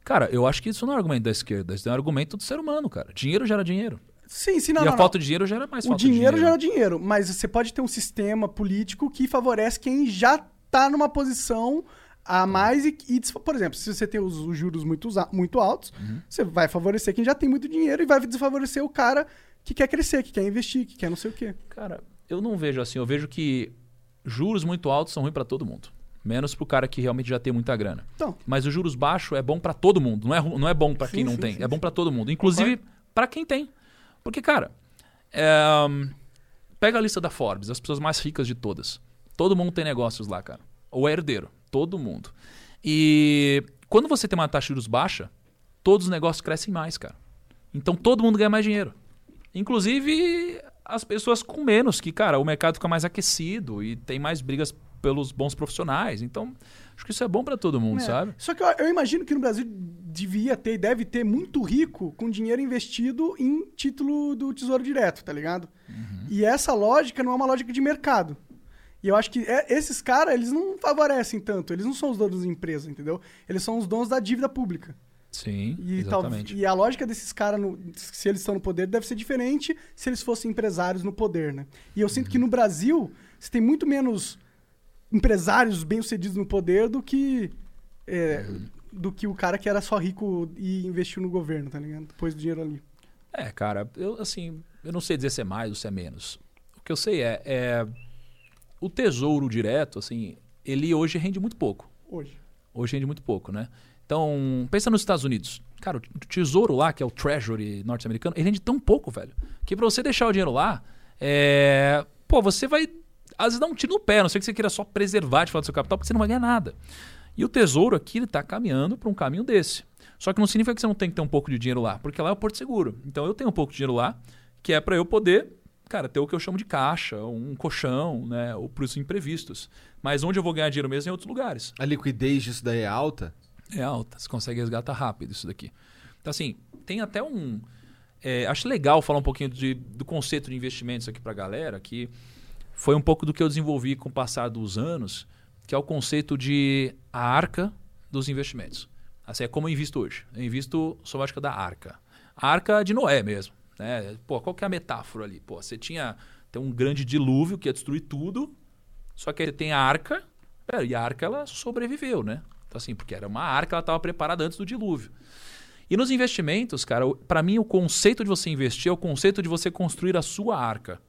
Cara, eu acho que isso não é argumento da esquerda, isso é um argumento do ser humano, cara. Dinheiro gera dinheiro. Sim, sim, não, e não, a não. falta de dinheiro gera mais O falta de dinheiro dinheiro. gera dinheiro, mas você pode ter um sistema político que favorece quem já tá numa posição a mais e, e por exemplo, se você tem os, os juros muito, muito altos, Uhum. você vai favorecer quem já tem muito dinheiro e vai desfavorecer o cara que quer crescer, que quer investir, que quer não sei o quê. Cara, eu não vejo assim. Eu vejo que juros muito altos são ruins para todo mundo. Menos pro cara que realmente já tem muita grana. Então, Mas o juros baixo é bom para todo mundo. Não é, não é bom para quem não sim, tem. sim, é bom para todo mundo. Inclusive para quem tem. Porque, cara, é, pega a lista da Forbes, as pessoas mais ricas de todas. Todo mundo tem negócios lá, cara. Ou é herdeiro. Todo mundo. E quando você tem uma taxa de juros baixa, todos os negócios crescem mais, cara. Então todo mundo ganha mais dinheiro. Inclusive as pessoas com menos, que, cara, o mercado fica mais aquecido e tem mais brigas pelos bons profissionais. Então, acho que isso é bom pra todo mundo, É. sabe? Só que eu, eu imagino que no Brasil devia ter e deve ter muito rico com dinheiro investido em título do Tesouro Direto, tá ligado? Uhum. E essa lógica não é uma lógica de mercado. E eu acho que é- esses caras, eles não favorecem tanto. Eles não são os donos da empresa, entendeu? Eles são os donos da dívida pública. Sim, E, tal- exatamente. e a lógica desses caras, se eles estão no poder, deve ser diferente se eles fossem empresários no poder, né? E eu sinto que no Brasil, você tem muito menos empresários bem-sucedidos no poder do que é, do que o cara que era só rico e investiu no governo, tá ligado? Depois do dinheiro ali. É, cara, eu assim, eu não sei dizer se é mais ou se é menos. O que eu sei é, é o tesouro direto, assim, ele hoje rende muito pouco. Hoje. Hoje rende muito pouco, né? Então, pensa nos Estados Unidos. Cara, o tesouro lá, que é o Treasury norte-americano, ele rende tão pouco, velho. Que pra você deixar o dinheiro lá, é... pô, você vai às vezes dar um tiro no pé, a não sei que você queira só preservar de fato do seu capital, porque você não vai ganhar nada. E o tesouro aqui, ele tá caminhando para um caminho desse. Só que não significa que você não tem que ter um pouco de dinheiro lá, porque lá é o Porto Seguro. Então eu tenho um pouco de dinheiro lá, que é para eu poder, cara, ter o que eu chamo de caixa, um colchão, né, ou para os imprevistos. Mas onde eu vou ganhar dinheiro mesmo é em outros lugares. A liquidez disso daí é alta? É alta, você consegue resgatar rápido isso daqui. Então, assim, tem até um. é, acho legal falar um pouquinho de- do conceito de investimentos aqui pra galera, que foi um pouco do que eu desenvolvi com o passar dos anos, que é o conceito de a arca dos investimentos. Assim, é como eu invisto hoje. Eu invisto sob a ótica da arca. A arca de Noé mesmo. Né? Pô, qual que é a metáfora ali? Pô, você tinha tem um grande dilúvio que ia destruir tudo, só que aí tem a arca, e a arca ela sobreviveu, né? Então, assim, porque era uma arca, ela estava preparada antes do dilúvio. E nos investimentos, cara, para mim o conceito de você investir é o conceito de você construir a sua arca.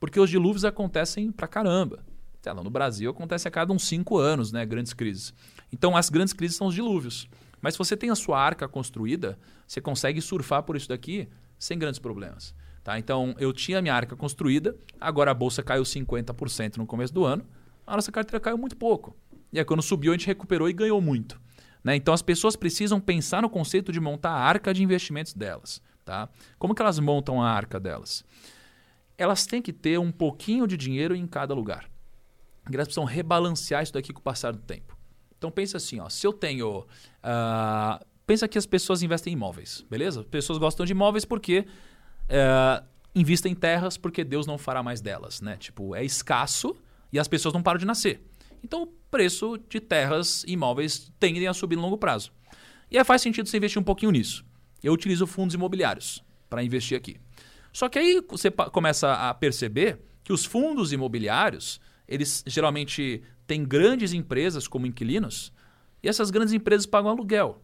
Porque os dilúvios acontecem pra caramba. Sei lá, no Brasil acontece a cada uns cinco anos, né? Grandes crises. Então as grandes crises são os dilúvios. Mas se você tem a sua arca construída, você consegue surfar por isso daqui sem grandes problemas. Tá? Então eu tinha minha arca construída, agora a bolsa caiu 50% no começo do ano, a nossa carteira caiu muito pouco. E aí quando subiu a gente recuperou e ganhou muito. Né? Então as pessoas precisam pensar no conceito de montar a arca de investimentos delas. Tá? Como que elas montam a arca delas? Elas têm que ter um pouquinho de dinheiro em cada lugar. Elas precisam rebalancear isso daqui com o passar do tempo. Então pensa assim, ó, se eu tenho. ah, pensa que as pessoas investem em imóveis, beleza? As pessoas gostam de imóveis porque ah, investem em terras porque Deus não fará mais delas, né? Tipo, é escasso e as pessoas não param de nascer. Então o preço de terras e imóveis tendem a subir no longo prazo. E aí faz sentido você investir um pouquinho nisso. Eu utilizo fundos imobiliários para investir aqui. Só que aí você começa a perceber que os fundos imobiliários, eles geralmente têm grandes empresas como inquilinos, e essas grandes empresas pagam aluguel.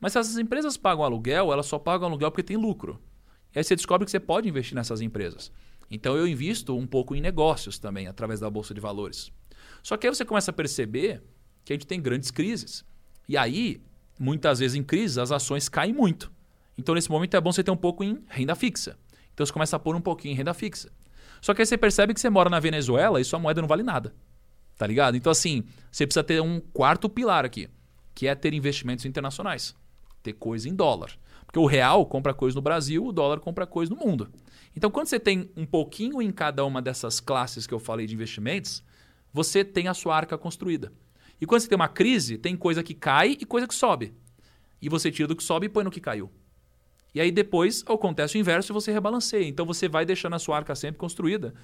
Mas se essas empresas pagam aluguel, elas só pagam aluguel porque tem lucro. E aí você descobre que você pode investir nessas empresas. Então eu invisto um pouco em negócios também, através da Bolsa de Valores. Só que aí você começa a perceber que a gente tem grandes crises. E aí, muitas vezes em crises, as ações caem muito. Então, nesse momento, é bom você ter um pouco em renda fixa. Então, você começa a pôr um pouquinho em renda fixa. Só que aí você percebe que você mora na Venezuela e sua moeda não vale nada. Tá ligado? Então, assim, você precisa ter um quarto pilar aqui, que é ter investimentos internacionais. Ter coisa em dólar. Porque o real compra coisa no Brasil, o dólar compra coisa no mundo. Então, quando você tem um pouquinho em cada uma dessas classes que eu falei de investimentos, você tem a sua arca construída. E quando você tem uma crise, tem coisa que cai e coisa que sobe. E você tira do que sobe e põe no que caiu. E aí depois acontece o inverso e você rebalanceia. Então você vai deixando a sua arca sempre construída.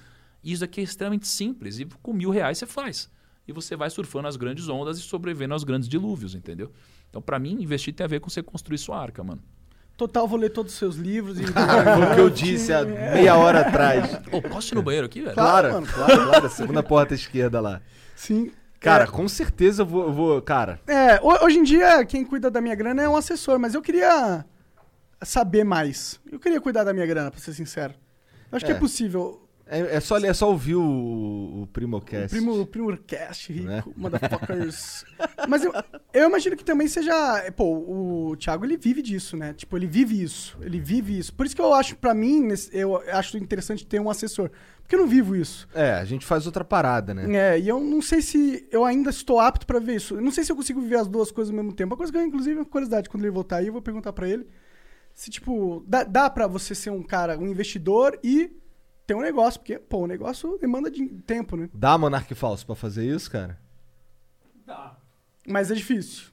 E isso aqui é extremamente simples. E com mil reais você faz. E você vai surfando as grandes ondas e sobrevivendo aos grandes dilúvios, entendeu? Então, para mim, investir tem a ver com você construir sua arca, mano. Total, vou ler todos os seus livros. E... O que eu disse há meia hora atrás. Ô, posso ir no banheiro aqui, velho? Claro, mano. claro, claro. Segunda porta esquerda lá. Sim. Cara, É. com certeza eu vou, eu vou. Cara, É, ho- hoje em dia, quem cuida da minha grana é um assessor, mas eu queria saber mais. Eu queria cuidar da minha grana, pra ser sincero. Eu acho que É. é possível. É, é só, é só ouvir o, o Primocast. Primo, primo cast, rico, Né? motherfuckers. Mas eu, eu imagino que também seja. Pô, o Thiago ele vive disso, né? Tipo, ele vive isso. Ele vive isso. Por isso que eu acho, pra mim, eu acho interessante ter um assessor. Porque eu não vivo isso. É, a gente faz outra parada, né? É, e eu não sei se eu ainda estou apto pra ver isso. Eu não sei se eu consigo viver as duas coisas ao mesmo tempo. Uma coisa que eu, inclusive, é curiosidade, quando ele voltar aí, eu vou perguntar pra ele se, tipo, dá, dá pra você ser um cara, um investidor e ter um negócio, porque, pô, o negócio demanda de tempo, né? Dá Monark Falso pra fazer isso, cara? Dá. Mas é difícil.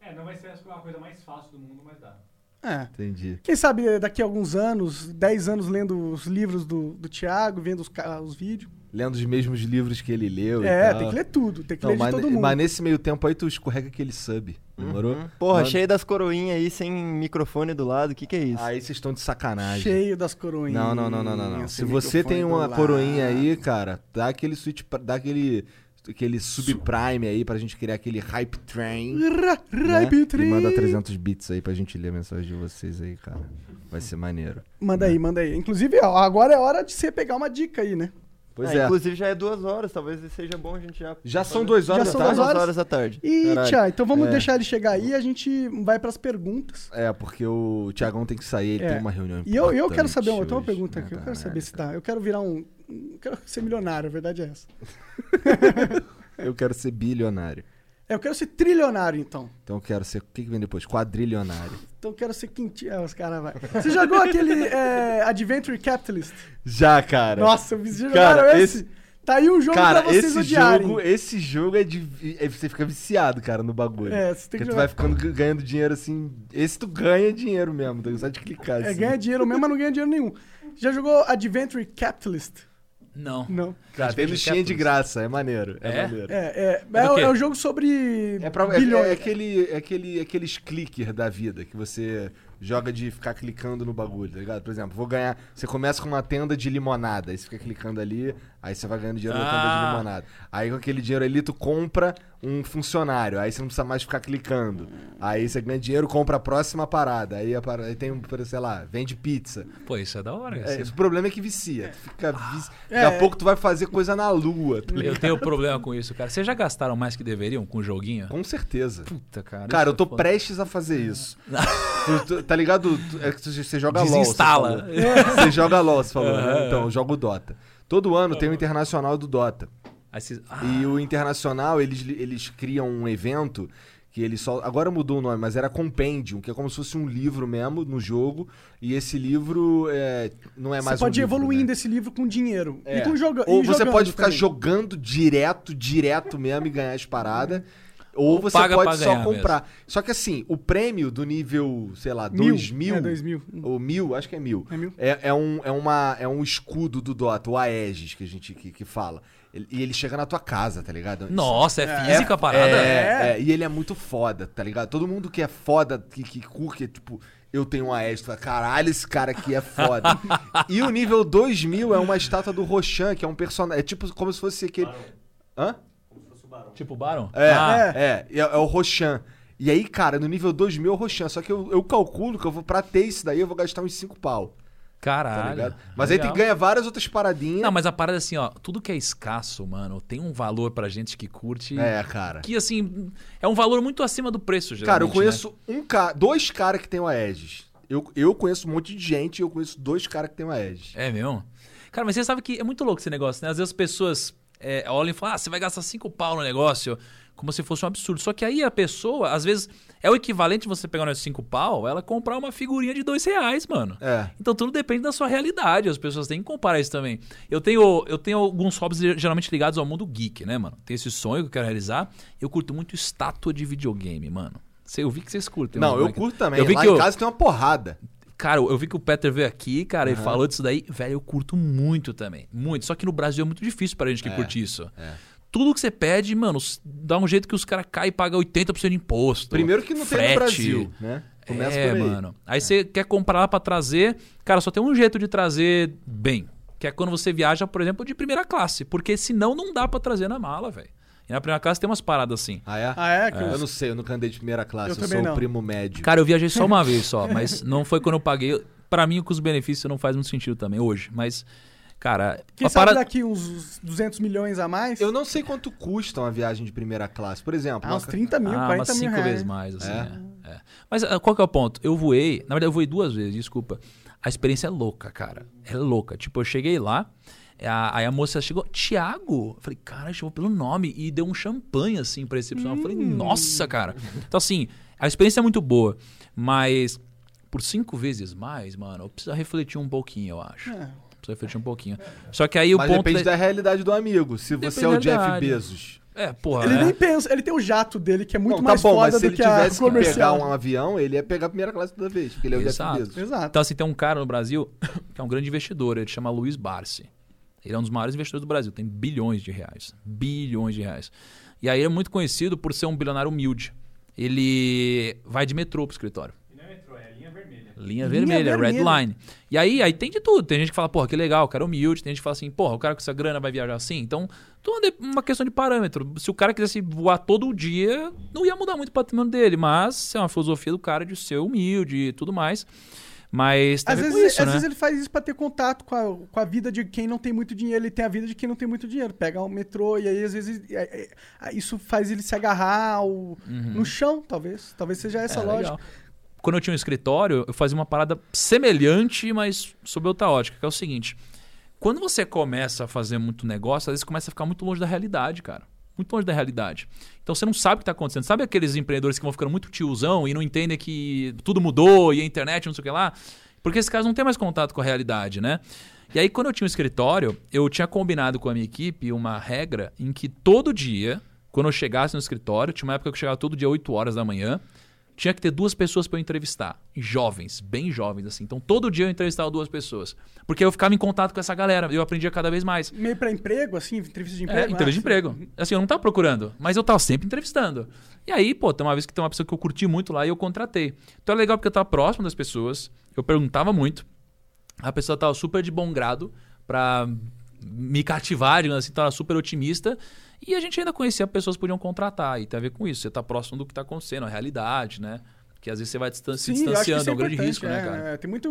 É, não vai ser a coisa mais fácil do mundo, mas dá. É. Entendi. Quem sabe daqui a alguns anos, 10 anos lendo os livros do, do Thiago, vendo os, os vídeos. Lendo os mesmos livros que ele leu e É, tal. tem que ler tudo, tem que Não, ler de mas, todo mundo. mas nesse meio tempo aí tu escorrega aquele sub, demorou? Uhum. Porra, Manda- cheio das coroinhas aí, sem microfone do lado, o que que é isso? Aí vocês estão de sacanagem. Cheio das coroinhas. Não, não, não, não, não, não. Se você tem uma coroinha aí, cara, dá aquele switch, dá aquele aquele subprime aí pra gente criar aquele hype train. Ra- né? Ripe E manda 300 bits aí pra gente ler a mensagem de vocês aí, cara. Vai ser maneiro. Manda aí, manda aí. Inclusive, ó, agora é hora de você pegar uma dica aí, né? Pois Ah, é. Inclusive já é duas horas, talvez seja bom a gente já... Já são duas horas Já da são tarde? duas horas. horas da tarde. E, Caralho. Tia, então vamos É. deixar ele chegar aí e a gente vai pras perguntas. É, porque o Tiagão tem que sair, ele É. tem uma reunião E eu, eu quero saber, uma- eu tenho uma pergunta aqui, eu quero tá, saber se dá. Eu quero virar um. Eu quero ser milionário, a verdade é essa. Eu quero ser bilionário. É, Eu quero ser trilionário, então. Então eu quero ser. O que, que vem depois? Quadrilionário. Então eu quero ser quintinho. É, os caras vai. Você jogou aquele é, Adventure Capitalist? Já, cara. Nossa, vocês jogaram Cara, esse? esse- Tá aí um jogo Cara, pra vocês esse odiarem. jogo, esse jogo é de. é- Você fica viciado, cara, no bagulho. É, você tem Porque que tu jogar. vai ficando ganhando dinheiro assim. Esse tu ganha dinheiro mesmo, tá? só de clicar É, assim. ganha dinheiro mesmo, mas não ganha dinheiro nenhum. Já jogou Adventure Capitalist? Não. Não. Cara, tem no Steam de graça, é maneiro. É, É? maneiro. É, é, É é, é um jogo sobre É, pra, é, bilhões. é aquele, é aquele, aqueles clicker da vida que você joga de ficar clicando no bagulho, tá ligado? Por exemplo, vou ganhar. Você começa com uma tenda de limonada, aí você fica clicando ali, aí você vai ganhando dinheiro na tenda de Ah. limonada. Aí com aquele dinheiro ali, tu compra um funcionário, aí você não precisa mais ficar clicando. Aí você ganha dinheiro, compra a próxima parada. Aí, a parada, aí tem um, sei lá, vende pizza. Pô, isso é da hora. É, o problema é que vicia. Tu fica vici... É. Daqui a pouco tu vai fazer coisa na lua, tá? Eu tenho problema com isso, cara. Vocês já gastaram mais que deveriam com o joguinho? Com certeza. Puta, cara. Cara, eu tô é foda. prestes a fazer isso. Tu- tu- tá ligado? Tu- é que você joga LOL. Desinstala. Você. Você joga LOL, você falou, né? Aham. Então, eu jogo Dota. Todo ano tem o Internacional do Dota. Ah, E o Internacional, eles, eles criam um evento que eles só. Agora mudou o nome, mas era Compendium, que é como se fosse um livro mesmo no jogo. E esse livro é, não é Você mais pode um livro, evoluindo né? esse livro com dinheiro. É. E com joga Ou e você pode ficar também. jogando direto, direto mesmo e ganhar as paradas. Ou, Ou você paga pode só comprar. Só que assim, o prêmio do nível, sei lá, Mil. 2 mil. É, dois mil. Ou mil, acho que é mil. É mil? É, é um, é, uma, é um escudo do Dota, o Aegis, que a gente que, que fala. E ele chega na tua casa, tá ligado? Nossa, é física a parada? É, é, e ele é muito foda, tá ligado? Todo mundo que é foda, que, que curte, tipo, eu tenho um Aegis, tu fala, caralho, esse cara aqui é foda. e o nível 2000 é uma estátua do Roshan, que é um personagem. É tipo como se fosse aquele. Hã? Tipo Baron? É, Ah, é, é, é o Roshan. E aí, cara, no nível 2000 é o Roshan. Só que eu, eu calculo que eu vou, pra ter isso daí, eu vou gastar uns 5 pau, tá Caralho. ligado? Mas aí tem Legal. que ganhar várias outras paradinhas. Não, mas a parada é assim, ó. Tudo que é escasso, mano, tem um valor pra gente que curte. É, cara. Que, assim, é um valor muito acima do preço, geralmente, Cara, eu né? conheço um cara, dois caras que tem o Aegis. Eu, eu conheço um monte de gente e eu conheço dois caras que tem o Aegis. É mesmo? Cara, mas você sabe que é muito louco esse negócio, né? Às vezes as pessoas é, olham e falam, ah, você vai gastar cinco pau no negócio, como se fosse um absurdo. Só que aí a pessoa, às vezes, é o equivalente de você pegar uns cinco pau, ela comprar uma figurinha de dois reais, mano. É. Então tudo depende da sua realidade. As pessoas têm que comparar isso também. Eu tenho, eu tenho alguns hobbies geralmente ligados ao mundo geek, né, mano? Tem esse sonho que eu quero realizar. Eu curto muito estátua de videogame, mano. Eu vi que vocês curtem. Não, eu né? curto também. Eu vi Lá que em eu- casa tem uma porrada. Cara, eu vi que o Peter veio aqui, cara, e falou disso daí. Velho, eu curto muito também. Muito. Só que no Brasil é muito difícil pra gente que curte isso. é. Tudo que você pede, mano, dá um jeito que os caras caem e pagam 80% de imposto. Primeiro que não tem frete. no Brasil, né? Começa é, por aí. mano. Aí você quer comprar lá pra trazer. Cara, só tem um jeito de trazer bem. Que é quando você viaja, por exemplo, de primeira classe. Porque senão não dá pra trazer na mala, velho. E na primeira classe tem umas paradas assim. Ah, é? Ah, é? Que Eu não sei, eu nunca andei de primeira classe, Eu eu, sou também o não. primo médio. Cara, eu viajei só uma vez só, mas não foi quando eu paguei. Pra mim, com os benefícios não faz muito sentido também, hoje. Mas, cara, Quem a sabe parada- daqui uns 200 milhões a mais? Eu não sei quanto custa uma viagem de primeira classe. Por exemplo, Ah, uma uns 30 mil, ah, 40 umas mil cinco reais. vezes mais, assim. É? é. É. Mas ah, qual que é o ponto? Eu voei, na verdade eu voei duas vezes, desculpa. A experiência é louca, cara. É louca. Tipo, eu cheguei lá, aí a moça chegou, Tiago. Eu falei, cara, chamou pelo nome e deu um champanhe assim pra recepção. Eu falei, Hum. nossa, cara. Então, assim, a experiência é muito boa, mas por cinco vezes mais, mano, eu preciso refletir um pouquinho, eu acho. É. Precisa refletir um pouquinho. Só que aí o Mas ponto. depende da- da realidade do amigo. Se você Depende é o Jeff. Bezos. É, porra. Ele é. nem pensa, ele tem o jato dele, que é muito não, mais tá bom, foda mas se do ele que a tivesse que pegar um avião, ele ia pegar a primeira classe toda vez, porque ele é o Exato. Jeff Bezos. Exato. Então, assim, tem um cara no Brasil que é um grande investidor, ele chama Luiz Barsi. Ele é um dos maiores investidores do Brasil, tem bilhões de reais. Bilhões de reais. E aí ele é muito conhecido por ser um bilionário humilde. Ele vai de metrô pro escritório. E não é metrô, é linha vermelha. Linha, Linha vermelha, red vermelha. line. E aí, aí tem de tudo. Tem gente que fala, porra, que legal, o cara é humilde. Tem gente que fala assim, porra, o cara com essa grana vai viajar assim. Então, tudo é uma questão de parâmetro. Se o cara quisesse voar todo dia, não ia mudar muito o patrimônio dele. Mas é uma filosofia do cara de ser humilde e tudo mais. Mas tem Às a ver vezes, isso, às né? vezes ele faz isso pra ter contato com a, com a vida de quem não tem muito dinheiro. Ele tem a vida de quem não tem muito dinheiro. Pega o metrô e aí às vezes é, é, é, isso faz ele se agarrar ao- no chão, talvez. Talvez seja essa Uhum. É, lógica. legal. Quando eu tinha um escritório, eu fazia uma parada semelhante, mas sob outra ótica, que é o seguinte. Quando você começa a fazer muito negócio, às vezes começa a ficar muito longe da realidade, cara. Muito longe da realidade. Então você não sabe o que está acontecendo. Sabe aqueles empreendedores que vão ficando muito tiozão e não entendem que tudo mudou e a internet não sei o que lá? Porque esses caras não têm mais contato com a realidade, né? E aí, quando eu tinha um escritório, eu tinha combinado com a minha equipe uma regra em que todo dia, quando eu chegasse no escritório, tinha uma época que eu chegava todo dia 8 horas da manhã, tinha que ter duas pessoas para eu entrevistar. Jovens, bem jovens, assim. Então, todo dia eu entrevistava duas pessoas. Porque eu ficava em contato com essa galera. Eu aprendia cada vez mais. Meio pra emprego, assim, entrevista de emprego. É, entrevista de Ah, emprego. Assim, eu não tava procurando, mas eu tava sempre entrevistando. E aí, pô, tem uma vez que tem uma pessoa que eu curti muito lá e eu contratei. Então é legal porque eu tava próximo das pessoas, eu perguntava muito. A pessoa tava super de bom grado pra me cativar, assim, tava super otimista. E a gente ainda conhecia pessoas que podiam contratar. E tem a ver com isso. Você tá próximo do que tá acontecendo, a realidade, né? Que às vezes você vai distan se Sim, que distanciando, isso é um grande risco, né, é, cara? é, tem muito.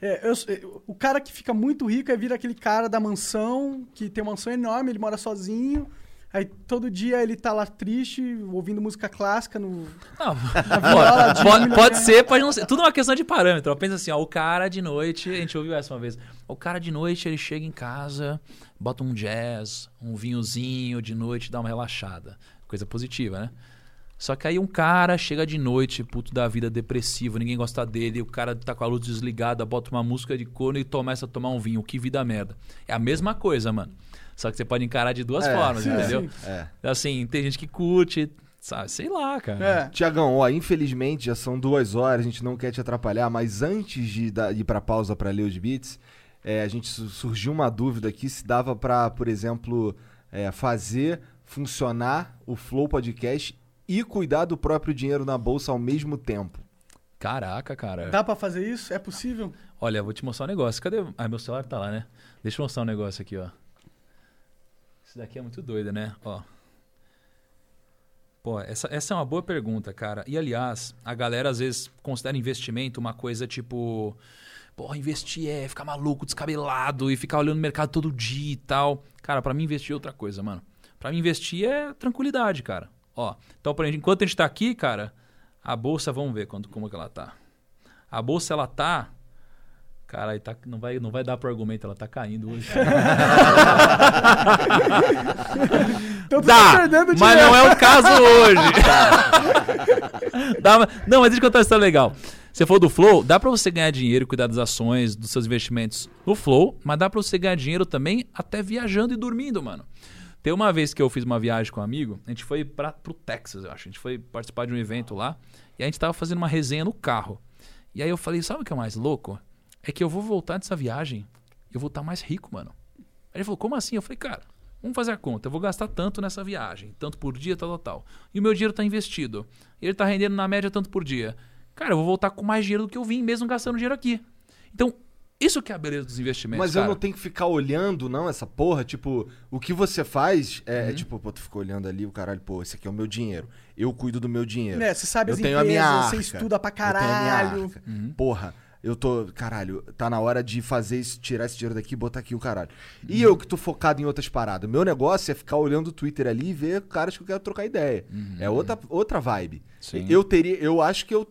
é, eu- eu- o cara que fica muito rico é vir aquele cara da mansão, que tem uma mansão enorme, ele mora sozinho. Aí todo dia ele tá lá triste, ouvindo música clássica no. Não, viola pode, pode ser, pode não ser. Tudo é uma questão de parâmetro. Pensa assim, ó, o cara de noite, a gente ouviu essa uma vez. O cara de noite, ele chega em casa, bota um jazz, um vinhozinho de noite, dá uma relaxada. Coisa positiva, né? Só que aí um cara chega de noite, puto da vida, depressivo, ninguém gosta dele, o cara tá com a luz desligada, bota uma música de corno e começa a tomar um vinho. Que vida merda. É a mesma coisa, mano. Só que você pode encarar de duas É, formas, sim, entendeu? sim. É. Assim, tem gente que curte, sabe? Sei lá, cara. É. Tiagão, ó, infelizmente já são duas horas, a gente não quer te atrapalhar, mas antes de ir pra pausa pra ler os beats, é, a gente su- surgiu uma dúvida aqui se dava pra, por exemplo, é, fazer funcionar o Flow Podcast e cuidar do próprio dinheiro na bolsa ao mesmo tempo. Caraca, cara. Dá pra fazer isso? É possível? Olha, eu vou te mostrar um negócio. Cadê? Ah, meu celular tá lá, né? Deixa eu mostrar um negócio aqui, ó. Isso daqui é muito doido, né? Ó. Pô, essa, essa é uma boa pergunta, cara. E aliás, a galera às vezes considera investimento uma coisa tipo. Porra, investir é ficar maluco, descabelado e ficar olhando o mercado todo dia e tal. Cara, pra mim investir é outra coisa, mano. Pra mim investir é tranquilidade, cara. Ó, então, por exemplo, enquanto a gente tá aqui, cara, a bolsa, vamos ver quanto, como que ela tá. A bolsa, ela tá. Cara, tá, não, vai, não vai dar pro argumento, ela tá caindo hoje. Então Dá, tá mas não é o caso hoje. Dá, não, mas deixa eu contar uma história legal. Você falou do Flow, dá pra você ganhar dinheiro e cuidar das ações, dos seus investimentos no Flow, mas dá pra você ganhar dinheiro também até viajando e dormindo, mano. Tem uma vez que eu fiz uma viagem com um amigo, a gente foi pra, pro Texas, eu acho. A gente foi participar de um evento lá e a gente tava fazendo uma resenha no carro. E aí eu falei, sabe o que é mais louco? É que eu vou voltar dessa viagem, eu vou estar mais rico, mano. Aí ele falou, como assim? Eu falei, cara, vamos fazer a conta. Eu vou gastar tanto nessa viagem, tanto por dia, tal, tal, tal. E o meu dinheiro está investido. Ele está rendendo na média tanto por dia. Cara, eu vou voltar com mais dinheiro do que eu vim, mesmo gastando dinheiro aqui. Então, isso que é a beleza dos investimentos. Mas eu cara. não tenho que ficar olhando, não, essa porra. Tipo, o que você faz é, Uhum. é tipo, pô, tu ficou olhando ali, o caralho, pô, esse aqui é o meu dinheiro. Eu cuido do meu dinheiro. É, você sabe eu as tenho a minha empresas, arca. você estuda pra Eu tenho a minha caralho. arca. Uhum. Porra, eu tô. Caralho, tá na hora de fazer isso, tirar esse dinheiro daqui e botar aqui o caralho. E Uhum. eu que tô focado em outras paradas. Meu negócio é ficar olhando o Twitter ali e ver caras que eu quero trocar ideia. É outra, outra vibe. Uhum. Sim. Eu teria. Eu acho que eu.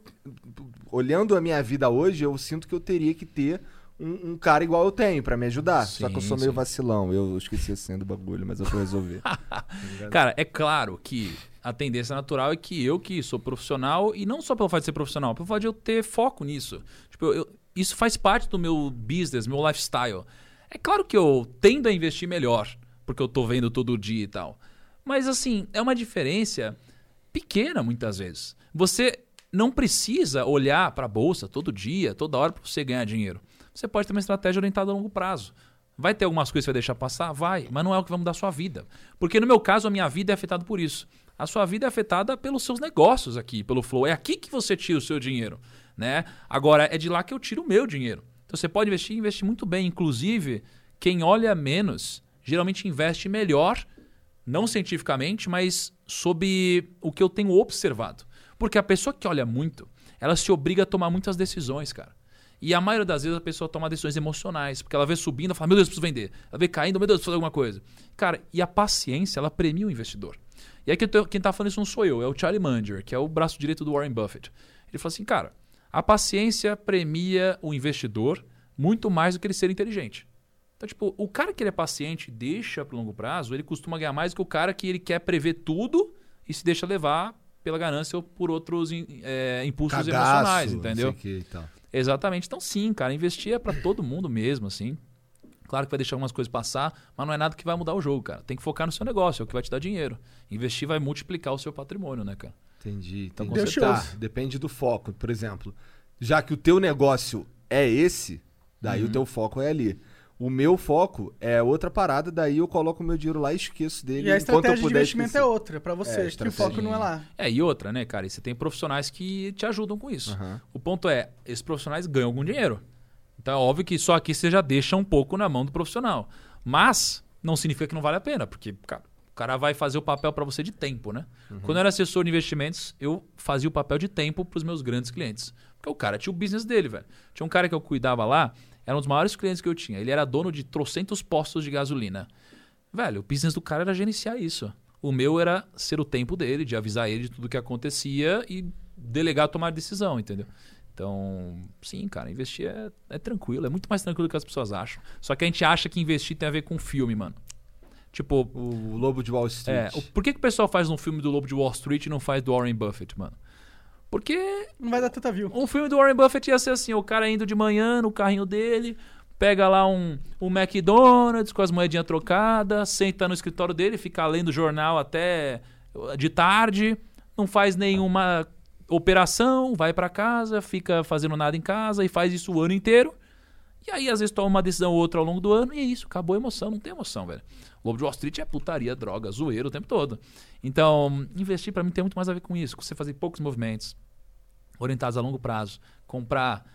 Olhando a minha vida hoje, eu sinto que eu teria que ter. Um, um cara igual eu tenho pra me ajudar. Só que eu Sim, sou meio sim. vacilão. Eu esqueci a senha do bagulho, mas eu vou resolver. Cara, é claro que a tendência natural é que eu, que sou profissional, e não só pelo fato de ser profissional, pelo fato de eu ter foco nisso. Tipo, eu- isso faz parte do meu business, meu lifestyle. É claro que eu tendo a investir melhor, porque eu tô vendo todo dia e tal. Mas assim, é uma diferença pequena muitas vezes. Você não precisa olhar para a bolsa todo dia, toda hora para você ganhar dinheiro. Você pode ter uma estratégia orientada a longo prazo. Vai ter algumas coisas que você vai deixar passar? Vai, mas não é o que vai mudar a sua vida. Porque no meu caso, a minha vida é afetada por isso. A sua vida é afetada pelos seus negócios aqui, pelo flow. É aqui que você tira o seu dinheiro. Né? Agora, é de lá que eu tiro o meu dinheiro. Então você pode investir e investir muito bem. Inclusive, quem olha menos geralmente investe melhor, não cientificamente, mas sob o que eu tenho observado. Porque a pessoa que olha muito, ela se obriga a tomar muitas decisões, cara. E a maioria das vezes a pessoa toma decisões emocionais, porque ela vê subindo, ela fala, meu Deus, preciso vender. Ela vê caindo, meu Deus, preciso fazer alguma coisa. Cara, e a paciência, ela premia o investidor. E aí quem está falando isso não sou eu, é o Charlie Munger, que é o braço direito do Warren Buffett. Ele fala assim, cara, a paciência premia o investidor muito mais do que ele ser inteligente. Então, tipo, o cara que ele é paciente deixa para longo prazo, ele costuma ganhar mais do que o cara que ele quer prever tudo e se deixa levar pela ganância ou por outros é, impulsos Cagaço, emocionais, entendeu? que e tal. Exatamente. Então, sim, cara, investir é para todo mundo mesmo, assim. Claro que vai deixar algumas coisas passar, mas não é nada que vai mudar o jogo, cara. Tem que focar no seu negócio, é o que vai te dar dinheiro. Investir vai multiplicar o seu patrimônio, né, cara? Entendi. Então, entendi. com certeza. Tá, depende do foco. Por exemplo, já que o teu negócio é esse, daí Uhum. o teu foco é ali. O meu foco é outra parada, daí eu coloco o meu dinheiro lá e esqueço dele E a enquanto eu estratégia de investimento esquecer. é outra pra É, você, que o estratégia. foco não é lá. É, e outra, né, cara? E você tem profissionais que te ajudam com isso. Aham. O ponto é, esses profissionais ganham algum dinheiro. Então é óbvio que só aqui você já deixa um pouco na mão do profissional. Mas não significa que não vale a pena, porque, cara, o cara vai fazer o papel para você de tempo, né? Quando eu era assessor de investimentos, eu fazia o papel de tempo para os meus grandes clientes. Porque o cara tinha o business dele, velho. Tinha um cara que eu cuidava lá, era um dos maiores clientes que eu tinha. Ele era dono de trocentos postos de gasolina. Velho, o business do cara era gerenciar isso. O meu era ser o tempo dele, de avisar ele de tudo que acontecia e delegar tomar decisão, entendeu? Então, sim, cara, investir é, é tranquilo, é muito mais tranquilo do que as pessoas acham. Só que a gente acha que investir tem a ver com filme, mano. Tipo, O Lobo de Wall é, Street. o- por que, que o pessoal faz um filme do Lobo de Wall Street e não faz do Warren Buffett, mano? Porque Não vai dar tanta view. um filme do Warren Buffett ia ser assim, o cara indo de manhã no carrinho dele, pega lá um, um McDonald's com as moedinhas trocadas, senta no escritório dele, fica lendo jornal até de tarde, não faz nenhuma operação, vai pra casa, fica fazendo nada em casa e faz isso o ano inteiro. E aí, às vezes, toma uma decisão ou outra ao longo do ano e é isso, acabou a emoção, não tem emoção, velho. Lobo de Wall Street é putaria, droga, zoeiro o tempo todo. Então, investir pra mim tem muito mais a ver com isso, com você fazer poucos movimentos, orientados a longo prazo, comprar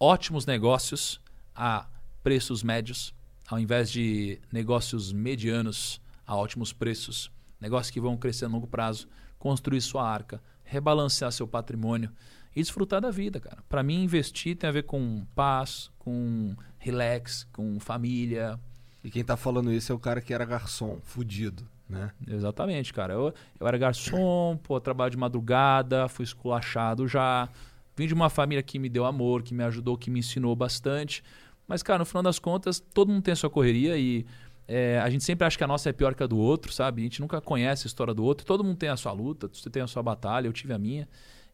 ótimos negócios a preços médios, ao invés de negócios medianos a ótimos preços, negócios que vão crescer a longo prazo, construir sua arca, rebalancear seu patrimônio e desfrutar da vida, cara. Para mim, investir tem a ver com paz, com relax, com família. E quem tá falando isso é o cara que era garçom, fudido, né? Exatamente, cara. Eu, eu era garçom, pô, trabalho de madrugada, fui esculachado já. Vim de uma família que me deu amor, que me ajudou, que me ensinou bastante. Mas, cara, no final das contas, todo mundo tem a sua correria e é, a gente sempre acha que a nossa é pior que a do outro, sabe? A gente nunca conhece a história do outro. Todo mundo tem a sua luta, você tem a sua batalha, eu tive a minha.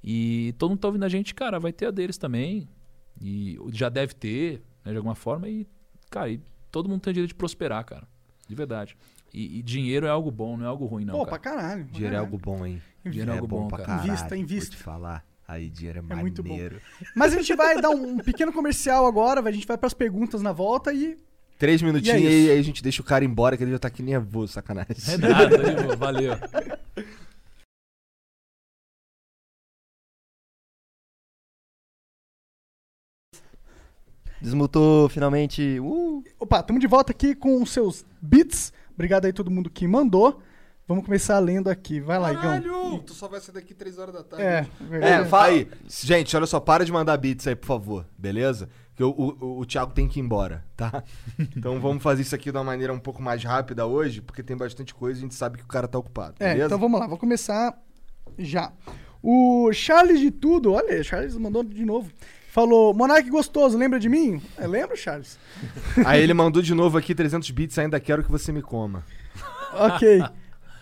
E todo mundo tá ouvindo a gente, cara, vai ter a deles também. E já deve ter, né, de alguma forma. E, cara, e todo mundo tem o direito de prosperar, cara. De verdade. E, e dinheiro é algo bom, não é algo ruim, não. Pô, cara. pra caralho. pra Dinheiro é caralho. algo bom, hein? Dinheiro é algo bom, pra cara. caralho. Invista, invista. Vou te falar. Aí, dinheiro é, É muito bom. Mas a gente vai dar um, um pequeno comercial agora, a gente vai pras perguntas na volta e. Três minutinhos E é e aí a gente deixa o cara embora, que ele já tá aqui nervoso, sacanagem. É nada, valeu. Desmutou finalmente. Uh! Opa, estamos de volta aqui com os seus beats. Obrigado aí todo mundo que mandou. Vamos começar lendo aqui. Vai lá, Igão. Caralho! Tu só vai sair daqui três horas da tarde. É, É, verdade. fala aí. Gente, olha só, para de mandar beats aí, por favor, beleza? Que o, o, o Thiago tem que ir embora, tá? Então vamos fazer isso aqui de uma maneira um pouco mais rápida hoje, porque tem bastante coisa e a gente sabe que o cara tá ocupado, É, beleza? então vamos lá, vou começar já. O Charles de Tudo, olha, Charles mandou de novo. Falou, Monark gostoso, lembra de mim? É, lembro, Charles? Aí ele mandou de novo aqui 300 bits, ainda quero que você me coma. Ok.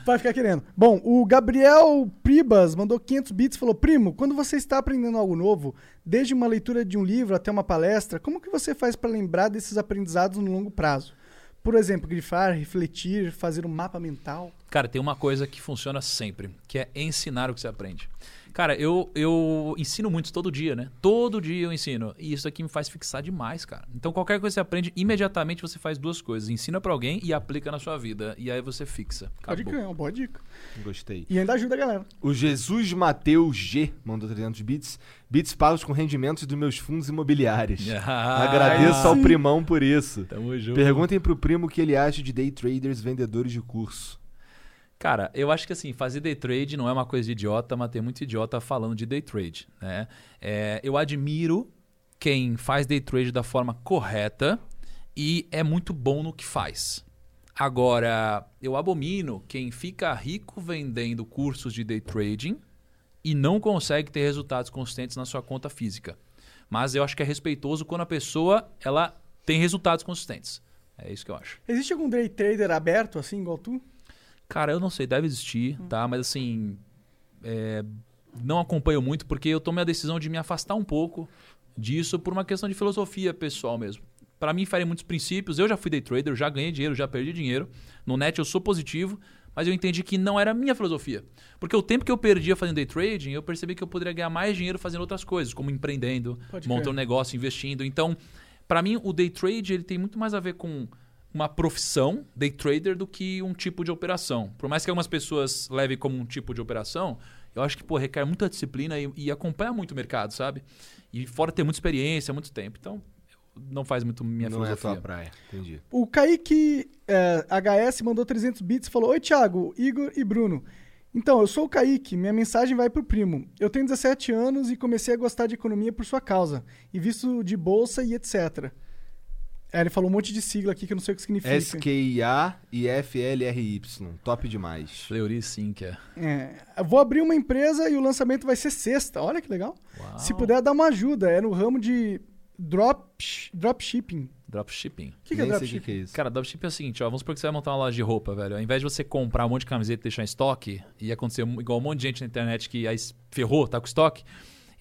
Vai ficar querendo. Bom, o Gabriel Pribas mandou 500 bits e falou: Primo, quando você está aprendendo algo novo, desde uma leitura de um livro até uma palestra, como que você faz para lembrar desses aprendizados no longo prazo? Por exemplo, grifar, refletir, fazer um mapa mental. Cara, tem uma coisa que funciona sempre, que é ensinar o que você aprende. Cara, eu, eu ensino muito todo dia, né? Todo dia eu ensino. E isso aqui me faz fixar demais, cara. Então, qualquer coisa que você aprende, imediatamente você faz duas coisas. Ensina pra alguém e aplica na sua vida. E aí você fixa. Pode Acabou. crer, é uma boa dica. Gostei. E ainda ajuda a galera. O Jesus Mateus G mandou 300 bits. Bits pagos com rendimentos dos meus fundos imobiliários. Ah, Agradeço ao sim. primão por isso. Tamo junto. Perguntem pro primo o que ele acha de day traders vendedores de curso. Cara, eu acho que assim, fazer day trade não é uma coisa de idiota, mas tem muito idiota falando de day trade. Né? É, eu admiro quem faz day trade da forma correta e é muito bom no que faz. Agora, eu abomino quem fica rico vendendo cursos de day trading e não consegue ter resultados consistentes na sua conta física. Mas eu acho que é respeitoso quando a pessoa ela tem resultados consistentes. É isso que eu acho. Existe algum day trader aberto, assim, igual tu? Cara, eu não sei, deve existir, tá? Mas assim, é, não acompanho muito porque eu tomei a decisão de me afastar um pouco disso por uma questão de filosofia pessoal mesmo. Para mim, farei muitos princípios. Eu já fui day trader, já ganhei dinheiro, já perdi dinheiro. No net eu sou positivo, mas eu entendi que não era a minha filosofia. Porque o tempo que eu perdia fazendo day trading, eu percebi que eu poderia ganhar mais dinheiro fazendo outras coisas, como empreendendo, Pode montando um negócio, investindo. Então, para mim, o day trade ele tem muito mais a ver com uma profissão day trader do que um tipo de operação. Por mais que algumas pessoas levem como um tipo de operação, eu acho que pô, requer muita disciplina e, e acompanha muito o mercado, sabe? E fora ter muita experiência, muito tempo. Então, não faz muito minha não é a filosofia. tua praia. Entendi. O Kaique é, HS mandou 300 bits e falou: Oi, Thiago, Igor e Bruno. Então, eu sou o Kaique, minha mensagem vai pro primo. Eu tenho 17 anos e comecei a gostar de economia por sua causa, e visto de bolsa e etc. É, ele falou um monte de sigla aqui que eu não sei o que significa. SKIA e FLRY. Top demais. Fleury sim, que é. Eu vou abrir uma empresa e o lançamento vai ser sexta. Olha que legal. Uau. Se puder dar uma ajuda, é no ramo de drop, dropshipping. Dropshipping. O que, que é dropshipping? que é isso. Cara, dropshipping é o seguinte, ó, vamos supor que você vai montar uma loja de roupa, velho. Ao invés de você comprar um monte de camiseta e deixar em estoque, e acontecer igual um monte de gente na internet que aí ferrou, tá com estoque,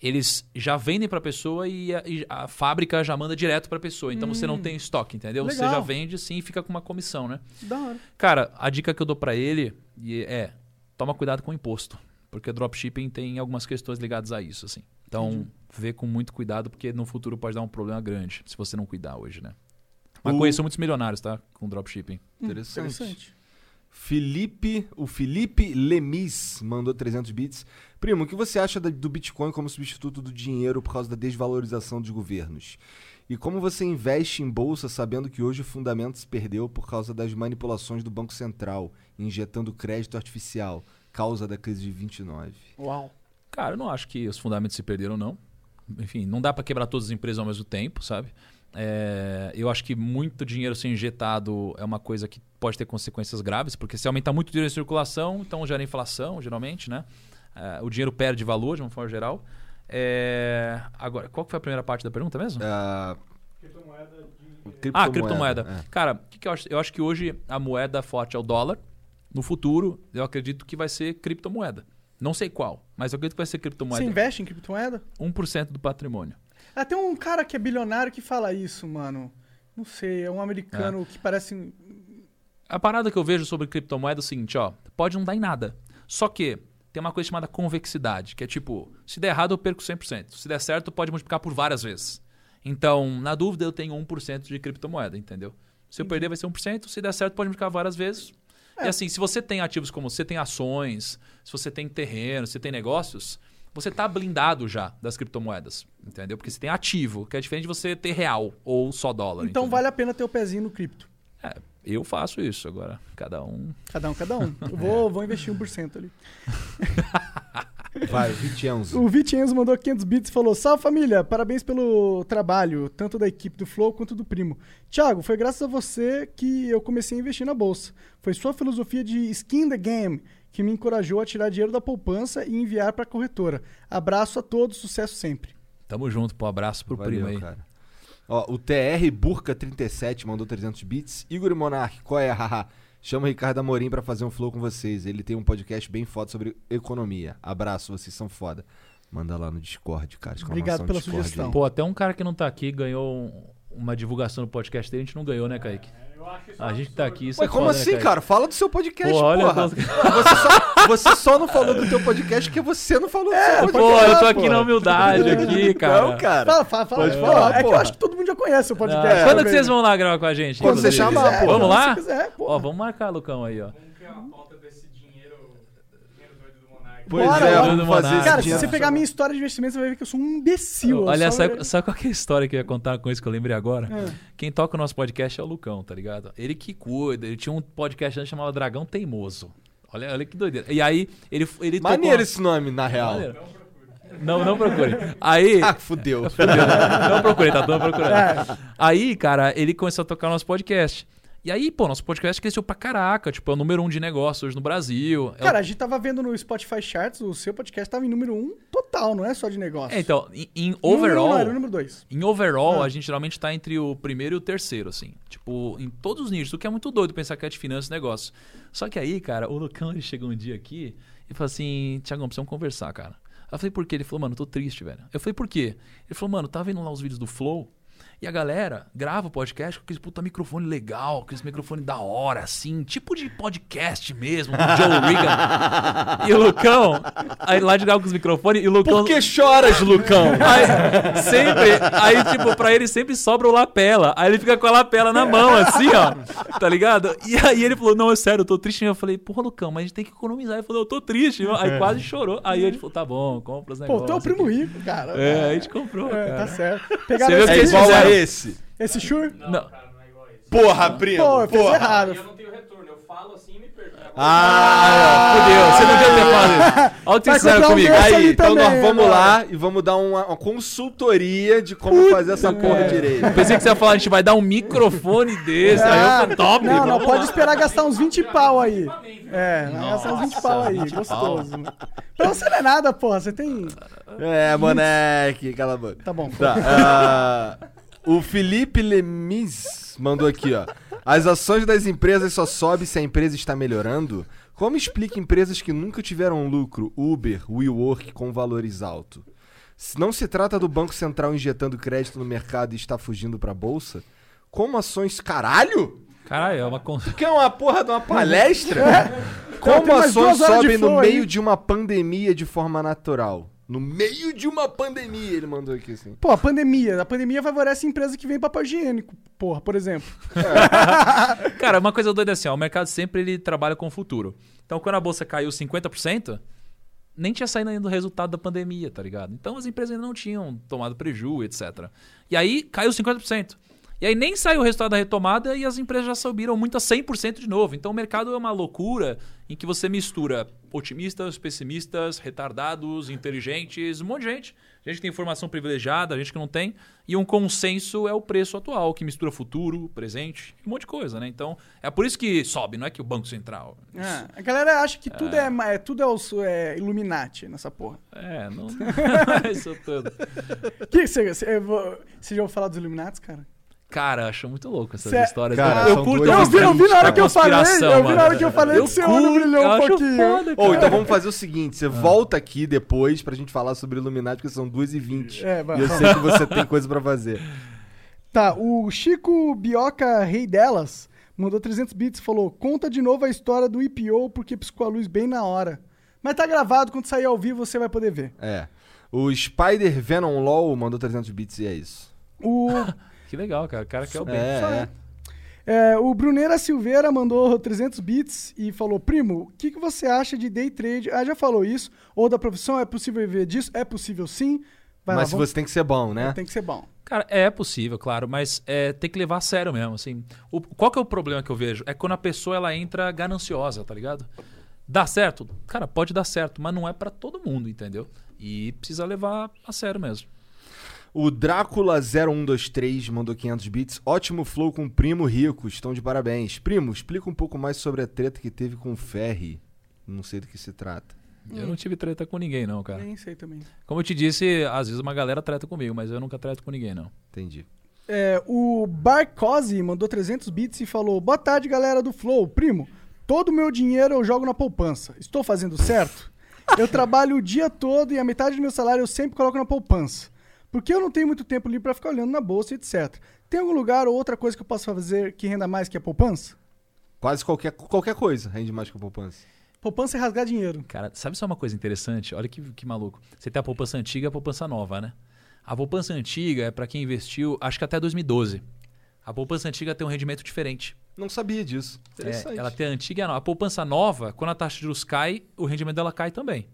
eles já vendem pra pessoa e a, e a fábrica já manda direto pra pessoa. Então você não tem estoque, entendeu? Você Hum. Legal. já vende sim e fica com uma comissão, né? Da hora. Cara, a dica que eu dou pra ele é: toma cuidado com o imposto. Porque dropshipping tem algumas questões ligadas a isso, assim. Então, vê com muito cuidado, porque no futuro pode dar um problema grande se você não cuidar hoje, né? Mas O- conheço muitos milionários, tá? Com dropshipping. Interessante. Interessante. Felipe, o Felipe Lemis mandou 300 bits. Primo, o que você acha do Bitcoin como substituto do dinheiro por causa da desvalorização dos governos? E como você investe em bolsa sabendo que hoje o fundamento se perdeu por causa das manipulações do Banco Central, injetando crédito artificial, causa da crise de 29? Uau. Cara, eu não acho que os fundamentos se perderam, não. Enfim, não dá pra quebrar todas as empresas ao mesmo tempo, sabe? É, eu acho que muito dinheiro ser injetado é uma coisa que pode ter consequências graves, porque se aumentar muito dinheiro em circulação, então gera inflação, geralmente, né? É, o dinheiro perde valor de uma forma geral. É, agora, qual que foi a primeira parte da pergunta mesmo? Ah, Ah, criptomoeda. é. Cara, o que, que eu acho? Eu acho que hoje a moeda forte é o dólar. No futuro, eu acredito que vai ser criptomoeda. Não sei qual, mas eu acredito que vai ser Você criptomoeda. investe em criptomoeda? 1% do patrimônio. Ah, tem um cara que é bilionário que fala isso, mano. Não sei, é um americano que parece. A parada que eu vejo sobre criptomoeda é o seguinte, ó, pode não dar em nada. Só que tem uma coisa chamada convexidade, que é tipo, se der errado eu perco 100%. Se der certo, pode multiplicar por várias vezes. Então, na dúvida, eu tenho 1% de criptomoeda, entendeu? Se eu perder, vai ser 1%. Se der certo, pode multiplicar várias vezes. E assim, se você tem ativos como você tem ações, se você tem terreno, se você tem negócios, você está blindado já das criptomoedas, entendeu? Porque você tem ativo, que é diferente de você ter real ou só dólar. Então entendeu? vale a pena ter o pezinho no cripto. É, eu faço isso agora. Cada um Cada um, cada um. Eu vou, vou investir 1% ali. Vai, Vitienzo. O Vicenzo mandou 500 bits e falou: Salve família, parabéns pelo trabalho, tanto da equipe do Flow quanto do primo. Thiago, foi graças a você que eu comecei a investir na bolsa. Foi sua filosofia de skin the game que me encorajou a tirar dinheiro da poupança e enviar para a corretora. Abraço a todos, sucesso sempre. Tamo junto, pô. Abraço pro Valeu, primo aí. cara. Ó, o TR Burca37 mandou 300 bits. Igor e Monark, qual é, haha? Chama o Ricardo Amorim pra fazer um flow com vocês. Ele tem um podcast bem foda sobre economia. Abraço, vocês são foda. Manda lá no Discord, cara. Obrigado pela Discord sugestão. aí. Pô, até um cara que não tá aqui ganhou um- uma divulgação no podcast dele, a gente não ganhou, né, Kaique? A gente tá aqui, isso Ué, é como foda, né, assim, Kaique? cara? Fala do seu podcast, Pô, olha, porra. tô- Você, só, você só não falou do teu podcast porque você não falou do seu podcast. Pô, eu tô aqui porra. na humildade aqui, cara. Não, cara. Fala, fala, fala. Pode fala. falar, é que eu acho que todo mundo já conhece o Não, podcast. Quando né, que vocês vão lá gravar com a gente? Quando você chamar, pô. Vamos lá? Se quiser. Ó, vamos marcar, Lucão, aí, ó. Como que é a pauta desse dinheiro, dinheiro doido do Monark? Pois Bora, é, bora. vamos fazer Cara, se você pegar a minha história de investimento, você vai ver que eu sou um imbecil. Olha, só- sabe, sabe qual que é a história que eu ia contar com isso que eu lembrei agora? É. Quem toca o nosso podcast é o Lucão, tá ligado? Ele que cuida, ele tinha um podcast antes chamado Dragão Teimoso. Olha, olha que doideira. E aí, ele, ele tocou... Maneiro esse nome, na real. Maneiro. Não, não procure. Aí, Ah, fudeu. não procurei, tá? Não procurando. Aí, cara, ele começou a tocar o nosso podcast. E aí, pô, nosso podcast cresceu pra caraca. Tipo, é o número um de negócio hoje no Brasil. É o- Cara, a gente tava vendo no Spotify Charts, o seu podcast tava em número um total, não é só de negócio. É, então, em, em Número um, overall... não, era o número dois. Em overall, Ah. a gente geralmente tá entre o primeiro e o terceiro, assim. Tipo, em todos os nichos, o que é muito doido pensar que é de finanças e negócio. Só que aí, cara, o Lucão, ele chegou um dia aqui e falou assim, Tiagão, precisamos conversar, cara. Eu falei, por quê? Ele falou, mano, eu tô triste, velho. Eu falei, por quê? Ele falou, mano, tá vendo lá os vídeos do Flow? E a galera grava o podcast com aquele puta microfone legal, aquele microfone da hora, assim, tipo de podcast mesmo, do Joe Regan. e o Lucão, aí lá de grava com os microfones, e o Lucão... Por que choras, Lucão? Aí, sempre, aí, tipo, pra ele sempre sobra o lapela. Aí ele fica com a lapela na mão, assim, ó. Tá ligado? E aí ele falou: Não, é sério, eu tô triste. Eu falei: Porra, Lucão, mas a gente tem que economizar. Ele falou: Eu tô triste. Aí quase chorou. Aí ele falou: Tá bom, compra os Pô, negócios. tu é o primo aqui." rico, cara. É, a gente comprou, É, cara. tá certo. Você Pegaram viu que É eles esse, fizeram? Esse. esse Shure? Não, Não. cara, não é igual a esse. Porra, primo. Pô, fez porra. errado. Eu não tenho retorno, eu falo assim e me perco. Ah, Fudeu, você não devia ter falado isso. Olha o que vocês fizeram comigo. Aí, ali então também, nós vamos agora. lá e vamos dar uma, uma consultoria de como fazer essa porra direito. Pensei que você ia falar, a gente vai dar um microfone desse. Aí eu Ah, falei, top, Não, não, pode lá. esperar gastar uns 20 pau aí. É, vai gastar uns 20 pau aí, 20 gostoso. Pra você não é nada, porra, você tem... É, moleque, cala a boca. Tá bom. Tá, ah, o Felipe Lemis mandou aqui, ó. As ações das empresas só sobem se a empresa está melhorando? Como explica empresas que nunca tiveram lucro, Uber, WeWork, com valores altos? Se não se trata do Banco Central injetando crédito no mercado e está fugindo para a bolsa? Como ações. Caralho? Caralho, é uma. Tu quer uma porra de uma palestra? Então, Como ações sobem no flow aí. meio de uma pandemia de forma natural? No meio de uma pandemia, ele mandou aqui assim. Pô, a pandemia. A pandemia favorece empresa que vem papel higiênico, porra, por exemplo. Cara, uma coisa doida é assim, ó, o mercado sempre ele trabalha com o futuro. Então, quando a bolsa caiu 50%, nem tinha saído ainda o resultado da pandemia, tá ligado? Então, as empresas ainda não tinham tomado prejuízo, etc. E aí, caiu 50%. E aí, nem saiu o resultado da retomada e as empresas já subiram muito a 100% de novo. Então, o mercado é uma loucura em que você mistura otimistas, pessimistas, retardados, inteligentes, um monte de gente. Gente que tem informação privilegiada, gente que não tem. E um consenso é o preço atual, que mistura futuro, presente, um monte de coisa, né? Então, é por isso que sobe, não é que o Banco Central. Ah, a galera acha que tudo é, ma- é tudo é, os, é Illuminati nessa porra. É, não. isso tudo. Que, você, você, você já ouviu falar dos Illuminati, cara? Cara, acho muito louco essas Cê- histórias. Cara, eu são curto Eu vi, eu vi na hora que eu falei, eu vi na hora que eu falei Eu que seu olho curto, brilhou eu um acho pouquinho. foda, cara. então vamos fazer o seguinte: você volta aqui depois pra gente falar sobre Illuminati, porque são 2h20. É, vai, e eu sei que você tem coisa pra fazer. Tá, o Chico Bioca, rei delas, mandou 300 bits e falou: conta de novo a história do IPO porque piscou a luz bem na hora. Mas tá gravado, quando sair ao vivo você vai poder ver. É. O Spider Venom LOL mandou 300 bits e é isso. O, Que legal, cara. O cara quer o bem. É, só é. é, o Bruneira Silveira mandou 300 bits e falou: Primo, o que, que você acha de day trade? Ah, já falou isso. Ou da profissão, é possível viver disso? É possível sim. Vai Mas lá, vamos- você tem que ser bom, né? Tem que ser bom. Cara, é possível, claro, mas é, tem que levar a sério mesmo, assim. O- qual que é o problema que eu vejo? É quando a pessoa ela entra gananciosa, tá ligado? Dá certo? Cara, pode dar certo, mas não é pra todo mundo, entendeu? E precisa levar a sério mesmo. O Drácula0123 mandou 500 bits. Ótimo flow com o Primo Rico. Estão de parabéns. Primo, explica um pouco mais sobre a treta que teve com o Ferry. Não sei do que se trata. Eu não tive treta com ninguém, não, cara. Nem sei também. Como eu te disse, às vezes uma galera treta comigo, mas eu nunca treto com ninguém, não. Entendi. É, o Barcosi mandou 300 bits e falou: Boa tarde, galera do Flow. Primo, todo o meu dinheiro eu jogo na poupança. Estou fazendo certo? Eu trabalho o dia todo e a metade do meu salário eu sempre coloco na poupança. Porque eu não tenho muito tempo livre para ficar olhando na bolsa e etc. Tem algum lugar ou outra coisa que eu possa fazer que renda mais que a poupança? Quase qualquer, qualquer coisa rende mais que a poupança. Poupança é rasgar dinheiro. Cara, sabe só uma coisa interessante? Olha que, que maluco. Você tem a poupança antiga e a poupança nova, né? A poupança antiga é para quem investiu, acho que até 2012. A poupança antiga tem um rendimento diferente. Não sabia disso. É, Interessante. ela tem a antiga e a nova. A poupança nova, quando a taxa de juros cai, o rendimento dela cai também.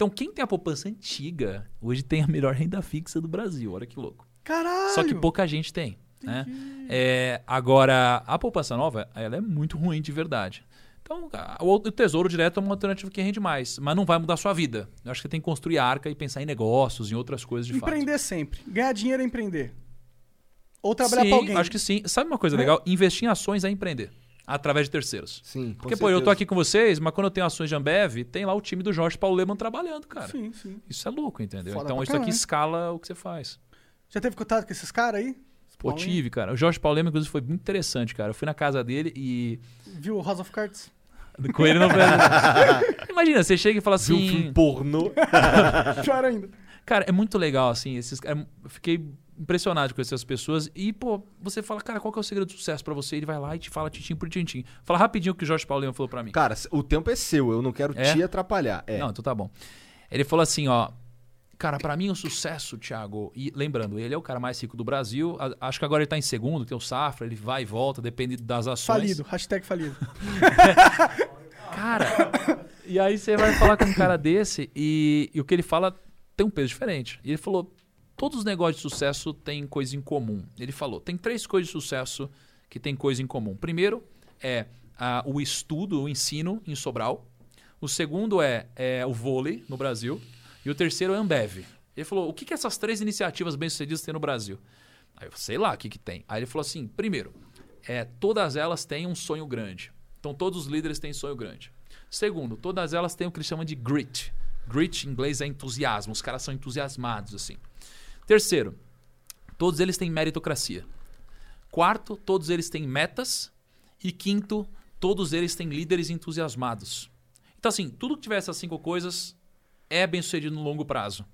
Então, quem tem a poupança antiga, hoje tem a melhor renda fixa do Brasil. Olha que louco. Caralho! Só que pouca gente tem. Né? É, agora, a poupança nova, ela é muito ruim de verdade. Então, o tesouro direto é uma alternativa que rende mais, mas não vai mudar a sua vida. Eu acho que você tem que construir a arca e pensar em negócios, em outras coisas de Empreender sempre. Ganhar dinheiro é empreender. Ou fato. trabalhar sim, pra alguém. acho que sim. Sabe uma coisa legal? Investir em ações é empreender. Através de terceiros. Sim, com Porque, pô, eu tô aqui com vocês, mas quando eu tenho ações de Ambev, tem lá o time do Jorge Paulo Leman trabalhando, cara. Sim, sim. Isso é louco, entendeu? Foda então isso aqui escala o que você faz. Já teve contato com esses caras aí? Pô, Paulinho? tive, cara. O Jorge Paulo Leman, inclusive, foi muito interessante, cara. Eu fui na casa dele e. Viu o House of Cards? Com ele não Imagina, você chega e fala Viu um filme assim. pornô. Pior ainda. Cara, é muito legal, assim. Esses, é- eu fiquei impressionado com essas pessoas. E, pô, você fala, cara, qual que é o segredo do sucesso pra você? Ele vai lá e te fala tintim por tintim. Fala rapidinho o que o Jorge Paulo Leman falou pra mim. Cara, o tempo é seu, eu não quero É? te atrapalhar. É. Não, então tá bom. Ele falou assim, ó. Cara, pra mim o sucesso, Thiago, e lembrando, ele é o cara mais rico do Brasil. a- Acho que agora ele tá em segundo, tem o Safra, ele vai e volta, depende das ações. Falido. Hashtag falido. Cara, e aí você vai falar com um cara desse e, e o que ele fala tem um peso diferente. E ele falou: todos os negócios de sucesso têm coisa em comum. Ele falou: tem três coisas de sucesso que têm coisa em comum. Primeiro é ah, o estudo, o ensino em Sobral. O segundo é, é o vôlei no Brasil. E o terceiro é a Ambev. Ele falou: o que, que essas três iniciativas bem-sucedidas têm no Brasil? Aí eu sei lá o que, que tem. Aí ele falou assim: primeiro, é, todas elas têm um sonho grande. Então todos os líderes têm sonho grande. Segundo, todas elas têm o que eles chamam de grit. Grit em inglês é entusiasmo. Os caras são entusiasmados assim. Terceiro, todos eles têm meritocracia. Quarto, todos eles têm metas. E quinto, todos eles têm líderes entusiasmados. Então, assim, tudo que tiver essas cinco coisas é bem sucedido no longo prazo.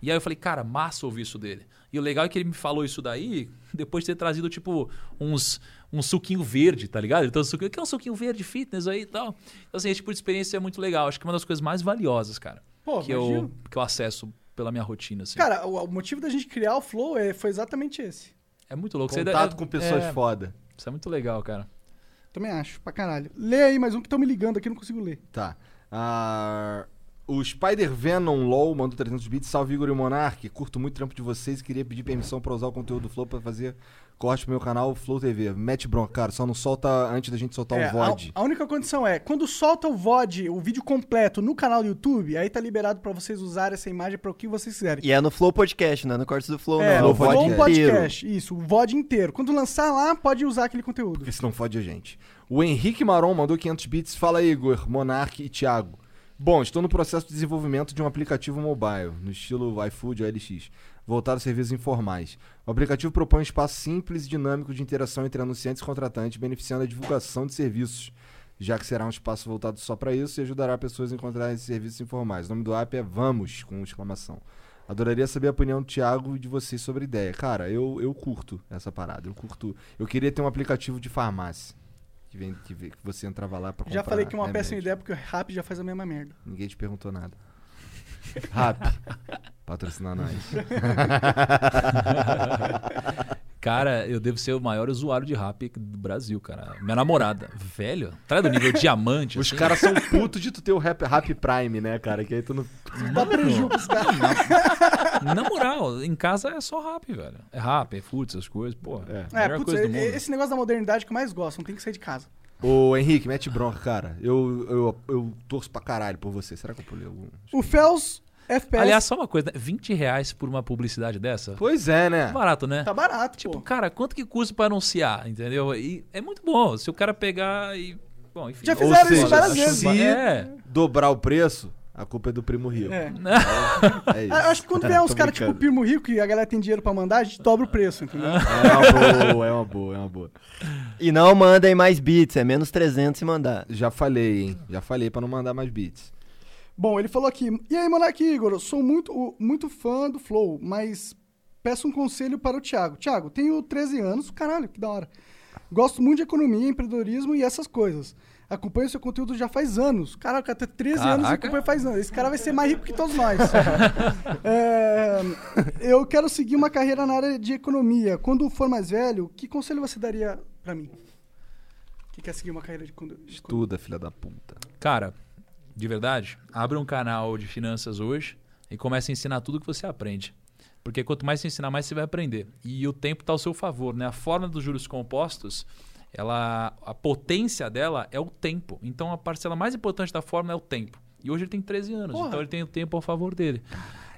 E aí eu falei, cara, massa ouvir isso dele. E o legal é que ele me falou isso daí depois de ter trazido, tipo, uns, um suquinho verde, tá ligado? Um suquinho, que é um suquinho verde fitness aí e tal. Então, assim, esse tipo de experiência é muito legal. Acho que é uma das coisas mais valiosas, cara. Pô, que, eu, que eu acesso pela minha rotina, assim. Cara, o, o motivo da gente criar o Flow é, foi exatamente esse. é muito louco. Você Contato é- com pessoas é, foda. Isso é muito legal, cara. Também acho, pra caralho. Lê aí mais um que estão me ligando aqui, eu não consigo ler. Tá. Ah, o Spider Venom LOL mandou 300 bits. Salve Igor e Monark. Curto muito o trampo de vocês e queria pedir permissão pra usar o conteúdo do Flow pra fazer corte pro meu canal Flow TV. Mete bronca, cara. Só não solta antes da gente soltar É, o VOD. A, a única condição é, quando solta o VOD, o vídeo completo no canal do YouTube, aí tá liberado pra vocês usarem essa imagem pra o que vocês quiserem. E é no Flow Podcast, não é no Cortes do Flow, é, não. no Flow Flow Podcast. Podcast. Isso, o VOD inteiro. Quando lançar lá, pode usar aquele conteúdo. Porque senão fode a gente. O Henrique Maron mandou 500 bits. Fala aí, Igor, Monark e Thiago. Bom, estou no processo de desenvolvimento de um aplicativo mobile, no estilo iFood ou LX, voltado a serviços informais. O aplicativo propõe um espaço simples e dinâmico de interação entre anunciantes e contratantes, beneficiando a divulgação de serviços, já que será um espaço voltado só para isso e ajudará pessoas a encontrarem esses serviços informais. O nome do app é Vamos, com exclamação. Adoraria saber a opinião do Thiago e de vocês sobre a ideia. Cara, eu, eu curto essa parada. Eu curto. Eu queria ter um aplicativo de farmácia. Que, vem, que, vem- que você entrava lá pra comprar. Já falei que é uma remédio. péssima ideia, porque o Rap já faz a mesma merda. Ninguém te perguntou nada. Rap. Patrocinar nós. Cara, eu devo ser o maior usuário de rap do Brasil, cara. Minha namorada, velho, traz do nível diamante. Os assim. caras são putos de tu ter o rap, rap Prime, né, cara? Que aí tu não. Dá prejuízo pros caras. Na moral, em casa é só rap, velho. É rap, é food, essas coisas, pô. É. É, putz, coisa do é- mundo. esse negócio da modernidade que eu mais gosto, não tem que sair de casa. Ô, Henrique, mete bronca, cara. Eu, eu, eu torço pra caralho por você. Será que eu pulei algum? O Fels FPS Aliás, só uma coisa, né? 20 reais por uma publicidade dessa? Pois é, né? Barato, né? tá barato, Tipo, pô. cara, quanto que custa pra anunciar, entendeu? E é muito bom. Se o cara pegar e. Bom, enfim. Já Ou fizeram isso seja, várias vezes. se É. dobrar o preço, A culpa é do primo rico. É. É isso. Eu acho que quando vier uns caras tipo. Primo Rico e a galera tem dinheiro pra mandar, a gente dobra o preço, entendeu? É uma boa, é uma boa, é uma boa. E não mandem mais bits, é menos 300 se mandar. Já falei, hein? Já falei pra não mandar mais beats. Bom, ele falou aqui: E aí, Monark Igor, eu sou muito, muito fã do Flow, mas peço um conselho para o Thiago. Thiago, tenho 13 anos, caralho, que da hora. Gosto muito de economia, empreendedorismo e essas coisas. Acompanho seu conteúdo já faz anos. Caraca, o cara tem 13 anos e Caraca. acompanha faz anos. Esse cara vai ser mais rico que todos nós. É, eu quero seguir uma carreira na área de economia. Quando for mais velho, que conselho você daria pra mim? Que quer seguir uma carreira de economia? Estuda, filha da puta. Cara, de verdade, abre um canal de finanças hoje e comece a ensinar tudo que você aprende. Porque quanto mais você ensinar, mais você vai aprender. E o tempo está ao seu favor, né? A forma dos juros compostos, ela, a potência dela é o tempo. Então a parcela mais importante da fórmula é o tempo. E hoje ele tem 13 anos, Porra. então ele tem o tempo a favor dele.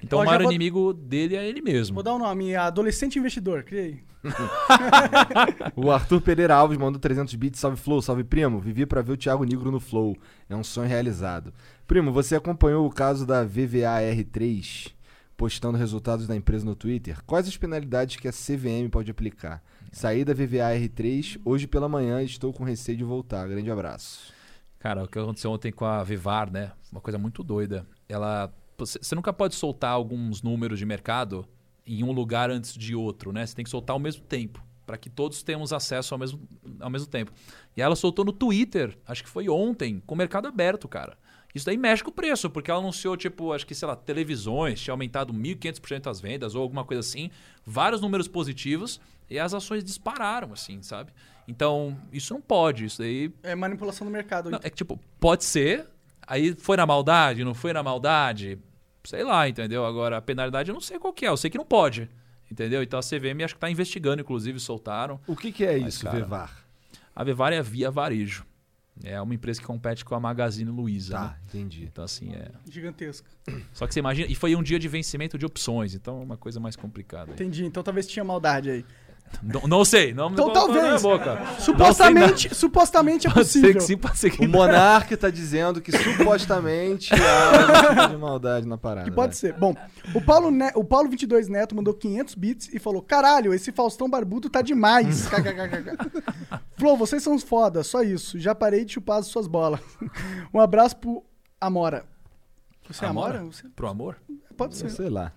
Então o maior vou- inimigo dele é ele mesmo. Vou dar um nome, Adolescente Investidor, criei. O Arthur Pereira Alves mandou 300 bits. Salve Flow, salve primo. Vivi pra ver o Thiago Negro no Flow. É um sonho realizado. Primo, você acompanhou o caso da VVAR3 postando resultados da empresa no Twitter? Quais as penalidades que a CVM pode aplicar? Saí da VVAR3 hoje pela manhã estou com receio de voltar. Grande abraço. Cara, o que aconteceu ontem com a Vivar, né? Uma coisa muito doida. Ela. Você nunca pode soltar alguns números de mercado em um lugar antes de outro, né? Você tem que soltar ao mesmo tempo, para que todos tenhamos acesso ao mesmo, ao mesmo tempo. E ela soltou no Twitter, acho que foi ontem, com o mercado aberto, cara. Isso daí mexe com o preço, porque ela anunciou, tipo, acho que, sei lá, televisões, tinha aumentado 1.500% as vendas ou alguma coisa assim, vários números positivos, e as ações dispararam, assim, sabe? Então, isso não pode, isso daí É manipulação do mercado. não, é que, tipo, pode ser. Aí foi na maldade, não foi na maldade. Sei lá, entendeu? Agora, a penalidade eu não sei qual que é. Eu sei que não pode. Entendeu? Então a CVM acho que tá investigando, inclusive, soltaram. O que, que é Mas, isso, cara, Vevar? A Vevar é a Via Varejo. É uma empresa que compete com a Magazine Luiza. né? Tá, entendi. Então, assim, é. Gigantesca. Só que você imagina. E foi um dia de vencimento de opções, então é uma coisa mais complicada. aí. Entendi. Então talvez tinha maldade aí. Não, não sei, não Então não talvez. na boca. Supostamente, supostamente é Pode ser possível. que sim, pode ser que O Monark tá dizendo que supostamente há tipo de maldade na parada. Que pode vai. ser. Bom, o Paulo, Ne- o Paulo 22 Neto mandou 500 bits e falou: Caralho, esse Faustão barbudo tá demais. Flow, vocês são foda, só isso. Já parei de chupar as suas bolas. um abraço pro Amora. Você é Amora? Amora? Você- Pro amor? Pode ser. Sei lá.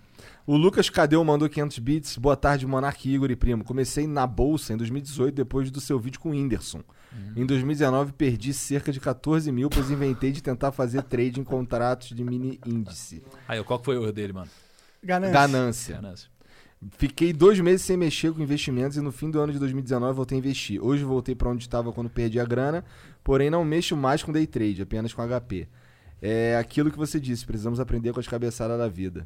O Lucas Cadeu mandou 500 bits. Boa tarde, Monark Igor e Primo. Comecei na bolsa em 2018 depois do seu vídeo com o Whindersson. Em 2019 perdi cerca de 14 mil, pois inventei de tentar fazer trade em contratos de mini índice. Aí, qual que foi o erro dele, mano? Ganância. Ganância. Ganância. Fiquei dois meses sem mexer com investimentos e no fim do ano de 2019 voltei a investir. Hoje voltei para onde estava quando perdi a grana, porém não mexo mais com day trade, apenas com HP. É aquilo que você disse, precisamos aprender com as cabeçadas da vida.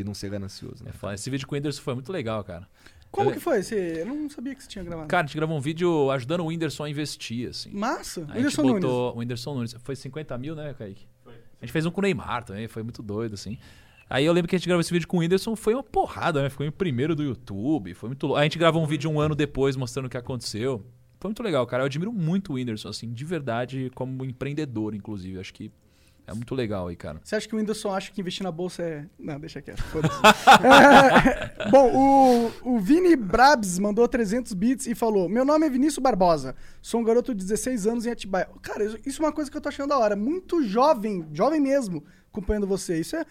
E não ser ganancioso, né? É foda. Esse vídeo com o Whindersson foi muito legal, cara. Como Eu- que foi? Você... Eu não sabia que você tinha gravado. Cara, a gente gravou um vídeo ajudando o Whindersson a investir, assim. Massa. A gente Whindersson Nunes. botou o Whindersson Nunes. Foi 50 mil, né, Kaique? A gente fez um com o Neymar também, foi muito doido, assim. Aí eu lembro que a gente gravou esse vídeo com o Whindersson, foi uma porrada, né? Ficou em primeiro do YouTube, foi muito louco. A gente gravou um vídeo um ano depois mostrando o que aconteceu. Foi muito legal, cara. Eu admiro muito o Whindersson, assim, de verdade, como empreendedor, inclusive. Acho que é muito legal aí, cara. Você acha que o Whindersson acha que investir na bolsa é. Não, deixa quieto. foda-se. É, Bom, o, o Vini Brabs mandou 300 bits e falou: Meu nome é Vinícius Barbosa, sou um garoto de 16 anos em Atibaia. Cara, isso- é uma coisa que eu tô achando da hora. Muito jovem, jovem mesmo, acompanhando você. Isso é.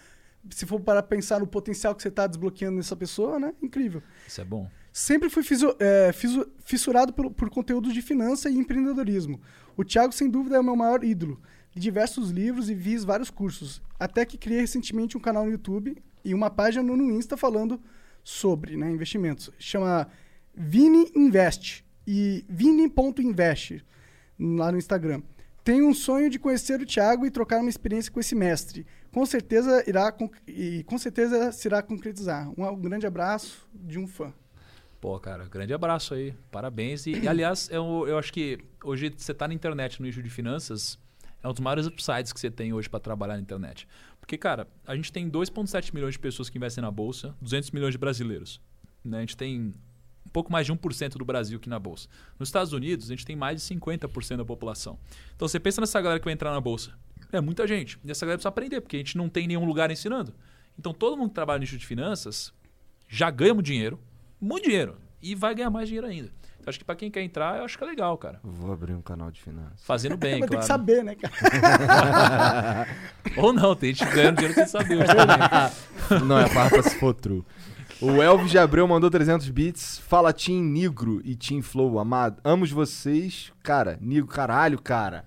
Se for para pensar no potencial que você tá desbloqueando nessa pessoa, né? Incrível. Isso é bom. Sempre fui fisu- é, fisu- fissurado por, por conteúdos de finança e empreendedorismo. O Thiago, sem dúvida, é o meu maior ídolo. Diversos livros e fiz vários cursos. Até que criei recentemente um canal no YouTube e uma página no Insta falando sobre né, investimentos. Chama Vini Invest e vini.invest lá no Instagram. Tenho um sonho de conhecer o Thiago e trocar uma experiência com esse mestre. Com certeza irá e com certeza se irá concretizar. Um, um grande abraço de um fã. Pô, cara, grande abraço aí. Parabéns. E, e, aliás, eu, eu acho que hoje você tá na internet no nicho de finanças, é um dos maiores upsides que você tem hoje para trabalhar na internet. Porque, cara, a gente tem 2,7 milhões de pessoas que investem na bolsa, 200 milhões de brasileiros. Né? A gente tem um pouco mais de 1% do Brasil aqui na bolsa. Nos Estados Unidos, a gente tem mais de 50% da população. Então você pensa nessa galera que vai entrar na bolsa. É muita gente. E essa galera precisa aprender, porque a gente não tem nenhum lugar ensinando. Então todo mundo que trabalha no nicho de finanças já ganha muito dinheiro, muito dinheiro, e vai ganhar mais dinheiro ainda. Acho que pra quem quer entrar, eu acho que é legal, cara. Vou abrir um canal de finanças. Fazendo bem, ter claro. que saber, né, cara? Ou não, tem gente ganhando dinheiro sem saber. também. Não é farpa se for true. O Elvis de Abreu mandou 300 bits. Fala Team Negro e Team Flow, amado. Amos vocês. Cara, Negro, caralho, cara.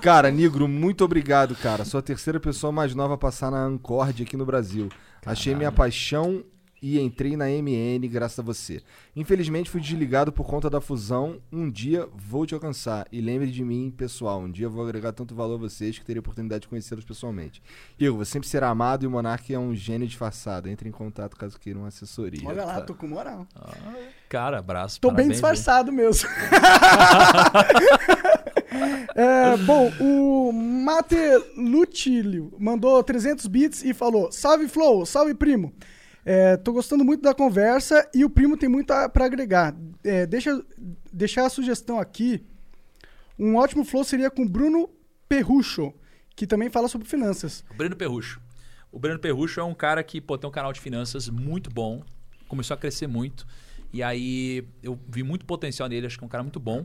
cara, Negro, muito obrigado, cara. Sou a terceira pessoa mais nova a passar na Ancord aqui no Brasil. Achei minha paixão e entrei na MN graças a você. Infelizmente fui desligado por conta da fusão. Um dia vou te alcançar. E lembre de mim, pessoal. Um dia vou agregar tanto valor a vocês que terei a oportunidade de conhecê-los pessoalmente. Igor, você sempre será amado e o Monark é um gênio disfarçado. Entre em contato caso queira uma assessoria. Olha lá, tá? tô com moral. Cara, abraço. Tô bem parabéns, disfarçado mesmo. É, bom, o Mate Lutilio mandou 300 bits e falou: Salve Flow, salve primo. É, tô gostando muito da conversa e o primo tem muito a- pra agregar. É, deixa deixar a sugestão aqui. Um ótimo flow seria com Bruno Perrucho, que também fala sobre finanças. O Breno Perrucho. O Breno Perrucho é um cara que pô, tem um canal de finanças muito bom, começou a crescer muito. E aí eu vi muito potencial nele, acho que é um cara muito bom.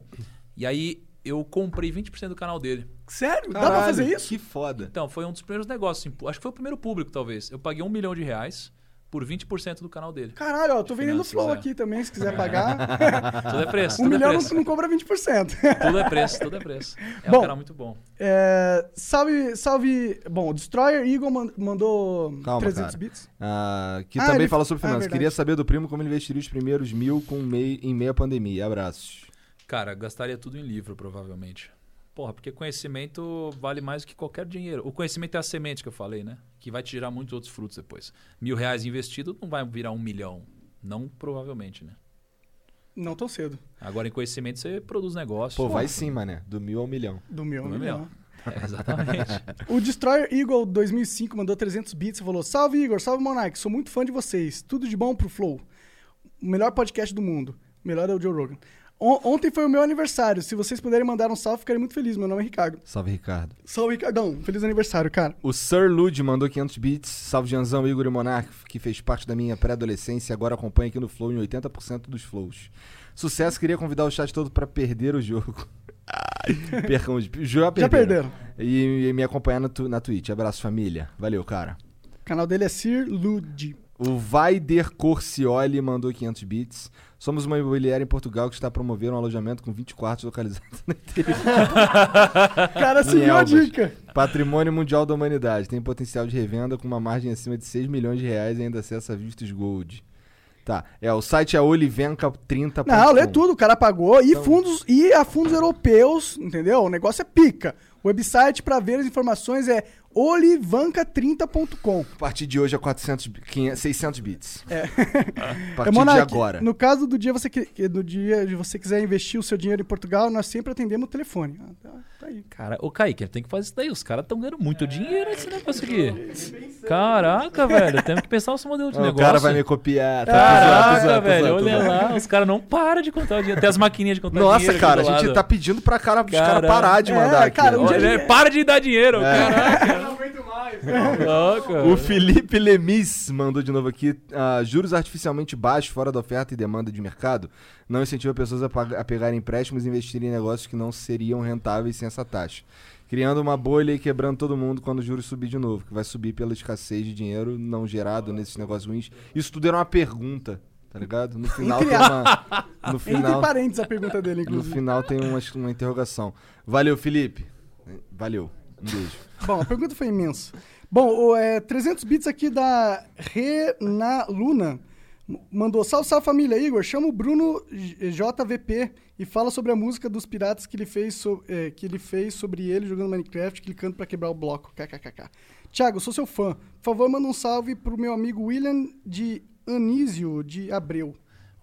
E aí eu comprei 20% do canal dele. Sério? Dá pra Caralho, fazer isso? Que foda. Então, foi um dos primeiros negócios. assim, acho que foi o primeiro público, talvez. Eu paguei um milhão de reais por 20% do canal dele. Caralho, ó, tô vendendo flow é. aqui também, se quiser pagar. Tudo é preço, um é milhão preço. não, não cobra 20%. Tudo é preço, tudo é preço. É Bom, um canal muito bom. É, salve, salve. Bom, o Destroyer Eagle man- mandou Calma, 300 cara. bits. Ah, que Ah, também ele- fala sobre ah, finanças. verdade. Queria saber do primo como ele investiria os primeiros mil com mei, em meia pandemia. Abraços. Cara, gastaria tudo em livro, provavelmente. Porra, porque conhecimento vale mais do que qualquer dinheiro. O conhecimento é a semente que eu falei, né? Que vai te gerar muitos outros frutos depois. Mil reais investido não vai virar um milhão. Não provavelmente, né? Não tão cedo. Agora, em conhecimento, você produz negócio. Pô, vai sim, mané. Do mil ao milhão. Do Do um meu. milhão. É, exatamente. O Destroyer Eagle 2005 mandou 300 bits e falou: Salve Igor, salve Monark, sou muito fã de vocês. Tudo de bom pro Flow. O melhor podcast do mundo. O melhor é o Joe Rogan. On- ontem foi o meu aniversário. Se vocês puderem mandar um salve, ficarei muito feliz. Meu nome é Ricardo. Salve, Ricardo. Salve, Ricardão. Feliz aniversário, cara. O Sir Lud mandou 500 bits. Salve, Janzão, Igor e Monark, que fez parte da minha pré-adolescência e agora acompanha aqui no Flow em 80% dos flows. Sucesso, queria convidar o chat todo pra perder o jogo. Percam os... Já perderam. Já perderam. E, e me acompanhar na, tu, na Twitch. Abraço, família. Valeu, cara. O canal dele é Sir Lud. O Vaider Corcioli mandou 500 bits. Somos uma imobiliária em Portugal que está promovendo um alojamento com 20 quartos localizados no interior. Cara, seguiu a dica. Patrimônio Mundial da Humanidade. Tem potencial de revenda com uma margem acima de 6 milhões de reais e ainda acessa vistos gold. Tá, é, o site é olivenca30.com. Não, lê tudo, o cara pagou. E Então- fundos e a fundos europeus, entendeu? O negócio é pica. O website para ver as informações é olivanca30.com. A partir de hoje é 400, 500, 600 bits. É. A partir É, Monark, de agora. No caso do dia você que, do dia de você quiser investir o seu dinheiro em Portugal, nós sempre atendemos o telefone. Ah, tá, tá aí. Cara, o Kaique, tem que fazer isso daí. Os caras estão ganhando muito dinheiro nesse negócio aqui. Caraca, velho. Temos que pensar nosso modelo de o negócio. cara vai me copiar. Tá Caraca, velho. tô Olha lá. Os caras não param de contar o dinheiro. Tem as maquininhas de contar Nossa, dinheiro. aqui cara, a gente lado. tá pedindo pra cara, os caras parar de É, mandar aqui. cara, um ó. dia- Olha, para de dar dinheiro. Caraca. Não aguento mais. O Felipe Lemis mandou de novo aqui. ah, juros artificialmente baixos, fora da oferta e demanda de mercado, não incentiva pessoas a, a pegarem empréstimos e investirem em negócios que não seriam rentáveis sem essa taxa. Criando uma bolha e quebrando todo mundo quando os juros subir de novo, que vai subir pela escassez de dinheiro não gerado nesses negócios ruins. Isso tudo era uma pergunta, tá ligado? No final tem uma. No Entre final, parênteses a pergunta dele, no inclusive. final tem uma, uma interrogação. Valeu, Felipe. Valeu. Um beijo. Bom, a pergunta foi imensa. Bom, o, é, 300 bits aqui da Rena Luna. Mandou, salve, salve família. Igor, chama o Bruno JVP e fala sobre a música dos piratas que ele fez, so- é, que ele fez sobre ele jogando Minecraft, clicando pra quebrar o bloco. KKKK. Tiago, sou seu fã. Por favor, manda um salve pro meu amigo William de Anísio de Abreu.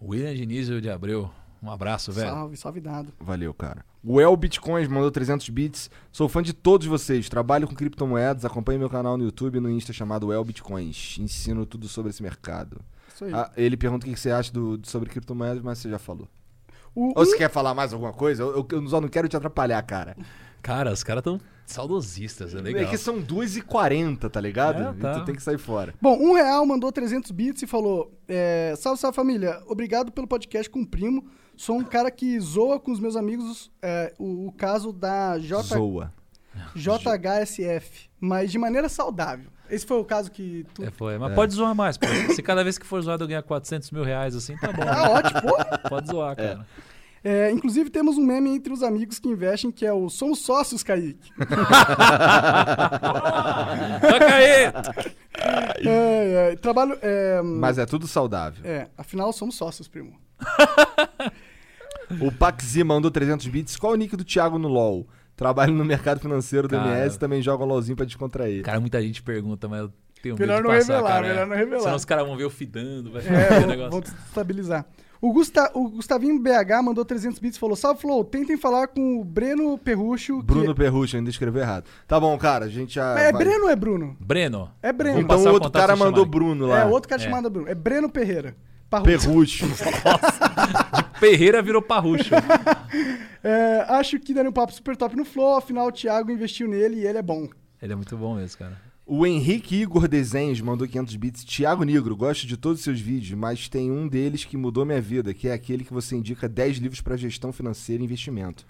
William Diniz de Abreu. Um abraço, velho. Salve, salve dado. Valeu, cara. O El Bitcoins mandou 300 bits. Sou fã de todos vocês. Trabalho com criptomoedas. Acompanhe meu canal no YouTube e no Insta chamado El Bitcoins. Ensino tudo sobre esse mercado. Isso aí. Ah, ele pergunta o que você acha do, sobre criptomoedas, mas você já falou. O- Ou você quer falar mais alguma coisa? Eu, eu- só não quero te atrapalhar, cara. Cara, os caras estão Saudosistas, é É legal. que são 2h40, tá ligado? É, tá. E tu tem que sair fora. Bom, um real mandou 300 bits e falou: é, Salve, salve família, obrigado pelo podcast com o primo. Sou um cara que zoa com os meus amigos é, o, o caso da J, Zoa. JHSF, mas de maneira saudável. Esse foi o caso que tu. É, foi. Mas pode zoar mais, pô. Se cada vez que for zoado eu ganhar 400 mil reais assim, tá bom. Ah, ótimo, pô. Pode zoar, cara. É, inclusive, temos um meme entre os amigos que investem que é o Somos Sócios, Kaique. Toca aí! É, é, trabalho. É, Mas é tudo saudável. é, afinal, somos sócios, primo. O Paxi mandou 300 bits. Qual o nick do Thiago no LoL? Trabalho no mercado financeiro do Cara. MS também joga um LoLzinho pra descontrair. Cara, muita gente pergunta, mas eu tenho Melhor medo de não passar, revelar, cara. melhor não revelar. Senão os caras vão ver eu fidando, vai ficar É, aquele vou, negócio. vou estabilizar. O, Gusta, o Gustavinho BH mandou 300 bits e falou: Salve, Flow, tentem falar com o Breno Perrucho. que- Bruno Perrucho, ainda escreveu errado. Tá bom, cara, a gente já. Mas é vai- Breno ou é Bruno? Breno. É Breno. Vamos Então passar o o outro contato cara mandou. Bruno lá. É, outro cara É. chamado Bruno. É Breno Ferreira. Parrucho. Perrucho. Ferreira virou parrucho. É, acho que daria um papo super top no Flow, afinal o Thiago investiu nele e ele é bom. Ele é muito bom mesmo, cara. O Henrique Igor Desenhos mandou 500 bits. Thiago Negro, gosto de todos os seus vídeos, mas tem um deles que mudou minha vida, que é aquele que você indica 10 livros para gestão financeira e investimento.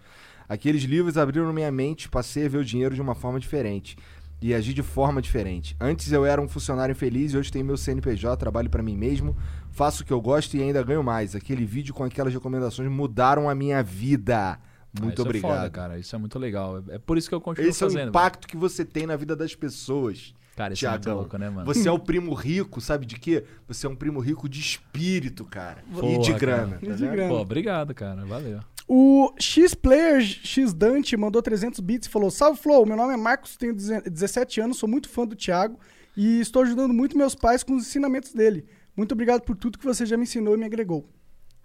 Aqueles livros abriram minha mente, passei a ver o dinheiro de uma forma diferente e agir de forma diferente. Antes eu era um funcionário infeliz e hoje tenho meu CNPJ, trabalho para mim mesmo, faço o que eu gosto e ainda ganho mais. Aquele vídeo com aquelas recomendações mudaram a minha vida. Ah, Muito isso obrigado. É foda, cara. Isso é muito legal. É por isso que eu continuo Esse é o fazendo. impacto que você tem na vida das pessoas. Cara, isso é muito Tiagão. louco, né, mano? Você é o primo rico, sabe de quê? Você é um primo rico de espírito, cara. e Porra, de cara. grana. E tá de vendo? grana. Pô, obrigado, cara. Valeu. O X-Player X Dante mandou 300 bits e falou: Salve Flow, meu nome é Marcos, tenho 17 anos, sou muito fã do Thiago e estou ajudando muito meus pais com os ensinamentos dele. Muito obrigado por tudo que você já me ensinou e me agregou.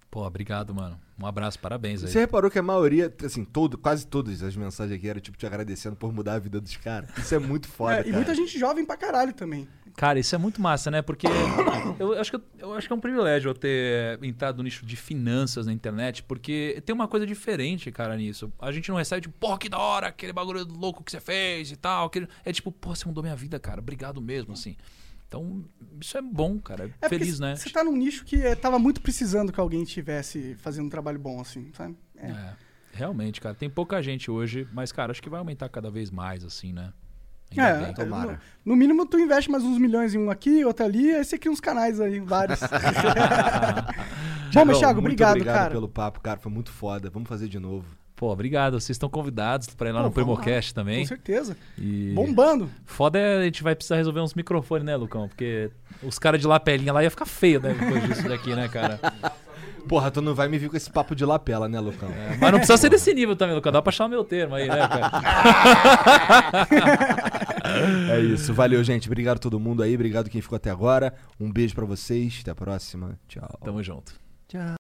Pô, obrigado, mano. Um abraço, parabéns aí. Você reparou que a maioria, assim, todo, quase todas as mensagens aqui eram tipo te agradecendo por mudar a vida dos caras. Isso é muito foda, É, cara. e muita gente jovem pra caralho também. Cara, isso é muito massa, né? Porque eu acho, que, eu- eu acho que é um privilégio eu ter entrado no nicho de finanças na internet, porque tem uma coisa diferente, cara, nisso. A gente não recebe, tipo, pô, que da hora, aquele bagulho louco que você fez e tal. aquele- É tipo, pô, você mudou minha vida, cara. Obrigado mesmo, assim. Então, isso é bom, cara. É Feliz, né? Você tá num nicho que é, tava muito precisando que alguém tivesse fazendo um trabalho bom, assim, sabe? É. É, realmente, cara. Tem pouca gente hoje, mas, cara, acho que vai aumentar cada vez mais, assim, né? Ainda É, bem. tomara. No, no mínimo, tu investe mais uns milhões em um aqui, outro ali, aí você cria uns canais aí, vários. Bom, mas Thiago, obrigado, obrigado cara. pelo papo, cara. Foi muito foda. Vamos fazer de novo. Pô, obrigado. Vocês estão convidados pra ir lá Pô, no vamos lá. Primocast também. Com certeza. E... Bombando. Foda é a gente vai precisar resolver uns microfones, né, Lucão? Porque os caras de lapelinha lá ia ficar feio, né? Depois disso daqui, né, cara? Porra, tu não vai me vir com esse papo de lapela, né, Lucão? É, mas não precisa ser desse nível também, Lucão. Dá pra achar o meu termo aí, né, cara? É isso. Valeu, gente. Obrigado a todo mundo aí. Obrigado quem ficou até agora. Um beijo pra vocês. Até a próxima. Tchau. Tamo junto. Tchau.